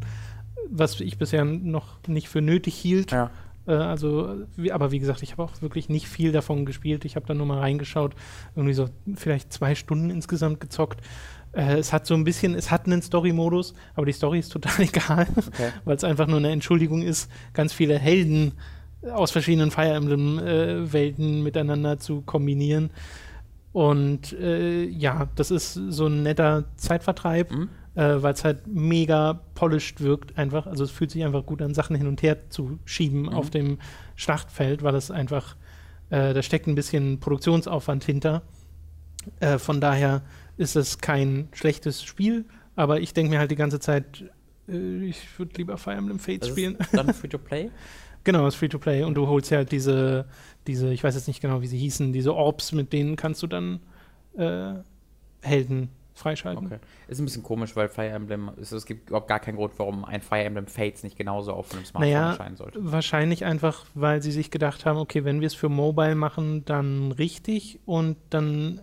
Speaker 1: was ich bisher noch nicht für nötig hielt.
Speaker 2: Ja.
Speaker 1: Äh, also, wie, aber wie gesagt, ich habe auch wirklich nicht viel davon gespielt. Ich habe da nur mal reingeschaut, irgendwie so vielleicht zwei Stunden insgesamt gezockt. Äh, es hat so ein bisschen, es hat einen Story-Modus, aber die Story ist total [laughs] egal,
Speaker 2: Okay.
Speaker 1: weil es einfach nur eine Entschuldigung ist, ganz viele Helden aus verschiedenen Fire Emblem-Welten miteinander zu kombinieren. Und äh, ja, das ist so ein netter Zeitvertreib,
Speaker 2: Mhm.
Speaker 1: äh, weil es halt mega polished wirkt einfach. Also es fühlt sich einfach gut an, Sachen hin und her zu schieben
Speaker 2: Mhm.
Speaker 1: auf dem Schlachtfeld, weil es einfach, äh, da steckt ein bisschen Produktionsaufwand hinter. Äh, von daher ist es kein schlechtes Spiel, aber ich denke mir halt die ganze Zeit, äh, ich würde lieber Fire Emblem Fates
Speaker 2: Das
Speaker 1: spielen.
Speaker 2: ist dann [laughs] Free-to-Play?
Speaker 1: Genau, es ist Free-to-Play und du holst ja halt diese, diese, ich weiß jetzt nicht genau, wie sie hießen, diese Orbs, mit denen kannst du dann äh, Helden freischalten.
Speaker 2: Okay. Ist ein bisschen komisch, weil Fire Emblem, es, es gibt überhaupt gar keinen Grund, warum ein Fire Emblem Fates nicht genauso auf einem Smartphone
Speaker 1: Naja,
Speaker 2: erscheinen sollte.
Speaker 1: wahrscheinlich einfach, weil sie sich gedacht haben, okay, wenn wir es für Mobile machen, dann richtig und dann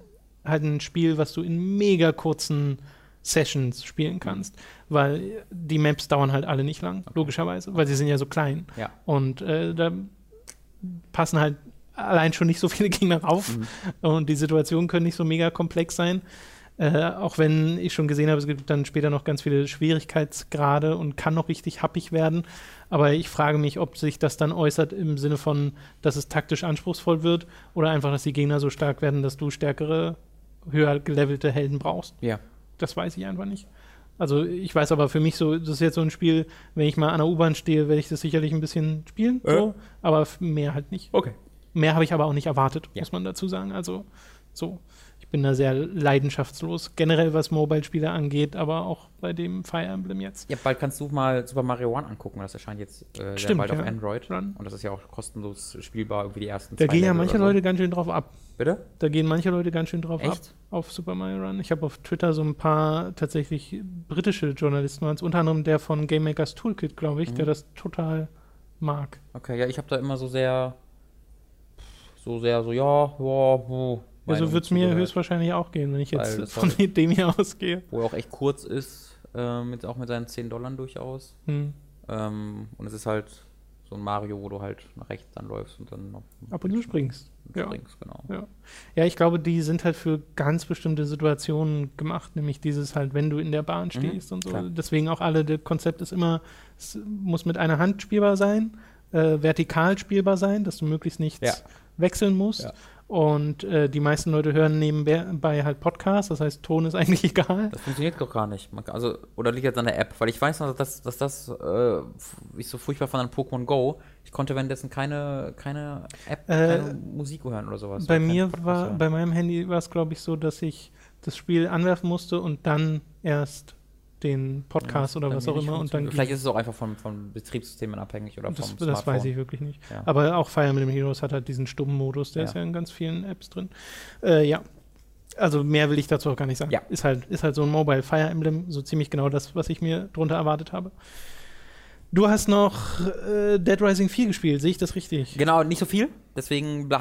Speaker 1: halt ein Spiel, was du in mega kurzen Sessions spielen kannst, weil die Maps dauern halt alle nicht lang, logischerweise, weil sie sind ja so klein.
Speaker 2: Ja.
Speaker 1: Und äh, da passen halt allein schon nicht so viele [laughs] Gegner auf
Speaker 2: Mhm.
Speaker 1: und die Situationen können nicht so mega komplex sein. Äh, auch wenn ich schon gesehen habe, es gibt dann später noch ganz viele Schwierigkeitsgrade und kann noch richtig happig werden. Aber ich frage mich, ob sich das dann äußert im Sinne von, dass es taktisch anspruchsvoll wird oder einfach, dass die Gegner so stark werden, dass du stärkere, höher gelevelte Helden brauchst.
Speaker 2: Ja.
Speaker 1: Das weiß ich einfach nicht. Also ich weiß aber für mich so, das ist jetzt so ein Spiel, wenn ich mal an der U-Bahn stehe, werde ich das sicherlich ein bisschen spielen,
Speaker 2: Äh.
Speaker 1: so, aber mehr halt nicht.
Speaker 2: Okay.
Speaker 1: Mehr habe ich aber auch nicht erwartet,
Speaker 2: Ja.
Speaker 1: muss man dazu sagen. Also so, ich bin da sehr leidenschaftslos, generell was Mobile-Spiele angeht, aber auch bei dem Fire Emblem jetzt.
Speaker 2: Ja, bald kannst du mal Super Mario One angucken. Das erscheint jetzt äh,
Speaker 1: Stimmt,
Speaker 2: bald auf
Speaker 1: ja.
Speaker 2: Android.
Speaker 1: Run.
Speaker 2: Und das ist ja auch kostenlos spielbar, irgendwie die ersten
Speaker 1: Da gehen ja manche
Speaker 2: so.
Speaker 1: Leute ganz schön drauf ab.
Speaker 2: Bitte?
Speaker 1: Da gehen manche Leute ganz schön drauf ab
Speaker 2: Echt?
Speaker 1: auf Super Mario Run. Ich habe auf Twitter so ein paar tatsächlich britische Journalisten, unter anderem der von Game Makers Toolkit, glaube ich,
Speaker 2: Mhm.
Speaker 1: der das total mag.
Speaker 2: Okay, ja, ich habe da immer so sehr, so sehr, so, ja, ja, wo,
Speaker 1: Ja, so
Speaker 2: Meinung
Speaker 1: wird es mir höchstwahrscheinlich auch gehen, wenn ich jetzt von
Speaker 2: halt-
Speaker 1: dem hier ausgehe.
Speaker 2: Wo er auch echt kurz ist, äh, mit, auch mit seinen 10 Dollar durchaus.
Speaker 1: Hm.
Speaker 2: Ähm, und es ist halt so ein Mario, wo du halt nach rechts dann läufst und dann noch
Speaker 1: Ab und zu springst. Ja.
Speaker 2: springst, genau.
Speaker 1: Ja. ja, ich glaube, die sind halt für ganz bestimmte Situationen gemacht, nämlich dieses halt, wenn du in der Bahn stehst und so.
Speaker 2: Mhm, klar.
Speaker 1: Deswegen auch alle, das Konzept ist immer, es muss mit einer Hand spielbar sein, äh, vertikal spielbar sein, dass du möglichst nichts
Speaker 2: Ja.
Speaker 1: wechseln musst. Und äh, die meisten Leute hören nebenbei halt Podcasts, das heißt, Ton ist [laughs] eigentlich egal.
Speaker 2: Das funktioniert doch gar nicht. Kann, also, oder liegt jetzt an der App? Weil ich weiß noch, dass, dass das äh, ich so furchtbar fand an Pokémon Go. Ich konnte währenddessen keine, keine App,
Speaker 1: Äh,
Speaker 2: keine Musik hören oder sowas.
Speaker 1: Bei
Speaker 2: oder
Speaker 1: mir war,
Speaker 2: hören.
Speaker 1: bei meinem Handy war es, glaube ich, so, dass ich das Spiel anwerfen musste und dann erst den Podcast oder
Speaker 2: Bei
Speaker 1: was auch immer und dann.
Speaker 2: Vielleicht ist es auch einfach von, von Betriebssystemen abhängig oder
Speaker 1: Das,
Speaker 2: vom
Speaker 1: das
Speaker 2: Smartphone.
Speaker 1: weiß ich wirklich nicht.
Speaker 2: Ja.
Speaker 1: Aber auch Fire Emblem Heroes hat halt diesen stummen Modus, der
Speaker 2: Ja.
Speaker 1: ist ja in ganz vielen Apps drin. Äh, ja. Also mehr will ich dazu auch gar nicht sagen.
Speaker 2: Ja.
Speaker 1: Ist halt, ist halt so ein Mobile Fire Emblem, so ziemlich genau das, was ich mir drunter erwartet habe. Du hast noch äh, Dead Rising 4 gespielt, sehe ich das richtig?
Speaker 2: Genau, nicht so viel. Deswegen äh,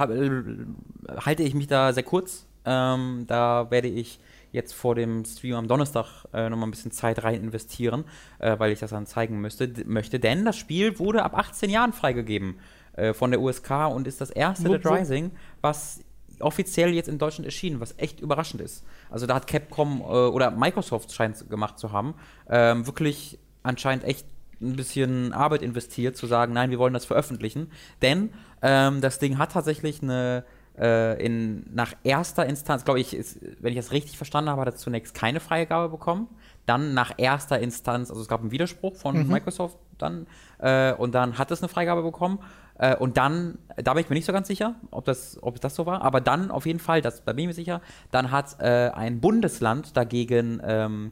Speaker 2: halte ich mich da sehr kurz. Ähm, da werde ich jetzt vor dem Stream am Donnerstag äh, nochmal ein bisschen Zeit rein investieren, äh, weil ich das dann zeigen müsste, möchte. Denn das Spiel wurde ab 18 Jahren freigegeben äh, von der USK und ist das erste Dead Rising, was offiziell jetzt in Deutschland erschienen, was echt überraschend ist. Also da hat Capcom äh, oder Microsoft scheint es gemacht zu haben, ähm, wirklich anscheinend echt ein bisschen Arbeit investiert, zu sagen, nein, wir wollen das veröffentlichen. Denn ähm, das Ding hat tatsächlich eine äh, in, nach erster Instanz, glaube ich, ist, wenn ich das richtig verstanden habe, hat er zunächst keine Freigabe bekommen. Dann nach erster Instanz, also es gab einen Widerspruch von Microsoft dann äh, und dann hat es eine Freigabe bekommen. Äh, und dann, da bin ich mir nicht so ganz sicher, ob das, ob das so war, aber dann auf jeden Fall, das, da bin ich mir sicher, dann hat äh, ein Bundesland dagegen ähm,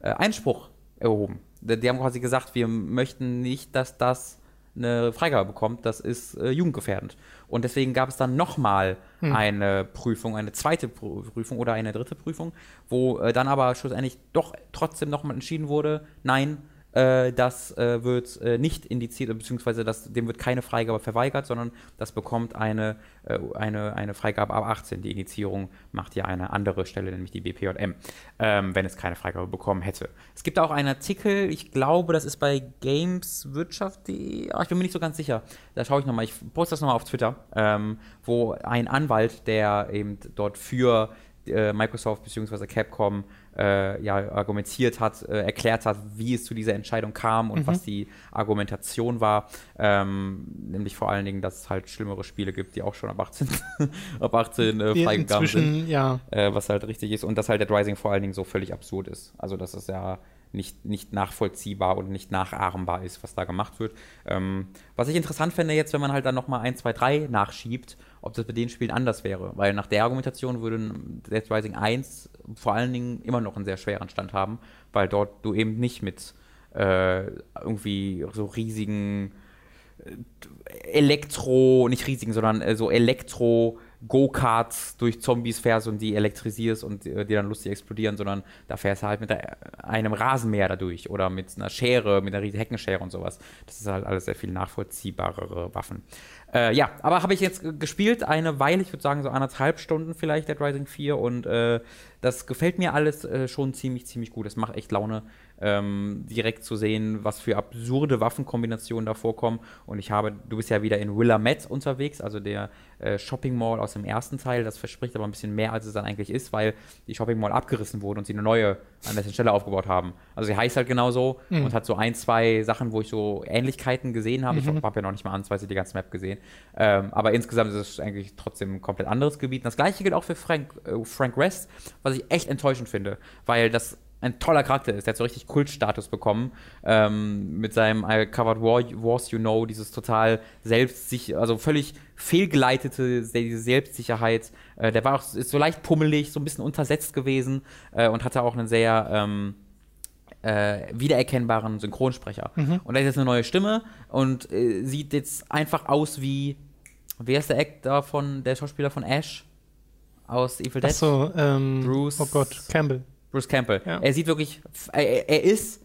Speaker 2: äh, Einspruch erhoben. Die, die haben quasi gesagt, wir möchten nicht, dass das eine Freigabe bekommt, das ist äh, jugendgefährdend. Und deswegen gab es dann nochmal eine Prüfung, eine zweite Prü- Prüfung oder eine dritte Prüfung, wo äh, dann aber schlussendlich doch trotzdem nochmal entschieden wurde, nein, äh, das äh, wird äh, nicht indiziert, beziehungsweise das, dem wird keine Freigabe verweigert, sondern das bekommt eine, äh, eine, eine Freigabe ab 18. Die Indizierung macht ja eine andere Stelle, nämlich die BPJM, ähm, wenn es keine Freigabe bekommen hätte. Es gibt auch einen Artikel, ich glaube, das ist bei gameswirtschaft.de, ah, ich bin mir nicht so ganz sicher, da schaue ich nochmal, ich poste das nochmal auf Twitter, ähm, wo ein Anwalt, der eben dort für äh, Microsoft bzw. Capcom äh, ja, argumentiert hat, äh, erklärt hat, wie es zu dieser Entscheidung kam und was die Argumentation war. Ähm, nämlich vor allen Dingen, dass es halt schlimmere Spiele gibt, die auch schon ab 18, [laughs] ab 18 äh,
Speaker 1: Die
Speaker 2: freigegeben sind
Speaker 1: ja.
Speaker 2: äh, was halt richtig ist und dass halt Dead Rising vor allen Dingen so völlig absurd ist. Also dass es ja nicht, nicht nachvollziehbar und nicht nachahmbar ist, was da gemacht wird. Ähm, was ich interessant fände jetzt, wenn man halt dann nochmal 1, 2, 3 nachschiebt, ob das bei den Spielen anders wäre. Weil nach der Argumentation würde Dead Rising 1 vor allen Dingen immer noch einen sehr schweren Stand haben, weil dort du eben nicht mit äh, irgendwie so riesigen Elektro, nicht riesigen, sondern äh, so Elektro Go-Karts durch Zombies fährst und die elektrisierst und äh, die dann lustig explodieren, sondern da fährst du halt mit einem Rasenmäher dadurch oder mit einer Schere, mit einer riesigen Heckenschere und sowas. Das ist halt alles sehr viel nachvollziehbarere Waffen. Äh, ja, aber habe ich jetzt gespielt eine Weile, ich würde sagen so anderthalb Stunden vielleicht Dead Rising 4 und äh, das gefällt mir alles äh, schon ziemlich, ziemlich gut. Es macht echt Laune, ähm, direkt zu sehen, was für absurde Waffenkombinationen da vorkommen. Und ich habe, du bist ja wieder in Willamette unterwegs, also der äh, Shopping Mall aus dem ersten Teil. Das verspricht aber ein bisschen mehr, als es dann eigentlich ist, weil die Shopping Mall abgerissen wurde und sie eine neue an dessen Stelle aufgebaut haben. Also sie heißt halt genauso und hat so ein, zwei Sachen, wo ich so Ähnlichkeiten gesehen habe. Ich habe ja noch nicht mal ansatzweise die ganze Map gesehen. Ähm, aber insgesamt ist es eigentlich trotzdem ein komplett anderes Gebiet. Und das gleiche gilt auch für Frank, äh, Frank West, was ich echt enttäuschend finde, weil das ein toller Charakter ist. Der hat so richtig Kultstatus bekommen ähm, mit seinem I Covered War, Wars You Know, dieses total selbstsicher, also völlig fehlgeleitete diese Selbstsicherheit. Äh, der war auch ist so leicht pummelig, so ein bisschen untersetzt gewesen äh, und hatte auch einen sehr ähm, äh, wiedererkennbaren Synchronsprecher. Und er hat jetzt eine neue Stimme und äh, sieht jetzt einfach aus wie, wer ist der Actor von, der Schauspieler von Ash aus Evil Dead?
Speaker 1: Achso, ähm,
Speaker 2: Bruce-
Speaker 1: oh Gott, Campbell.
Speaker 2: Bruce Campbell.
Speaker 1: Ja.
Speaker 2: Er sieht wirklich, er, er ist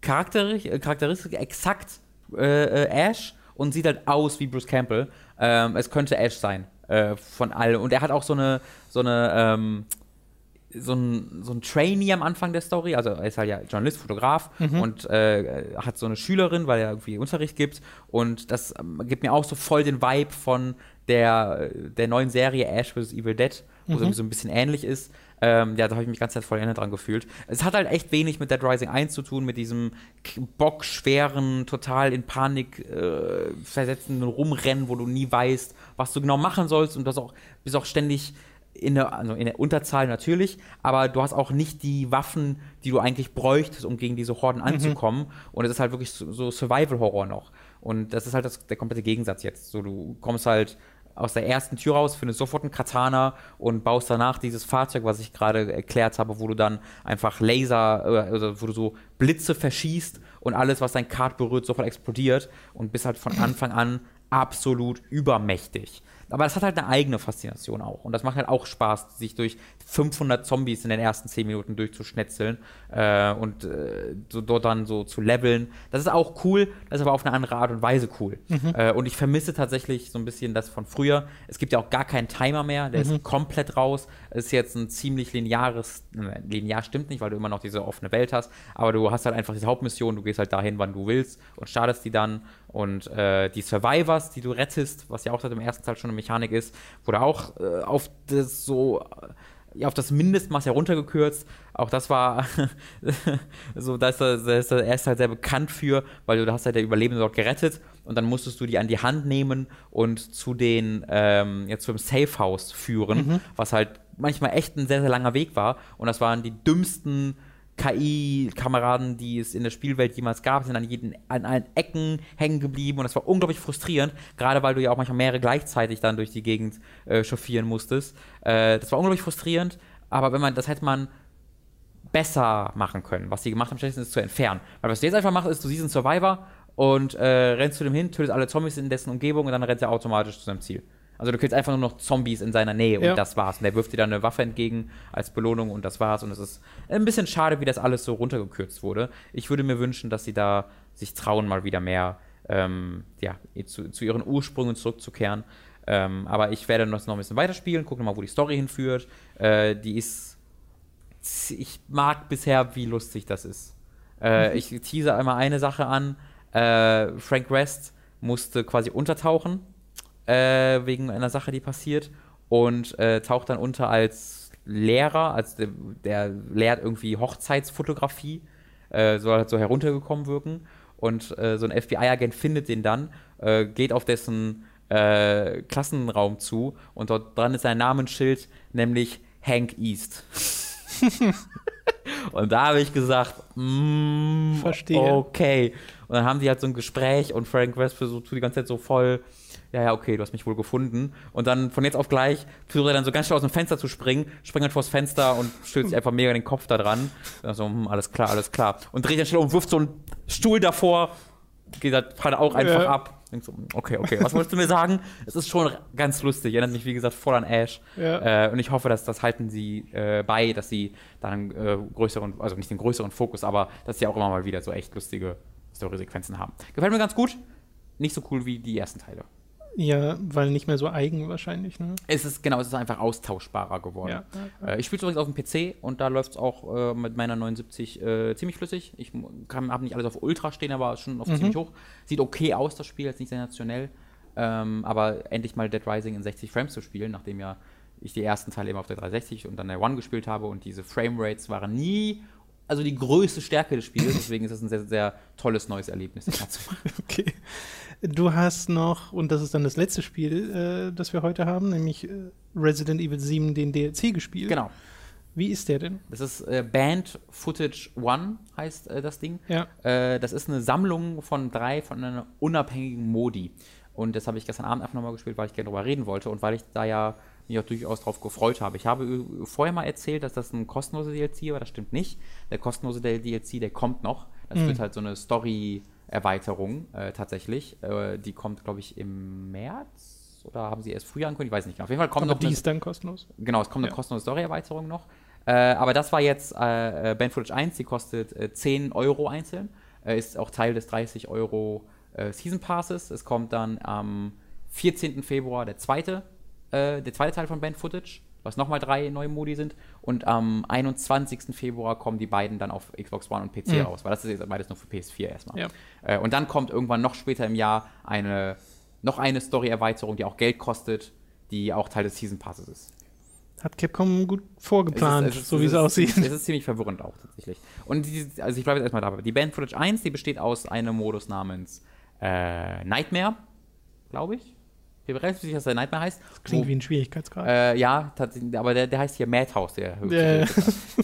Speaker 2: charakteristisch, äh, charakteristisch exakt äh, äh, Ash und sieht halt aus wie Bruce Campbell. Ähm, es könnte Ash sein. Äh, äh, von all. Und er hat auch so eine, so eine, ähm, so ein, so ein Trainee am Anfang der Story, also er ist halt ja Journalist, Fotograf
Speaker 1: Mhm.
Speaker 2: und äh, hat so eine Schülerin, weil er irgendwie Unterricht gibt und das ähm, gibt mir auch so voll den Vibe von der, der neuen Serie Ash vs. Evil Dead, wo es
Speaker 1: Mhm.
Speaker 2: irgendwie so ein bisschen ähnlich ist. Ähm, ja, da habe ich mich ganz Zeit voll erinnert dran gefühlt. Es hat halt echt wenig mit Dead Rising 1 zu tun, mit diesem bockschweren, total in Panik äh, versetzenden Rumrennen, wo du nie weißt, was du genau machen sollst und das auch, bist auch ständig in der, also in der Unterzahl natürlich, aber du hast auch nicht die Waffen, die du eigentlich bräuchtest, um gegen diese Horden anzukommen. Und es ist halt wirklich so, so Survival-Horror noch. Und das ist halt das, der komplette Gegensatz jetzt. So, du kommst halt aus der ersten Tür raus, findest sofort einen Katana und baust danach dieses Fahrzeug, was ich gerade erklärt habe, wo du dann einfach Laser, äh, also wo du so Blitze verschießt und alles, was dein Kart berührt, sofort explodiert und bist halt von Anfang an absolut übermächtig. Aber das hat halt eine eigene Faszination auch. Und das macht halt auch Spaß, sich durch 500 Zombies in den ersten 10 Minuten durchzuschnetzeln äh, und äh, so dort dann so zu leveln. Das ist auch cool, das ist aber auf eine andere Art und Weise cool. Äh, und ich vermisse tatsächlich so ein bisschen das von früher. Es gibt ja auch gar keinen Timer mehr, der ist komplett raus. Es ist jetzt ein ziemlich lineares, äh, linear stimmt nicht, weil du immer noch diese offene Welt hast, aber du hast halt einfach diese Hauptmission, du gehst halt dahin, wann du willst und startest die dann. Und äh, die Survivors, die du rettest, was ja auch seit dem ersten Teil schon eine Mechanik ist, wurde auch äh, auf das so äh, ja, auf das Mindestmaß heruntergekürzt. Auch das war [laughs] so, da ist er, da ist er erst halt sehr bekannt für, weil du hast halt der Überlebende dort gerettet und dann musstest du die an die Hand nehmen und zu den, ähm, jetzt zum Safe House führen, was halt manchmal echt ein sehr, sehr langer Weg war. Und das waren die dümmsten KI-Kameraden, die es in der Spielwelt jemals gab, sind an, jeden, an allen Ecken hängen geblieben und das war unglaublich frustrierend, gerade weil du ja auch manchmal mehrere gleichzeitig dann durch die Gegend äh, chauffieren musstest. Äh, das war unglaublich frustrierend, aber wenn man, das hätte man besser machen können. Was sie gemacht haben, ist zu entfernen. Weil was du jetzt einfach machst, ist, du siehst einen Survivor und äh, rennst zu dem hin, tötest alle Zombies in dessen Umgebung und dann rennt er automatisch zu seinem Ziel. Also du killst einfach nur noch Zombies in seiner Nähe und
Speaker 1: Ja.
Speaker 2: das war's. Und der wirft dir dann eine Waffe entgegen als Belohnung und das war's. Und es ist ein bisschen schade, wie das alles so runtergekürzt wurde. Ich würde mir wünschen, dass sie da sich trauen, mal wieder mehr ähm, ja, zu, zu ihren Ursprüngen zurückzukehren. Ähm, aber ich werde das noch ein bisschen weiterspielen, gucken mal, wo die Story hinführt. Äh, die ist. Ich mag bisher, wie lustig das ist. Äh, Ich tease einmal eine Sache an. Äh, Frank West musste quasi untertauchen äh, wegen einer Sache, die passiert und äh, taucht dann unter als Lehrer, als der, der lehrt irgendwie Hochzeitsfotografie, äh, soll halt so heruntergekommen wirken und äh, so ein FBI-Agent findet den dann, äh, geht auf dessen äh, Klassenraum zu und dort dran ist ein Namensschild, nämlich Hank East. [laughs] und da habe ich gesagt, mm,
Speaker 1: Verstehe.
Speaker 2: okay. Und dann haben die halt so ein Gespräch und Frank West versucht die ganze Zeit so voll, ja, ja, okay, du hast mich wohl gefunden. Und dann von jetzt auf gleich versucht er dann so ganz schnell aus dem Fenster zu springen, springt dann vors Fenster und stößt sich einfach mega den Kopf da dran. Dann so, hm, alles klar, alles klar. Und dreht dann schnell um, wirft so einen Stuhl davor, geht halt gerade auch einfach
Speaker 1: Ja.
Speaker 2: ab. Denkt so, hm, okay, okay, was wolltest du mir sagen? Es ist schon ganz lustig, erinnert mich, wie gesagt, voll an Ash.
Speaker 1: Ja.
Speaker 2: Äh, und ich hoffe, dass das halten sie äh, bei, dass sie dann äh, größeren, also nicht den größeren Fokus, aber dass sie auch immer mal wieder so echt lustige Story-Sequenzen haben. Gefällt mir ganz gut. Nicht so cool wie die ersten Teile.
Speaker 1: Ja, weil nicht mehr so eigen wahrscheinlich, ne?
Speaker 2: Es ist genau, es ist einfach austauschbarer geworden.
Speaker 1: Ja.
Speaker 2: Äh, ich spiele es übrigens auf dem PC und da läuft es auch äh, mit meiner 79 äh, ziemlich flüssig. Ich habe nicht alles auf Ultra stehen, aber schon auf ziemlich hoch. Sieht okay aus, das Spiel, ist nicht sensationell. Ähm, aber endlich mal Dead Rising in 60 Frames zu spielen, nachdem ja ich die ersten Teile immer auf der 360 und dann der One gespielt habe und diese Framerates waren nie, also die größte Stärke des Spiels. Deswegen ist es ein sehr, sehr tolles neues Erlebnis, das. [laughs]
Speaker 1: Okay. Du hast noch, und das ist dann das letzte Spiel, äh, das wir heute haben, nämlich äh, Resident Evil 7, den DLC gespielt.
Speaker 2: Genau.
Speaker 1: Wie ist der denn?
Speaker 2: Das ist äh, Band Footage One, heißt äh, das Ding.
Speaker 1: Ja.
Speaker 2: Äh, das ist eine Sammlung von drei von einer unabhängigen Modi. Und das habe ich gestern Abend einfach nochmal gespielt, weil ich gerne drüber reden wollte und weil ich da ja mich auch durchaus drauf gefreut habe. Ich habe vorher mal erzählt, dass das ein kostenloser DLC war, das stimmt nicht. Der kostenlose DLC, der kommt noch. Das wird halt so eine Story-Erweiterung äh, tatsächlich. Äh, die kommt, glaube ich, im März oder haben sie erst früher angekündigt? Ich weiß nicht genau. Auf jeden Fall kommt
Speaker 1: Aber
Speaker 2: noch
Speaker 1: die
Speaker 2: eine-
Speaker 1: ist dann kostenlos.
Speaker 2: Genau, es kommt eine
Speaker 1: Ja.
Speaker 2: kostenlose Story-Erweiterung noch. Äh, aber das war jetzt äh, äh, Band Footage 1, die kostet äh, 10 Euro einzeln. Äh, ist auch Teil des 30 Euro äh, Season Passes. Es kommt dann am 14. Februar der zweite äh, der zweite Teil von Band Footage, was nochmal drei neue Modi sind. Und am 21. Februar kommen die beiden dann auf Xbox One und PC
Speaker 1: Mhm.
Speaker 2: raus, weil das ist jetzt beides nur für PS4 erstmal.
Speaker 1: Ja.
Speaker 2: Äh, und dann kommt irgendwann noch später im Jahr eine, noch eine Story-Erweiterung, die auch Geld kostet, die auch Teil des Season Passes ist.
Speaker 1: Hat Capcom gut vorgeplant,
Speaker 2: Es ist- es ist-
Speaker 1: so wie es
Speaker 2: ist-
Speaker 1: aussieht.
Speaker 2: Es ist ziemlich verwirrend auch tatsächlich. Und die, also ich bleibe jetzt erstmal dabei. Die Band Footage 1, die besteht aus einem Modus namens äh, Nightmare, glaube ich. Bin relativ sicher, dass der Nightmare heißt.
Speaker 1: Klingt
Speaker 2: Wo-
Speaker 1: wie ein Schwierigkeitsgrad.
Speaker 2: äh, ja, aber der, der heißt hier Madhouse, der höchste.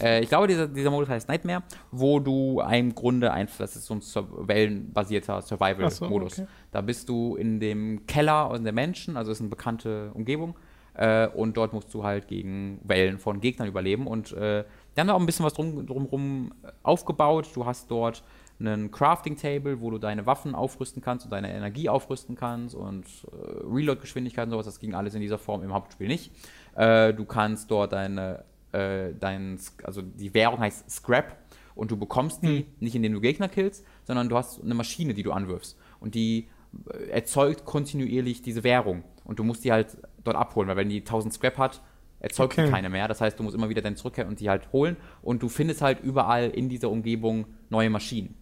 Speaker 2: äh, ich glaube, dieser, dieser Modus heißt Nightmare, wo du im Grunde einfach, das ist so ein Sur wellenbasierter
Speaker 1: Ach so,
Speaker 2: Survival-Modus.
Speaker 1: okay.
Speaker 2: Da bist du in dem Keller der Menschen, also ist eine bekannte Umgebung, äh, und dort musst du halt gegen Wellen von Gegnern überleben. Und äh, die haben da auch ein bisschen was drum, drumherum aufgebaut. Du hast dort einen Crafting-Table, wo du deine Waffen aufrüsten kannst und deine Energie aufrüsten kannst und äh, Reload-Geschwindigkeit und sowas. Das ging alles in dieser Form im Hauptspiel nicht. Äh, du kannst dort deine, äh, dein, also die Währung heißt Scrap und du bekommst die nicht, indem du Gegner killst, sondern du hast eine Maschine, die du anwirfst. Und die äh, erzeugt kontinuierlich diese Währung. Und du musst die halt dort abholen, weil wenn die 1000 Scrap hat, erzeugt
Speaker 1: Okay.
Speaker 2: die keine mehr. Das heißt, du musst immer wieder dann zurückkehren und die halt holen. Und du findest halt überall in dieser Umgebung neue Maschinen,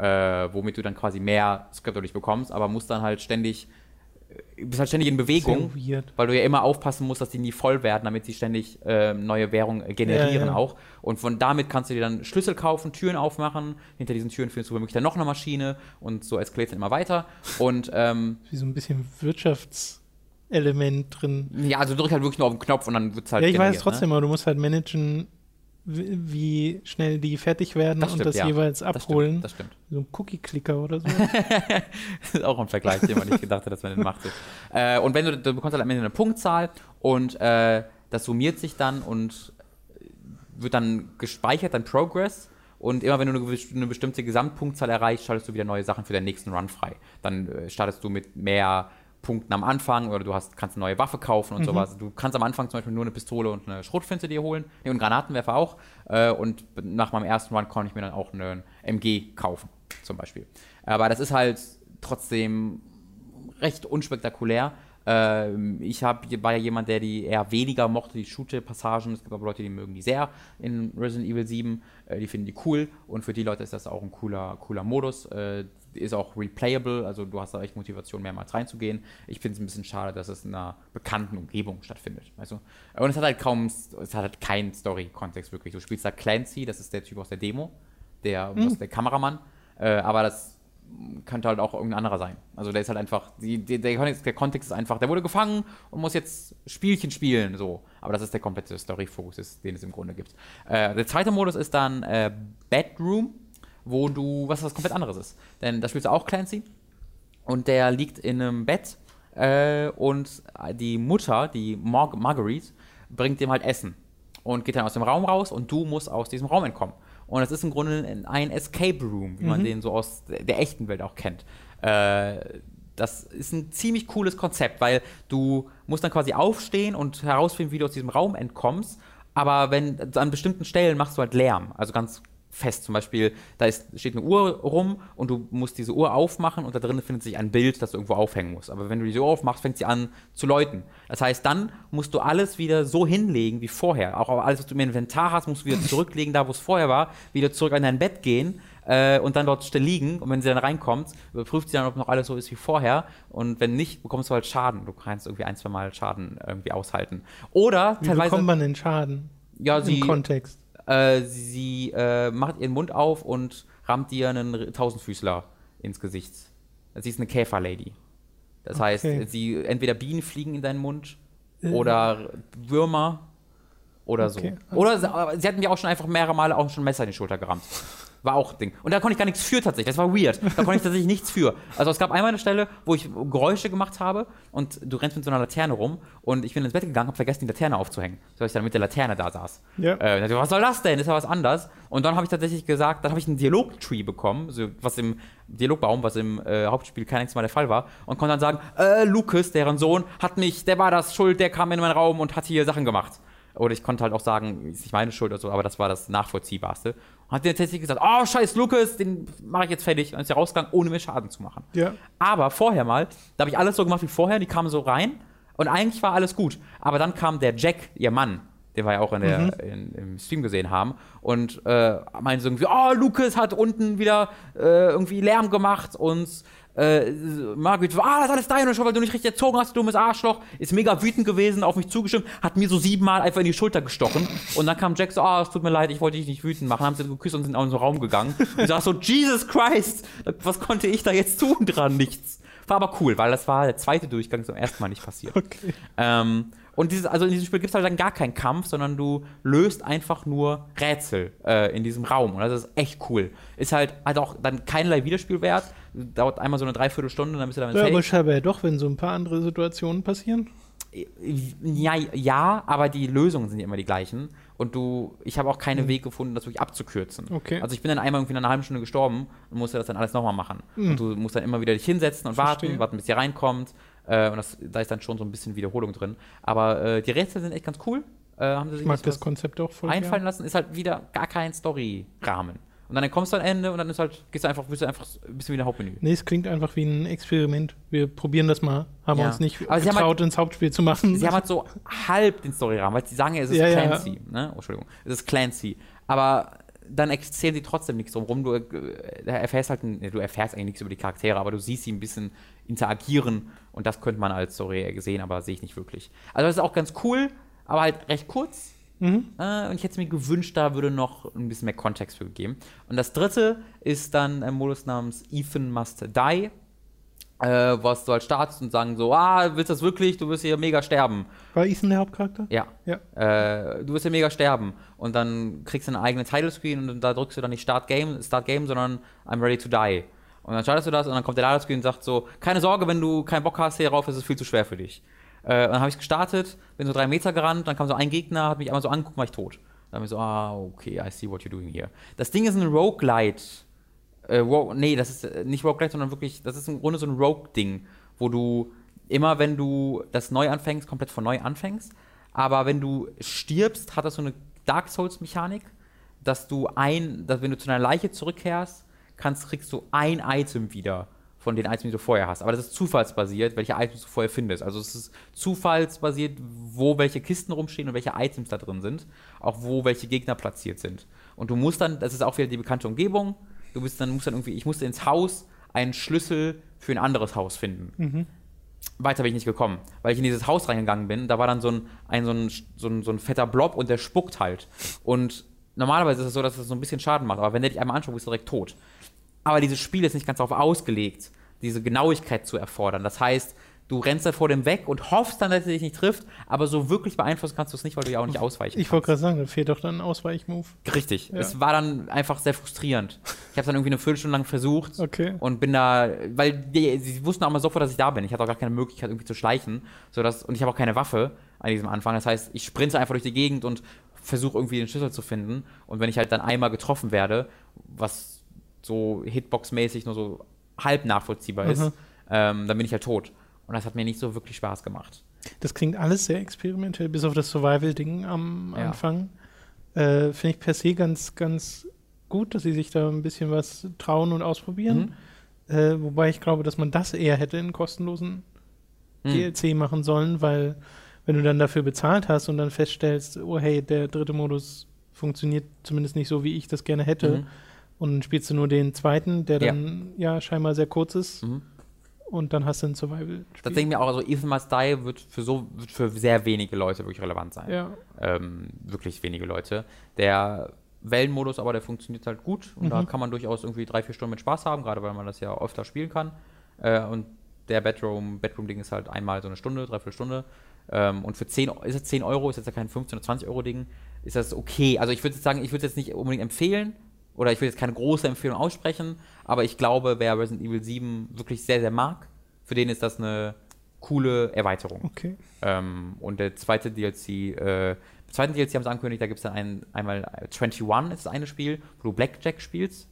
Speaker 2: äh, womit du dann quasi mehr dadurch bekommst, aber musst dann halt ständig, äh, bist halt ständig in Bewegung. Weil du ja immer aufpassen musst, dass die nie voll werden, damit sie ständig äh, neue Währung äh, generieren
Speaker 1: Ja, ja.
Speaker 2: auch. Und von damit kannst du dir dann Schlüssel kaufen, Türen aufmachen. Hinter diesen Türen findest du womöglich dann noch eine Maschine und so eskaliert es dann immer weiter. Und ähm,
Speaker 1: Wie so ein bisschen Wirtschaftselement drin.
Speaker 2: ja, also drück halt wirklich nur auf den Knopf und dann wird es halt
Speaker 1: Ja, ich weiß
Speaker 2: generiert,
Speaker 1: trotzdem, aber du musst halt managen, wie schnell die fertig werden
Speaker 2: Das
Speaker 1: und
Speaker 2: stimmt,
Speaker 1: das
Speaker 2: ja.
Speaker 1: jeweils abholen.
Speaker 2: Das stimmt.
Speaker 1: So ein Cookie-Clicker oder so. [laughs]
Speaker 2: Das ist auch ein Vergleich, den man nicht gedacht hat, dass man den macht. Äh, und wenn du, du bekommst halt am Ende eine Punktzahl und äh, das summiert sich dann und wird dann gespeichert, dein Progress. Und immer wenn du eine, bestimmte Gesamtpunktzahl erreichst, schaltest du wieder neue Sachen für den nächsten Run frei. Dann äh, startest du mit mehr Punkten am Anfang oder du hast, kannst eine neue Waffe kaufen und sowas. Du kannst am Anfang zum Beispiel nur eine Pistole und eine Schrotflinte dir holen. Nee, und Granatenwerfer auch. Äh, und nach meinem ersten Run konnte ich mir dann auch einen MG kaufen, zum Beispiel. Aber das ist halt trotzdem recht unspektakulär. Ähm, ich hab, war ja jemand, der die eher weniger mochte, die Shooter-Passagen. Es gibt aber Leute, die mögen die sehr in Resident Evil 7. Äh, die finden die cool. Und für die Leute ist das auch ein cooler, cooler Modus. Äh, ist auch replayable, also du hast da echt Motivation, mehrmals reinzugehen. Ich finde es ein bisschen schade, dass es in einer bekannten Umgebung stattfindet. Weißt du? Und es hat halt kaum, es hat halt keinen Story-Kontext wirklich. Du spielst da Clancy, das ist der Typ aus der Demo, der, ist der Kameramann. Äh, aber das könnte halt auch irgendein anderer sein. Also der ist halt einfach, die, die, der, Kontext, der Kontext ist einfach, der wurde gefangen und muss jetzt Spielchen spielen, so. Aber das ist der komplette Story-Fokus, den es im Grunde gibt. Äh, der zweite Modus ist dann äh, Bedroom, wo du, was was komplett anderes ist. Denn da spielst du auch Clancy und der liegt in einem Bett äh, und die Mutter, die Mar Marguerite, bringt dem halt Essen und geht dann aus dem Raum raus und du musst aus diesem Raum entkommen. Und das ist im Grunde ein Escape Room, wie man den so aus der der echten Welt auch kennt. Äh, das ist ein ziemlich cooles Konzept, weil du musst dann quasi aufstehen und herausfinden, wie du aus diesem Raum entkommst. Aber wenn an bestimmten Stellen machst du halt Lärm, also ganz fest. Zum Beispiel, da ist, steht eine Uhr rum und du musst diese Uhr aufmachen und da drin findet sich ein Bild, das du irgendwo aufhängen musst. Aber wenn du diese Uhr aufmachst, fängt sie an zu läuten. Das heißt, dann musst du alles wieder so hinlegen wie vorher. Auch alles, was du im Inventar hast, musst du wieder zurücklegen, da wo es vorher war, wieder zurück an dein Bett gehen äh, und dann dort still liegen. Und wenn sie dann reinkommt, überprüft sie dann, ob noch alles so ist wie vorher. Und wenn nicht, bekommst du halt Schaden. Du kannst irgendwie ein, zwei Mal Schaden irgendwie aushalten. Oder
Speaker 1: Wie
Speaker 2: teilweise.
Speaker 1: bekommt man den Schaden
Speaker 2: ja, sie,
Speaker 1: im Kontext?
Speaker 2: Äh, sie äh, macht ihren Mund auf und rammt dir einen Tausendfüßler ins Gesicht. Sie ist eine Käferlady. Das heißt,
Speaker 1: Okay.
Speaker 2: sie entweder Bienen fliegen in deinen Mund oder Würmer oder
Speaker 1: Okay,
Speaker 2: so. Oder sie, sie hat mir auch schon einfach mehrere Male auch schon Messer in die Schulter gerammt. War auch ein Ding. Und da konnte ich gar nichts für tatsächlich. Das war weird. Da konnte ich tatsächlich nichts für. Also es gab einmal eine Stelle, wo ich Geräusche gemacht habe und du rennst mit so einer Laterne rum und ich bin ins Bett gegangen, habe vergessen, die Laterne aufzuhängen. So dass ich dann mit der Laterne da saß.
Speaker 1: Ja.
Speaker 2: Äh, dachte, was soll das denn? Ist ja was anders. Und dann habe ich tatsächlich gesagt, dann habe ich einen Dialog-Tree bekommen, so, was im Dialogbaum, was im äh, Hauptspiel kein einziges Mal der Fall war. Und konnte dann sagen, äh, Lucas, deren Sohn, hat mich, der war das schuld, der kam in meinen Raum und hat hier Sachen gemacht. Oder ich konnte halt auch sagen, ist nicht meine Schuld oder so, aber das war das Nachvollziehbarste. Hat der tatsächlich gesagt, oh, scheiß Lucas, den mache ich jetzt fertig. Und dann ist er rausgegangen, ohne mir Schaden zu machen.
Speaker 1: Ja.
Speaker 2: Aber vorher mal, da habe ich alles so gemacht wie vorher, die kamen so rein Und eigentlich war alles gut. Aber dann kam der Jack, ihr Mann, den wir ja auch in der,
Speaker 1: Mhm.
Speaker 2: in, im Stream gesehen haben, und äh, meinte so irgendwie, oh, Lucas hat unten wieder äh, irgendwie Lärm gemacht und äh, Margaret, ah, das ist alles deine Schuld, weil du nicht richtig erzogen hast, du dummes Arschloch. Ist mega wütend gewesen, auf mich zugestimmt, hat mir so siebenmal einfach in die Schulter gestochen. Und dann kam Jack so, ah, es tut mir leid, ich wollte dich nicht wütend machen. Haben sie geküsst und sind in unseren Raum gegangen. Und ich dachte so, Jesus Christ, was konnte ich da jetzt tun dran? Nichts. War aber cool, weil das war der zweite Durchgang zum ersten Mal nicht passiert.
Speaker 1: Okay.
Speaker 2: Ähm, und dieses, also in diesem Spiel gibt es halt dann gar keinen Kampf, sondern du löst einfach nur Rätsel äh, in diesem Raum. Und das ist echt cool. Ist halt, halt auch dann keinerlei Wiederspielwert. Dauert einmal so eine Dreiviertelstunde, dann bist du damit
Speaker 1: Ja,
Speaker 2: safe.
Speaker 1: aber scheinbar ja doch, wenn so ein paar andere Situationen passieren.
Speaker 2: Ja, ja, aber die Lösungen sind ja immer die gleichen. Und du, ich habe auch keinen Weg gefunden, das wirklich abzukürzen.
Speaker 1: Mhm. Okay.
Speaker 2: Also ich bin dann einmal irgendwie in einer halben Stunde gestorben und musste das dann alles nochmal machen. Und du musst dann immer wieder dich hinsetzen und
Speaker 1: Mhm. Verstehe.
Speaker 2: warten, warten, bis ihr reinkommt. Äh, und das, da ist dann schon so ein bisschen Wiederholung drin. Aber äh, die Rätsel sind echt ganz cool. Äh, haben sie sich
Speaker 1: Ich mag das Konzept auch voll.
Speaker 2: einfallen
Speaker 1: gern.
Speaker 2: lassen, ist halt wieder gar kein Story-Rahmen. Und dann kommst du am Ende und dann ist halt, gehst du einfach, bist du einfach ein bisschen wie der Hauptmenü.
Speaker 1: Nee, es klingt einfach wie ein Experiment. Wir probieren das mal. Haben
Speaker 2: Ja.
Speaker 1: uns nicht
Speaker 2: Aber
Speaker 1: getraut, ins Hauptspiel zu machen.
Speaker 2: Sie haben halt so halb den Storyrahmen, weil sie sagen ja, es ist
Speaker 1: Ja, ja.
Speaker 2: Clancy. Ne? Oh, Entschuldigung, es ist Clancy. Aber dann erzählen sie trotzdem nichts drumherum. Du äh, erfährst halt, ein- du erfährst eigentlich nichts über die Charaktere, aber du siehst sie ein bisschen interagieren und das könnte man als Story sehen, aber sehe ich nicht wirklich. Also das ist auch ganz cool, aber halt recht kurz.
Speaker 1: Mhm.
Speaker 2: Äh, und ich hätte mir gewünscht, da würde noch ein bisschen mehr Kontext für gegeben. Und das dritte ist dann ein Modus namens Ethan Must Die. Äh, was du halt startest und sagen so, ah, willst du das wirklich? Du wirst hier mega sterben.
Speaker 1: War Ethan der Hauptcharakter?
Speaker 2: Ja.
Speaker 1: Ja.
Speaker 2: Äh, du wirst ja mega sterben. Und dann kriegst du einen eigenen Title Screen und da drückst du dann nicht Start Game, Start Game, sondern I'm ready to die. Und dann startest du das und dann kommt der Title Screen und sagt so, keine Sorge, wenn du keinen Bock hast hierauf, ist es viel zu schwer für dich. Äh, und dann habe ich gestartet, bin so drei Meter gerannt, dann kam so ein Gegner, hat mich einmal so angeguckt, war ich tot. Dann habe ich so, ah, okay, I see what you're doing here. Das Ding ist ein Roguelite. Äh, Ro nee, das ist äh, nicht Roguelite, sondern wirklich, das ist im Grunde so ein Rogue-Ding, wo du immer, wenn du das neu anfängst, komplett von neu anfängst. Aber wenn du stirbst, hat das so eine Dark Souls-Mechanik, dass du ein, dass wenn du zu deiner Leiche zurückkehrst, kannst, kriegst du ein Item wieder von den Items, die du vorher hast. Aber das ist zufallsbasiert, welche Items du vorher findest. Also es ist zufallsbasiert, wo welche Kisten rumstehen und welche Items da drin sind. Auch wo welche Gegner platziert sind. Und du musst dann, das ist auch wieder die bekannte Umgebung, du bist dann, musst dann irgendwie, ich musste ins Haus einen Schlüssel für ein anderes Haus finden. Weiter bin ich nicht gekommen, weil ich in dieses Haus reingegangen bin. Da war dann so ein, ein, so ein, so ein, so ein fetter Blob und der spuckt halt. Und normalerweise ist es so, dass es so ein bisschen Schaden macht, aber wenn der dich einmal anschaut, bist du direkt tot. Aber dieses Spiel ist nicht ganz darauf ausgelegt, diese Genauigkeit zu erfordern. Das heißt, du rennst da vor dem weg und hoffst dann, dass er dich nicht trifft, aber so wirklich beeinflussen kannst du es nicht, weil du ja auch nicht ausweichen
Speaker 1: Ich wollte gerade sagen, da fehlt doch dann ein Ausweichmove.
Speaker 2: Richtig.
Speaker 1: Ja.
Speaker 2: Es war dann einfach sehr frustrierend. Ich habe dann irgendwie eine Viertelstunde lang versucht
Speaker 1: Okay.
Speaker 2: und bin da, weil die, sie wussten auch mal sofort, dass ich da bin. Ich hatte auch gar keine Möglichkeit, irgendwie zu schleichen. Sodass, und ich habe auch keine Waffe an diesem Anfang. Das heißt, ich sprinte einfach durch die Gegend und versuche irgendwie den Schlüssel zu finden. Und wenn ich halt dann einmal getroffen werde, was so Hitbox-mäßig nur so halb nachvollziehbar ist,
Speaker 1: Mhm.
Speaker 2: ähm, dann bin ich halt tot. Und das hat mir nicht so wirklich Spaß gemacht.
Speaker 1: Das klingt alles sehr experimentell, bis auf das Survival-Ding am
Speaker 2: Ja.
Speaker 1: Anfang. Äh, Finde ich per se ganz, ganz gut, dass sie sich da ein bisschen was trauen und ausprobieren.
Speaker 2: Mhm.
Speaker 1: Äh, wobei ich glaube, dass man das eher hätte in kostenlosen
Speaker 2: Hm.
Speaker 1: DLC machen sollen, weil wenn du dann dafür bezahlt hast und dann feststellst, oh hey, der dritte Modus funktioniert zumindest nicht so, wie ich das gerne hätte,
Speaker 2: Mhm.
Speaker 1: Und dann spielst du nur den zweiten, der dann ja scheinbar sehr kurz ist,
Speaker 2: Mhm.
Speaker 1: und dann hast du ein survival
Speaker 2: Das denke ich mir auch, also Ethan Must Die wird für so wird für sehr wenige Leute wirklich relevant sein.
Speaker 1: Ja,
Speaker 2: ähm, wirklich wenige Leute. Der Wellenmodus aber, der funktioniert halt gut und da
Speaker 1: Mhm.
Speaker 2: kann man durchaus irgendwie drei, vier Stunden mit Spaß haben, gerade weil man das ja öfter spielen kann. Äh, und der Bedroom, Bedroom-Ding ist halt einmal so eine Stunde, dreiviertel Stunde. Ähm, und für 10, ist es 10 Euro, ist jetzt ja kein 15 oder 20 Euro Ding, ist das okay. Also ich würde jetzt sagen, ich würde es jetzt nicht unbedingt empfehlen oder ich würde jetzt keine große Empfehlung aussprechen, aber ich glaube, wer Resident Evil 7 wirklich sehr, sehr mag, für den ist das eine coole Erweiterung.
Speaker 1: okay.
Speaker 2: Ähm, und der zweite DLC, äh, im zweiten DLC haben sie angekündigt, da gibt es dann ein, einmal äh, 21 ist das eine Spiel, wo du Blackjack spielst,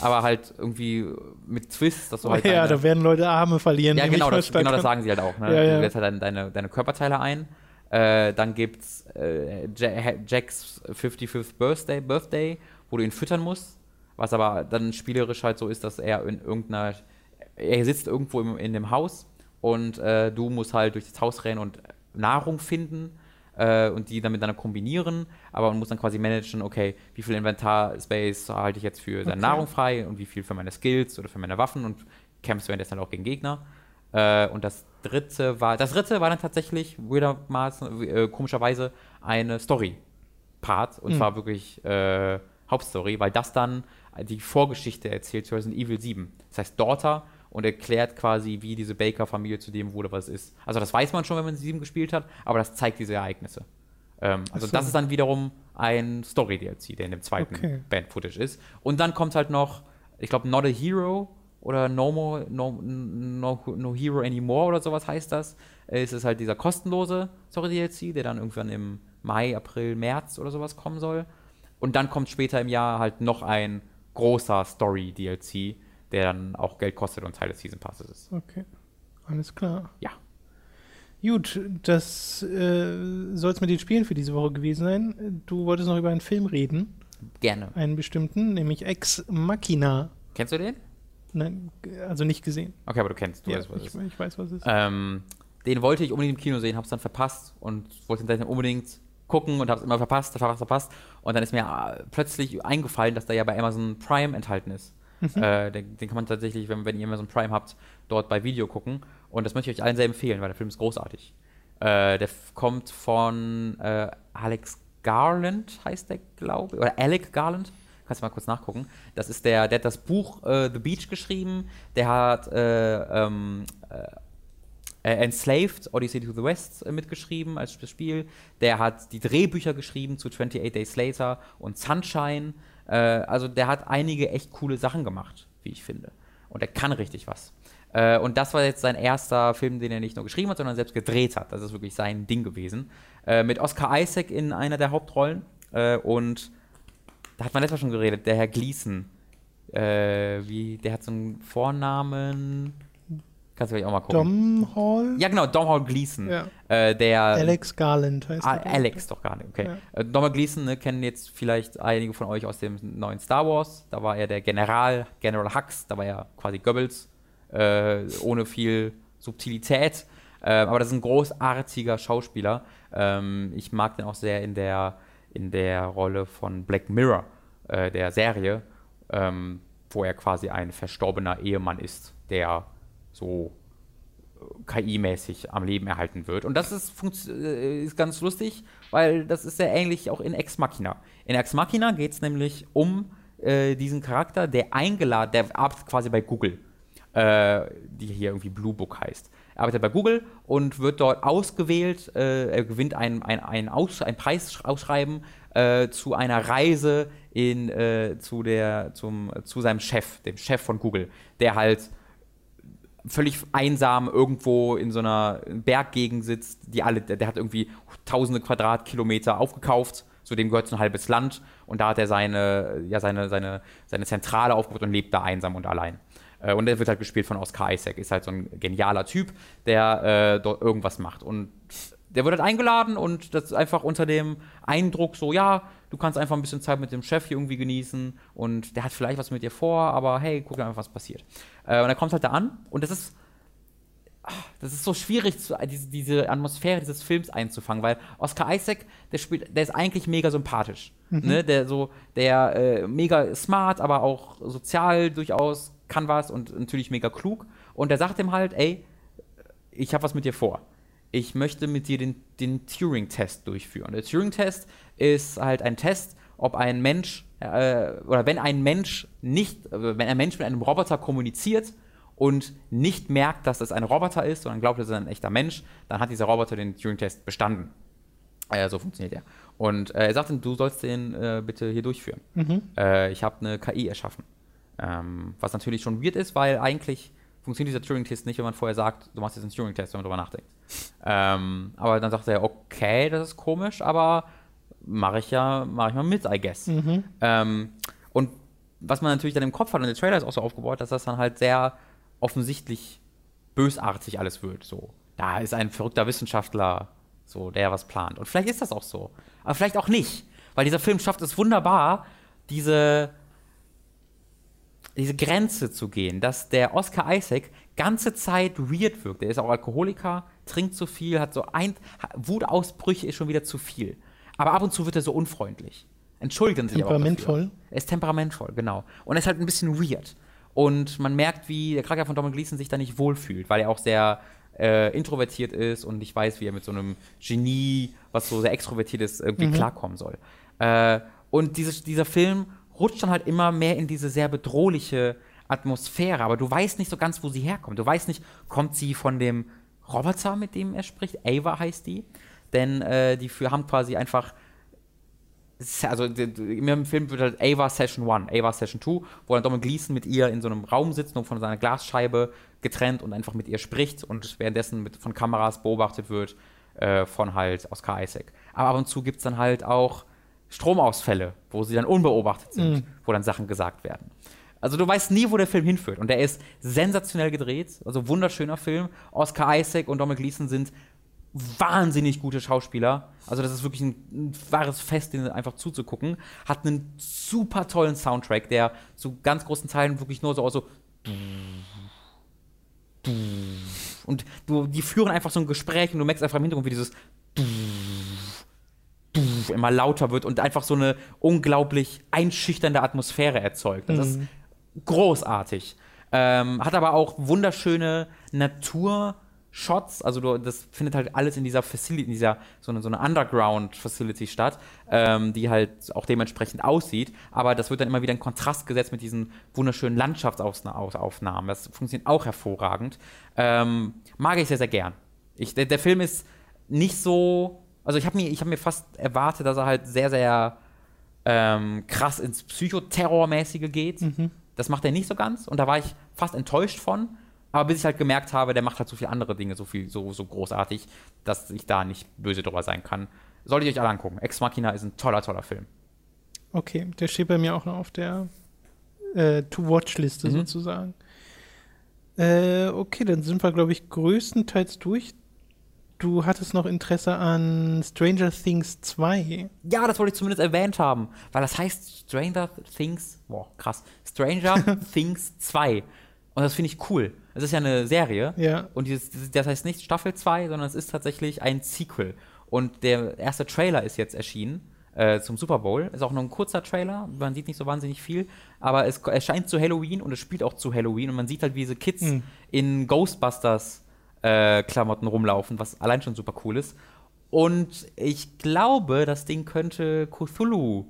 Speaker 2: aber halt irgendwie mit Twists, dass du halt [laughs]
Speaker 1: ja, da werden Leute Arme verlieren.
Speaker 2: ja genau, das, genau das sagen sie halt auch. Ne?
Speaker 1: Ja, ja.
Speaker 2: Du setzt halt deine, deine, deine Körperteile ein. Äh, dann gibt's äh, Ja- Jacks 55th Birthday, Birthday, wo du ihn füttern musst. Was aber dann spielerisch halt so ist, dass er in irgendeiner. Er sitzt irgendwo im, in dem Haus und äh, du musst halt durch das Haus rennen und Nahrung finden äh, und die dann miteinander kombinieren, aber man muss dann quasi managen, okay, wie viel Inventar-Space halte ich jetzt für seine
Speaker 1: Okay.
Speaker 2: Nahrung frei und wie viel für meine Skills oder für meine Waffen und kämpfst währenddessen halt auch gegen Gegner. Äh, und das dritte war, das dritte war dann tatsächlich weirdermaßen, äh, komischerweise eine Story-Part und
Speaker 1: Mhm.
Speaker 2: zwar wirklich äh, Hauptstory, weil das dann die Vorgeschichte erzählt zu Resident Evil 7. Das heißt Daughter und erklärt quasi, wie diese Baker-Familie zu dem wurde, was es ist. Also das weiß man schon, wenn man 7 gespielt hat, aber das zeigt diese Ereignisse. Ähm, also
Speaker 1: so.
Speaker 2: das ist dann wiederum ein Story-DLC, der in dem zweiten
Speaker 1: Okay.
Speaker 2: Band-Footage ist. Und dann kommt halt noch, ich glaube, Not a Hero oder No, More, no, no, no Hero Anymore oder sowas heißt das. Äh, Es ist halt dieser kostenlose Story-DLC, der dann irgendwann im Mai, April, März oder sowas kommen soll. Und dann kommt später im Jahr halt noch ein großer Story-DLC, der dann auch Geld kostet und Teil des Season Passes ist.
Speaker 1: Okay, alles klar.
Speaker 2: Ja.
Speaker 1: Gut, das äh, soll es mit den Spielen für diese Woche gewesen sein. Du wolltest noch über einen Film reden,
Speaker 2: Gerne.
Speaker 1: einen bestimmten, nämlich Ex Machina.
Speaker 2: Kennst du den?
Speaker 1: Nein, also nicht gesehen.
Speaker 2: Okay, aber du kennst. Du
Speaker 1: Ja,
Speaker 2: weißt, was es
Speaker 1: ich,
Speaker 2: ist.
Speaker 1: ich weiß, was es ist.
Speaker 2: Ähm, den wollte ich unbedingt im Kino sehen, hab's dann verpasst und wollte ihn dann unbedingt gucken und hab's immer verpasst, verpasst, verpasst. Und dann ist mir äh, plötzlich eingefallen, dass der ja bei Amazon Prime enthalten ist. Äh, den, den kann man tatsächlich, wenn, wenn ihr Amazon Prime habt, dort bei Video gucken. Und das möchte ich euch allen sehr empfehlen, weil der Film ist großartig. Äh, der kommt von äh, Alex Garland, heißt der, glaube ich. Oder Alec Garland. Kannst du mal kurz nachgucken. Das ist der, der hat das Buch äh, The Beach geschrieben. Der hat äh, ähm, äh, Enslaved, Odyssey to the West äh, mitgeschrieben als Spiel. Der hat die Drehbücher geschrieben zu 28 Days Later und Sunshine. Äh, also der hat einige echt coole Sachen gemacht, wie ich finde. Und er kann richtig was. Äh, und das war jetzt sein erster Film, den er nicht nur geschrieben hat, sondern selbst gedreht hat. Das ist wirklich sein Ding gewesen. Äh, mit Oscar Isaac in einer der Hauptrollen. Und da hat man letztes Mal schon geredet, der Herr Gleason. Wie, der hat so einen Vornamen. Kannst du vielleicht auch mal gucken.
Speaker 1: Dom Hall?
Speaker 2: Ja, genau, Domhnall Gleason.
Speaker 1: Ja.
Speaker 2: Äh, der.
Speaker 1: Alex Garland heißt
Speaker 2: Ah,
Speaker 1: er.
Speaker 2: Alex doch gar nicht, okay.
Speaker 1: Ja.
Speaker 2: Äh, Domhnall Gleeson ne, kennen jetzt vielleicht einige von euch aus dem neuen Star Wars. Da war er der General, General Hux, da war er quasi Goebbels, äh, ohne viel Subtilität. Ähm, aber das ist ein großartiger Schauspieler. Ähm, ich mag den auch sehr in der, in der Rolle von Black Mirror, äh, der Serie, ähm, wo er quasi ein verstorbener Ehemann ist, der so KI-mäßig am Leben erhalten wird. Und das ist, äh, ist ganz lustig, weil das ist sehr ähnlich auch in Ex Machina. In Ex Machina geht es nämlich um äh, diesen Charakter, der eingeladen, der arbeitet quasi bei Google, äh, die hier irgendwie Blue Book heißt. Er arbeitet bei Google und wird dort ausgewählt, äh, er gewinnt ein, ein, ein, Aus, ein Preisausschreiben äh, zu einer Reise in, äh, zu, der, zum, zu seinem Chef, dem Chef von Google, der halt völlig einsam irgendwo in so einer Berggegend sitzt, die alle, der, der hat irgendwie tausende Quadratkilometer aufgekauft, zu dem gehört so ein halbes Land und da hat er seine, ja, seine, seine, seine Zentrale aufgebaut und lebt da einsam und allein. Äh, Und er wird halt gespielt von Oscar Isaac, ist halt so ein genialer Typ, der äh, dort irgendwas macht. Und der wird halt eingeladen und das ist einfach unter dem Eindruck so, ja, du kannst einfach ein bisschen Zeit mit dem Chef hier irgendwie genießen und der hat vielleicht was mit dir vor, aber hey, guck einfach, was passiert. Äh, und er kommt halt da an und das ist ah, das ist so schwierig, zu, diese, diese Atmosphäre dieses Films einzufangen, weil Oscar Isaac, der spielt, der ist eigentlich mega sympathisch. Ne? Der so, der äh, mega smart, aber auch sozial durchaus kann was und natürlich mega klug. Und der sagt ihm halt, ey, ich habe was mit dir vor. Ich möchte mit dir den, den Turing-Test durchführen. Der Turing-Test ist halt ein Test, ob ein Mensch äh, oder wenn ein Mensch nicht, äh, wenn ein Mensch mit einem Roboter kommuniziert und nicht merkt, dass es ein Roboter ist, sondern glaubt, es ist ein echter Mensch, dann hat dieser Roboter den Turing-Test bestanden. Äh, so funktioniert er. Und äh, er sagt ihm, du sollst den äh, bitte hier durchführen. Äh, ich habe eine KI erschaffen. Ähm, was natürlich schon weird ist, weil eigentlich funktioniert dieser Turing-Test nicht, wenn man vorher sagt, du machst jetzt einen Turing-Test, wenn man drüber nachdenkt. Ähm, aber dann sagt er, okay, das ist komisch, aber mache ich ja, mache ich mal mit, I guess. Ähm, und was man natürlich dann im Kopf hat, und der Trailer ist auch so aufgebaut, dass das dann halt sehr offensichtlich bösartig alles wird. So, da ist ein verrückter Wissenschaftler, so, der was plant. Und vielleicht ist das auch so. Aber vielleicht auch nicht. Weil dieser Film schafft es wunderbar, diese diese Grenze zu gehen, dass der Oscar Isaac ganze Zeit weird wirkt. Er ist auch Alkoholiker, trinkt zu viel, hat so ein Wutausbrüche ist schon wieder zu viel. Aber ab und zu wird er so unfreundlich. Entschuldigen Sie
Speaker 1: Temperamentvoll.
Speaker 2: Er ist temperamentvoll, genau. Und er ist halt ein bisschen weird. Und man merkt, wie der Charakter von Dominic Gleeson sich da nicht wohlfühlt, weil er auch sehr äh, introvertiert ist und nicht weiß, wie er mit so einem Genie, was so sehr extrovertiert ist, irgendwie klarkommen soll. Äh, und dieses, dieser Film rutscht dann halt immer mehr in diese sehr bedrohliche Atmosphäre, aber du weißt nicht so ganz, wo sie herkommt. Du weißt nicht, kommt sie von dem Roboter, mit dem er spricht? Ava heißt die. Denn äh, die für, haben quasi einfach also im Film wird halt Ava Session 1, Ava Session 2, wo dann Dominic Gleeson mit ihr in so einem Raum sitzt und von seiner Glasscheibe getrennt und einfach mit ihr spricht und währenddessen mit, von Kameras beobachtet wird äh, von halt Oscar Isaac. Aber ab und zu gibt es dann halt auch Stromausfälle, wo sie dann unbeobachtet sind, wo dann Sachen gesagt werden. Also du weißt nie, wo der Film hinführt. Und der ist sensationell gedreht, also wunderschöner Film. Oscar Isaac und Dominic Gleeson sind wahnsinnig gute Schauspieler. Also das ist wirklich ein, ein wahres Fest, denen einfach zuzugucken. Hat einen super tollen Soundtrack, der zu ganz großen Teilen wirklich nur so aus so und du, die führen einfach so ein Gespräch und du merkst einfach im Hintergrund, wie dieses immer lauter wird und einfach so eine unglaublich einschüchternde Atmosphäre erzeugt. Das ist großartig. Ähm, hat aber auch wunderschöne Naturshots. Also du, das findet halt alles in dieser Facility, in dieser so eine, so eine Underground-Facility statt, ähm, die halt auch dementsprechend aussieht. Aber das wird dann immer wieder in Kontrast gesetzt mit diesen wunderschönen Landschaftsaufnahmen. Das funktioniert auch hervorragend. Ähm, mag ich sehr, sehr gern. Ich, der, der Film ist nicht so. Also ich habe mir, hab mir fast erwartet, dass er halt sehr, sehr ähm, krass ins Psychoterrormäßige geht. Das macht er nicht so ganz und da war ich fast enttäuscht von. Aber bis ich halt gemerkt habe, der macht halt so viele andere Dinge so viel, so, so großartig, dass ich da nicht böse drüber sein kann. Solltet ihr euch alle angucken. Ex Machina ist ein toller, toller Film.
Speaker 1: Okay, der steht bei mir auch noch auf der äh, To-Watch-Liste
Speaker 2: Mhm.
Speaker 1: sozusagen. Äh, okay, dann sind wir, glaube ich, größtenteils durch. Du hattest noch Interesse an Stranger Things 2.
Speaker 2: Ja, das wollte ich zumindest erwähnt haben, weil das heißt Stranger Things, boah, krass, Stranger [laughs] Things 2. Und das finde ich cool. Es ist ja eine Serie.
Speaker 1: Ja.
Speaker 2: Und dieses, das heißt nicht Staffel 2, sondern es ist tatsächlich ein Sequel. Und der erste Trailer ist jetzt erschienen äh, zum Super Bowl. Ist auch nur ein kurzer Trailer. Man sieht nicht so wahnsinnig viel. Aber es erscheint zu Halloween und es spielt auch zu Halloween. Und man sieht halt, wie diese Kids
Speaker 1: Mhm.
Speaker 2: in Ghostbusters äh, Klamotten rumlaufen, was allein schon super cool ist. Und ich glaube, das Ding könnte Cthulhu,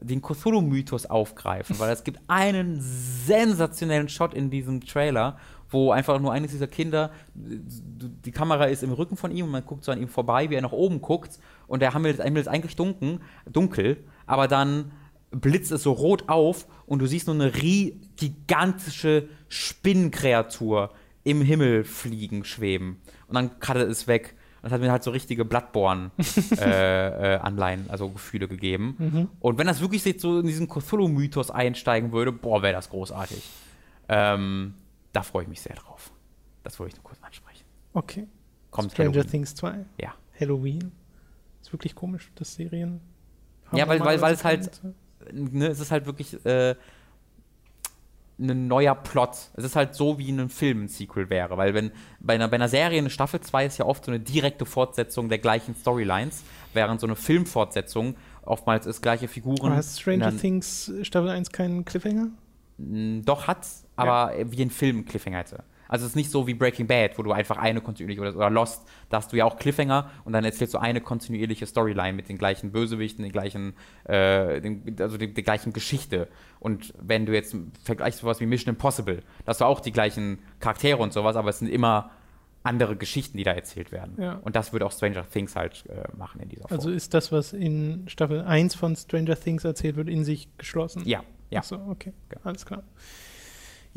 Speaker 2: den Cthulhu-Mythos aufgreifen, weil es gibt einen sensationellen Shot in diesem Trailer, wo einfach nur eines dieser Kinder, die Kamera ist im Rücken von ihm und man guckt so an ihm vorbei, wie er nach oben guckt und der Himmel ist, eigentlich dunkel, dunkel, aber dann blitzt es so rot auf und du siehst nur eine gigantische Spinnenkreatur im Himmel fliegen, schweben. Und dann cuttet es weg. Und das hat mir halt so richtige Bloodborne-Anleihen, [laughs] also Gefühle gegeben. Und wenn das wirklich jetzt so in diesen Cthulhu-Mythos einsteigen würde, boah, wäre das großartig. Ähm, da freue ich mich sehr drauf. Das wollte ich nur kurz ansprechen.
Speaker 1: Okay.
Speaker 2: Kommt
Speaker 1: Stranger
Speaker 2: Halloween.
Speaker 1: Things 2.
Speaker 2: Ja.
Speaker 1: Halloween. Ist wirklich komisch, dass Serien.
Speaker 2: Ja, weil- weil- weil es halt- ne, es ist halt wirklich äh, ein neuer Plot. Es ist halt so, wie ein Film ein Sequel wäre. Weil wenn bei einer, bei einer Serie eine Staffel 2 ist ja oft so eine direkte Fortsetzung der gleichen Storylines, während so eine Filmfortsetzung oftmals ist gleiche Figuren.
Speaker 1: Hast Stranger
Speaker 2: in
Speaker 1: Things Staffel 1 keinen Cliffhanger?
Speaker 2: Mm, Doch hat's, aber wie ein Film Cliffhanger hätte. Also es ist nicht so wie Breaking Bad, wo du einfach eine kontinuierliche oder, oder Lost, da hast du ja auch Cliffhanger und dann erzählst du eine kontinuierliche Storyline mit den gleichen Bösewichten, den gleichen, äh, den, also die gleichen Geschichte. Und wenn du jetzt vergleichst sowas wie Mission Impossible, da hast du auch die gleichen Charaktere und sowas, aber es sind immer andere Geschichten, die da erzählt werden.
Speaker 1: Ja.
Speaker 2: Und das würde auch Stranger Things halt äh, machen in dieser Form.
Speaker 1: Also ist das, was in Staffel 1 von Stranger Things erzählt wird, in sich geschlossen?
Speaker 2: ja, ja.
Speaker 1: Achso, okay.
Speaker 2: Ja.
Speaker 1: Alles klar.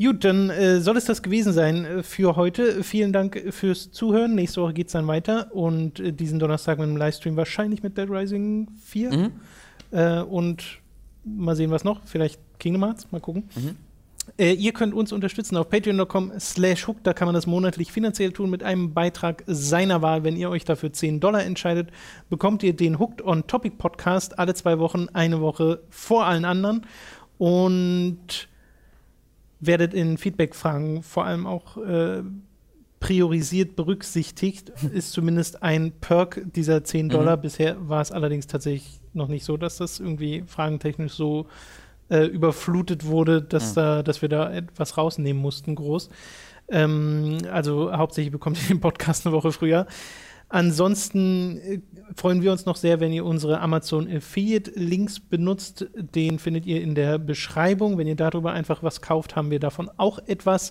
Speaker 1: Gut, dann äh, soll es das gewesen sein äh, für heute. Vielen Dank fürs Zuhören. Nächste Woche geht es dann weiter und äh, diesen Donnerstag mit dem Livestream wahrscheinlich mit Dead Rising 4.
Speaker 2: Mhm.
Speaker 1: Äh, und mal sehen, was noch. Vielleicht Kingdom Hearts. Mal gucken.
Speaker 2: Mhm.
Speaker 1: Äh, ihr könnt uns unterstützen auf patreon.com slash hook. Da kann man das monatlich finanziell tun mit einem Beitrag seiner Wahl. Wenn ihr euch dafür 10 Dollar entscheidet, bekommt ihr den Hooked on Topic Podcast alle zwei Wochen, eine Woche vor allen anderen. Und werdet in Feedback-Fragen vor allem auch äh, priorisiert berücksichtigt, ist zumindest ein Perk dieser 10 Dollar. Mhm. Bisher war es allerdings tatsächlich noch nicht so, dass das irgendwie fragentechnisch so äh, überflutet wurde, dass, mhm. da, dass wir da etwas rausnehmen mussten, groß. Ähm, also hauptsächlich bekommt ihr den Podcast eine Woche früher. Ansonsten äh, freuen wir uns noch sehr, wenn ihr unsere Amazon Affiliate Links benutzt. Den findet ihr in der Beschreibung. Wenn ihr darüber einfach was kauft, haben wir davon auch etwas.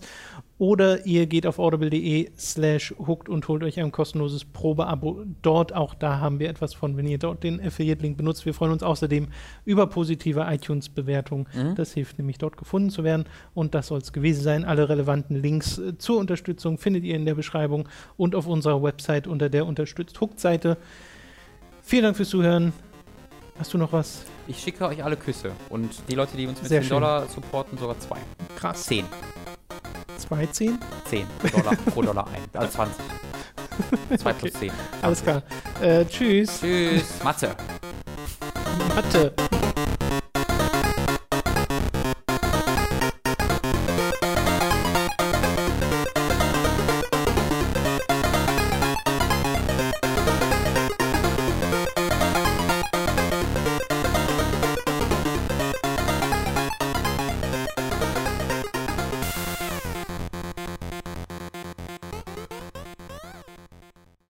Speaker 1: Oder ihr geht auf audible.de slash hooked und holt euch ein kostenloses Probeabo dort. Auch da haben wir etwas von, wenn ihr dort den Affiliate-Link benutzt. Wir freuen uns außerdem über positive iTunes-Bewertungen. Mhm. Das hilft nämlich dort gefunden zu werden. Und das soll es gewesen sein. Alle relevanten Links äh, zur Unterstützung findet ihr in der Beschreibung und auf unserer Website unter der Unterstützt Hooked-Seite. Vielen Dank fürs Zuhören. Hast du noch was?
Speaker 2: Ich schicke euch alle Küsse. Und die Leute, die uns mit Sehr 10 schön. Dollar supporten, sogar zwei.
Speaker 1: Krass.
Speaker 2: 10.
Speaker 1: Zwei 10?
Speaker 2: 10 Dollar pro Dollar ein. Also 20. 2 [laughs] okay. plus 10. 20.
Speaker 1: Alles klar. Äh, tschüss.
Speaker 2: Tschüss. Mathe.
Speaker 1: Mathe.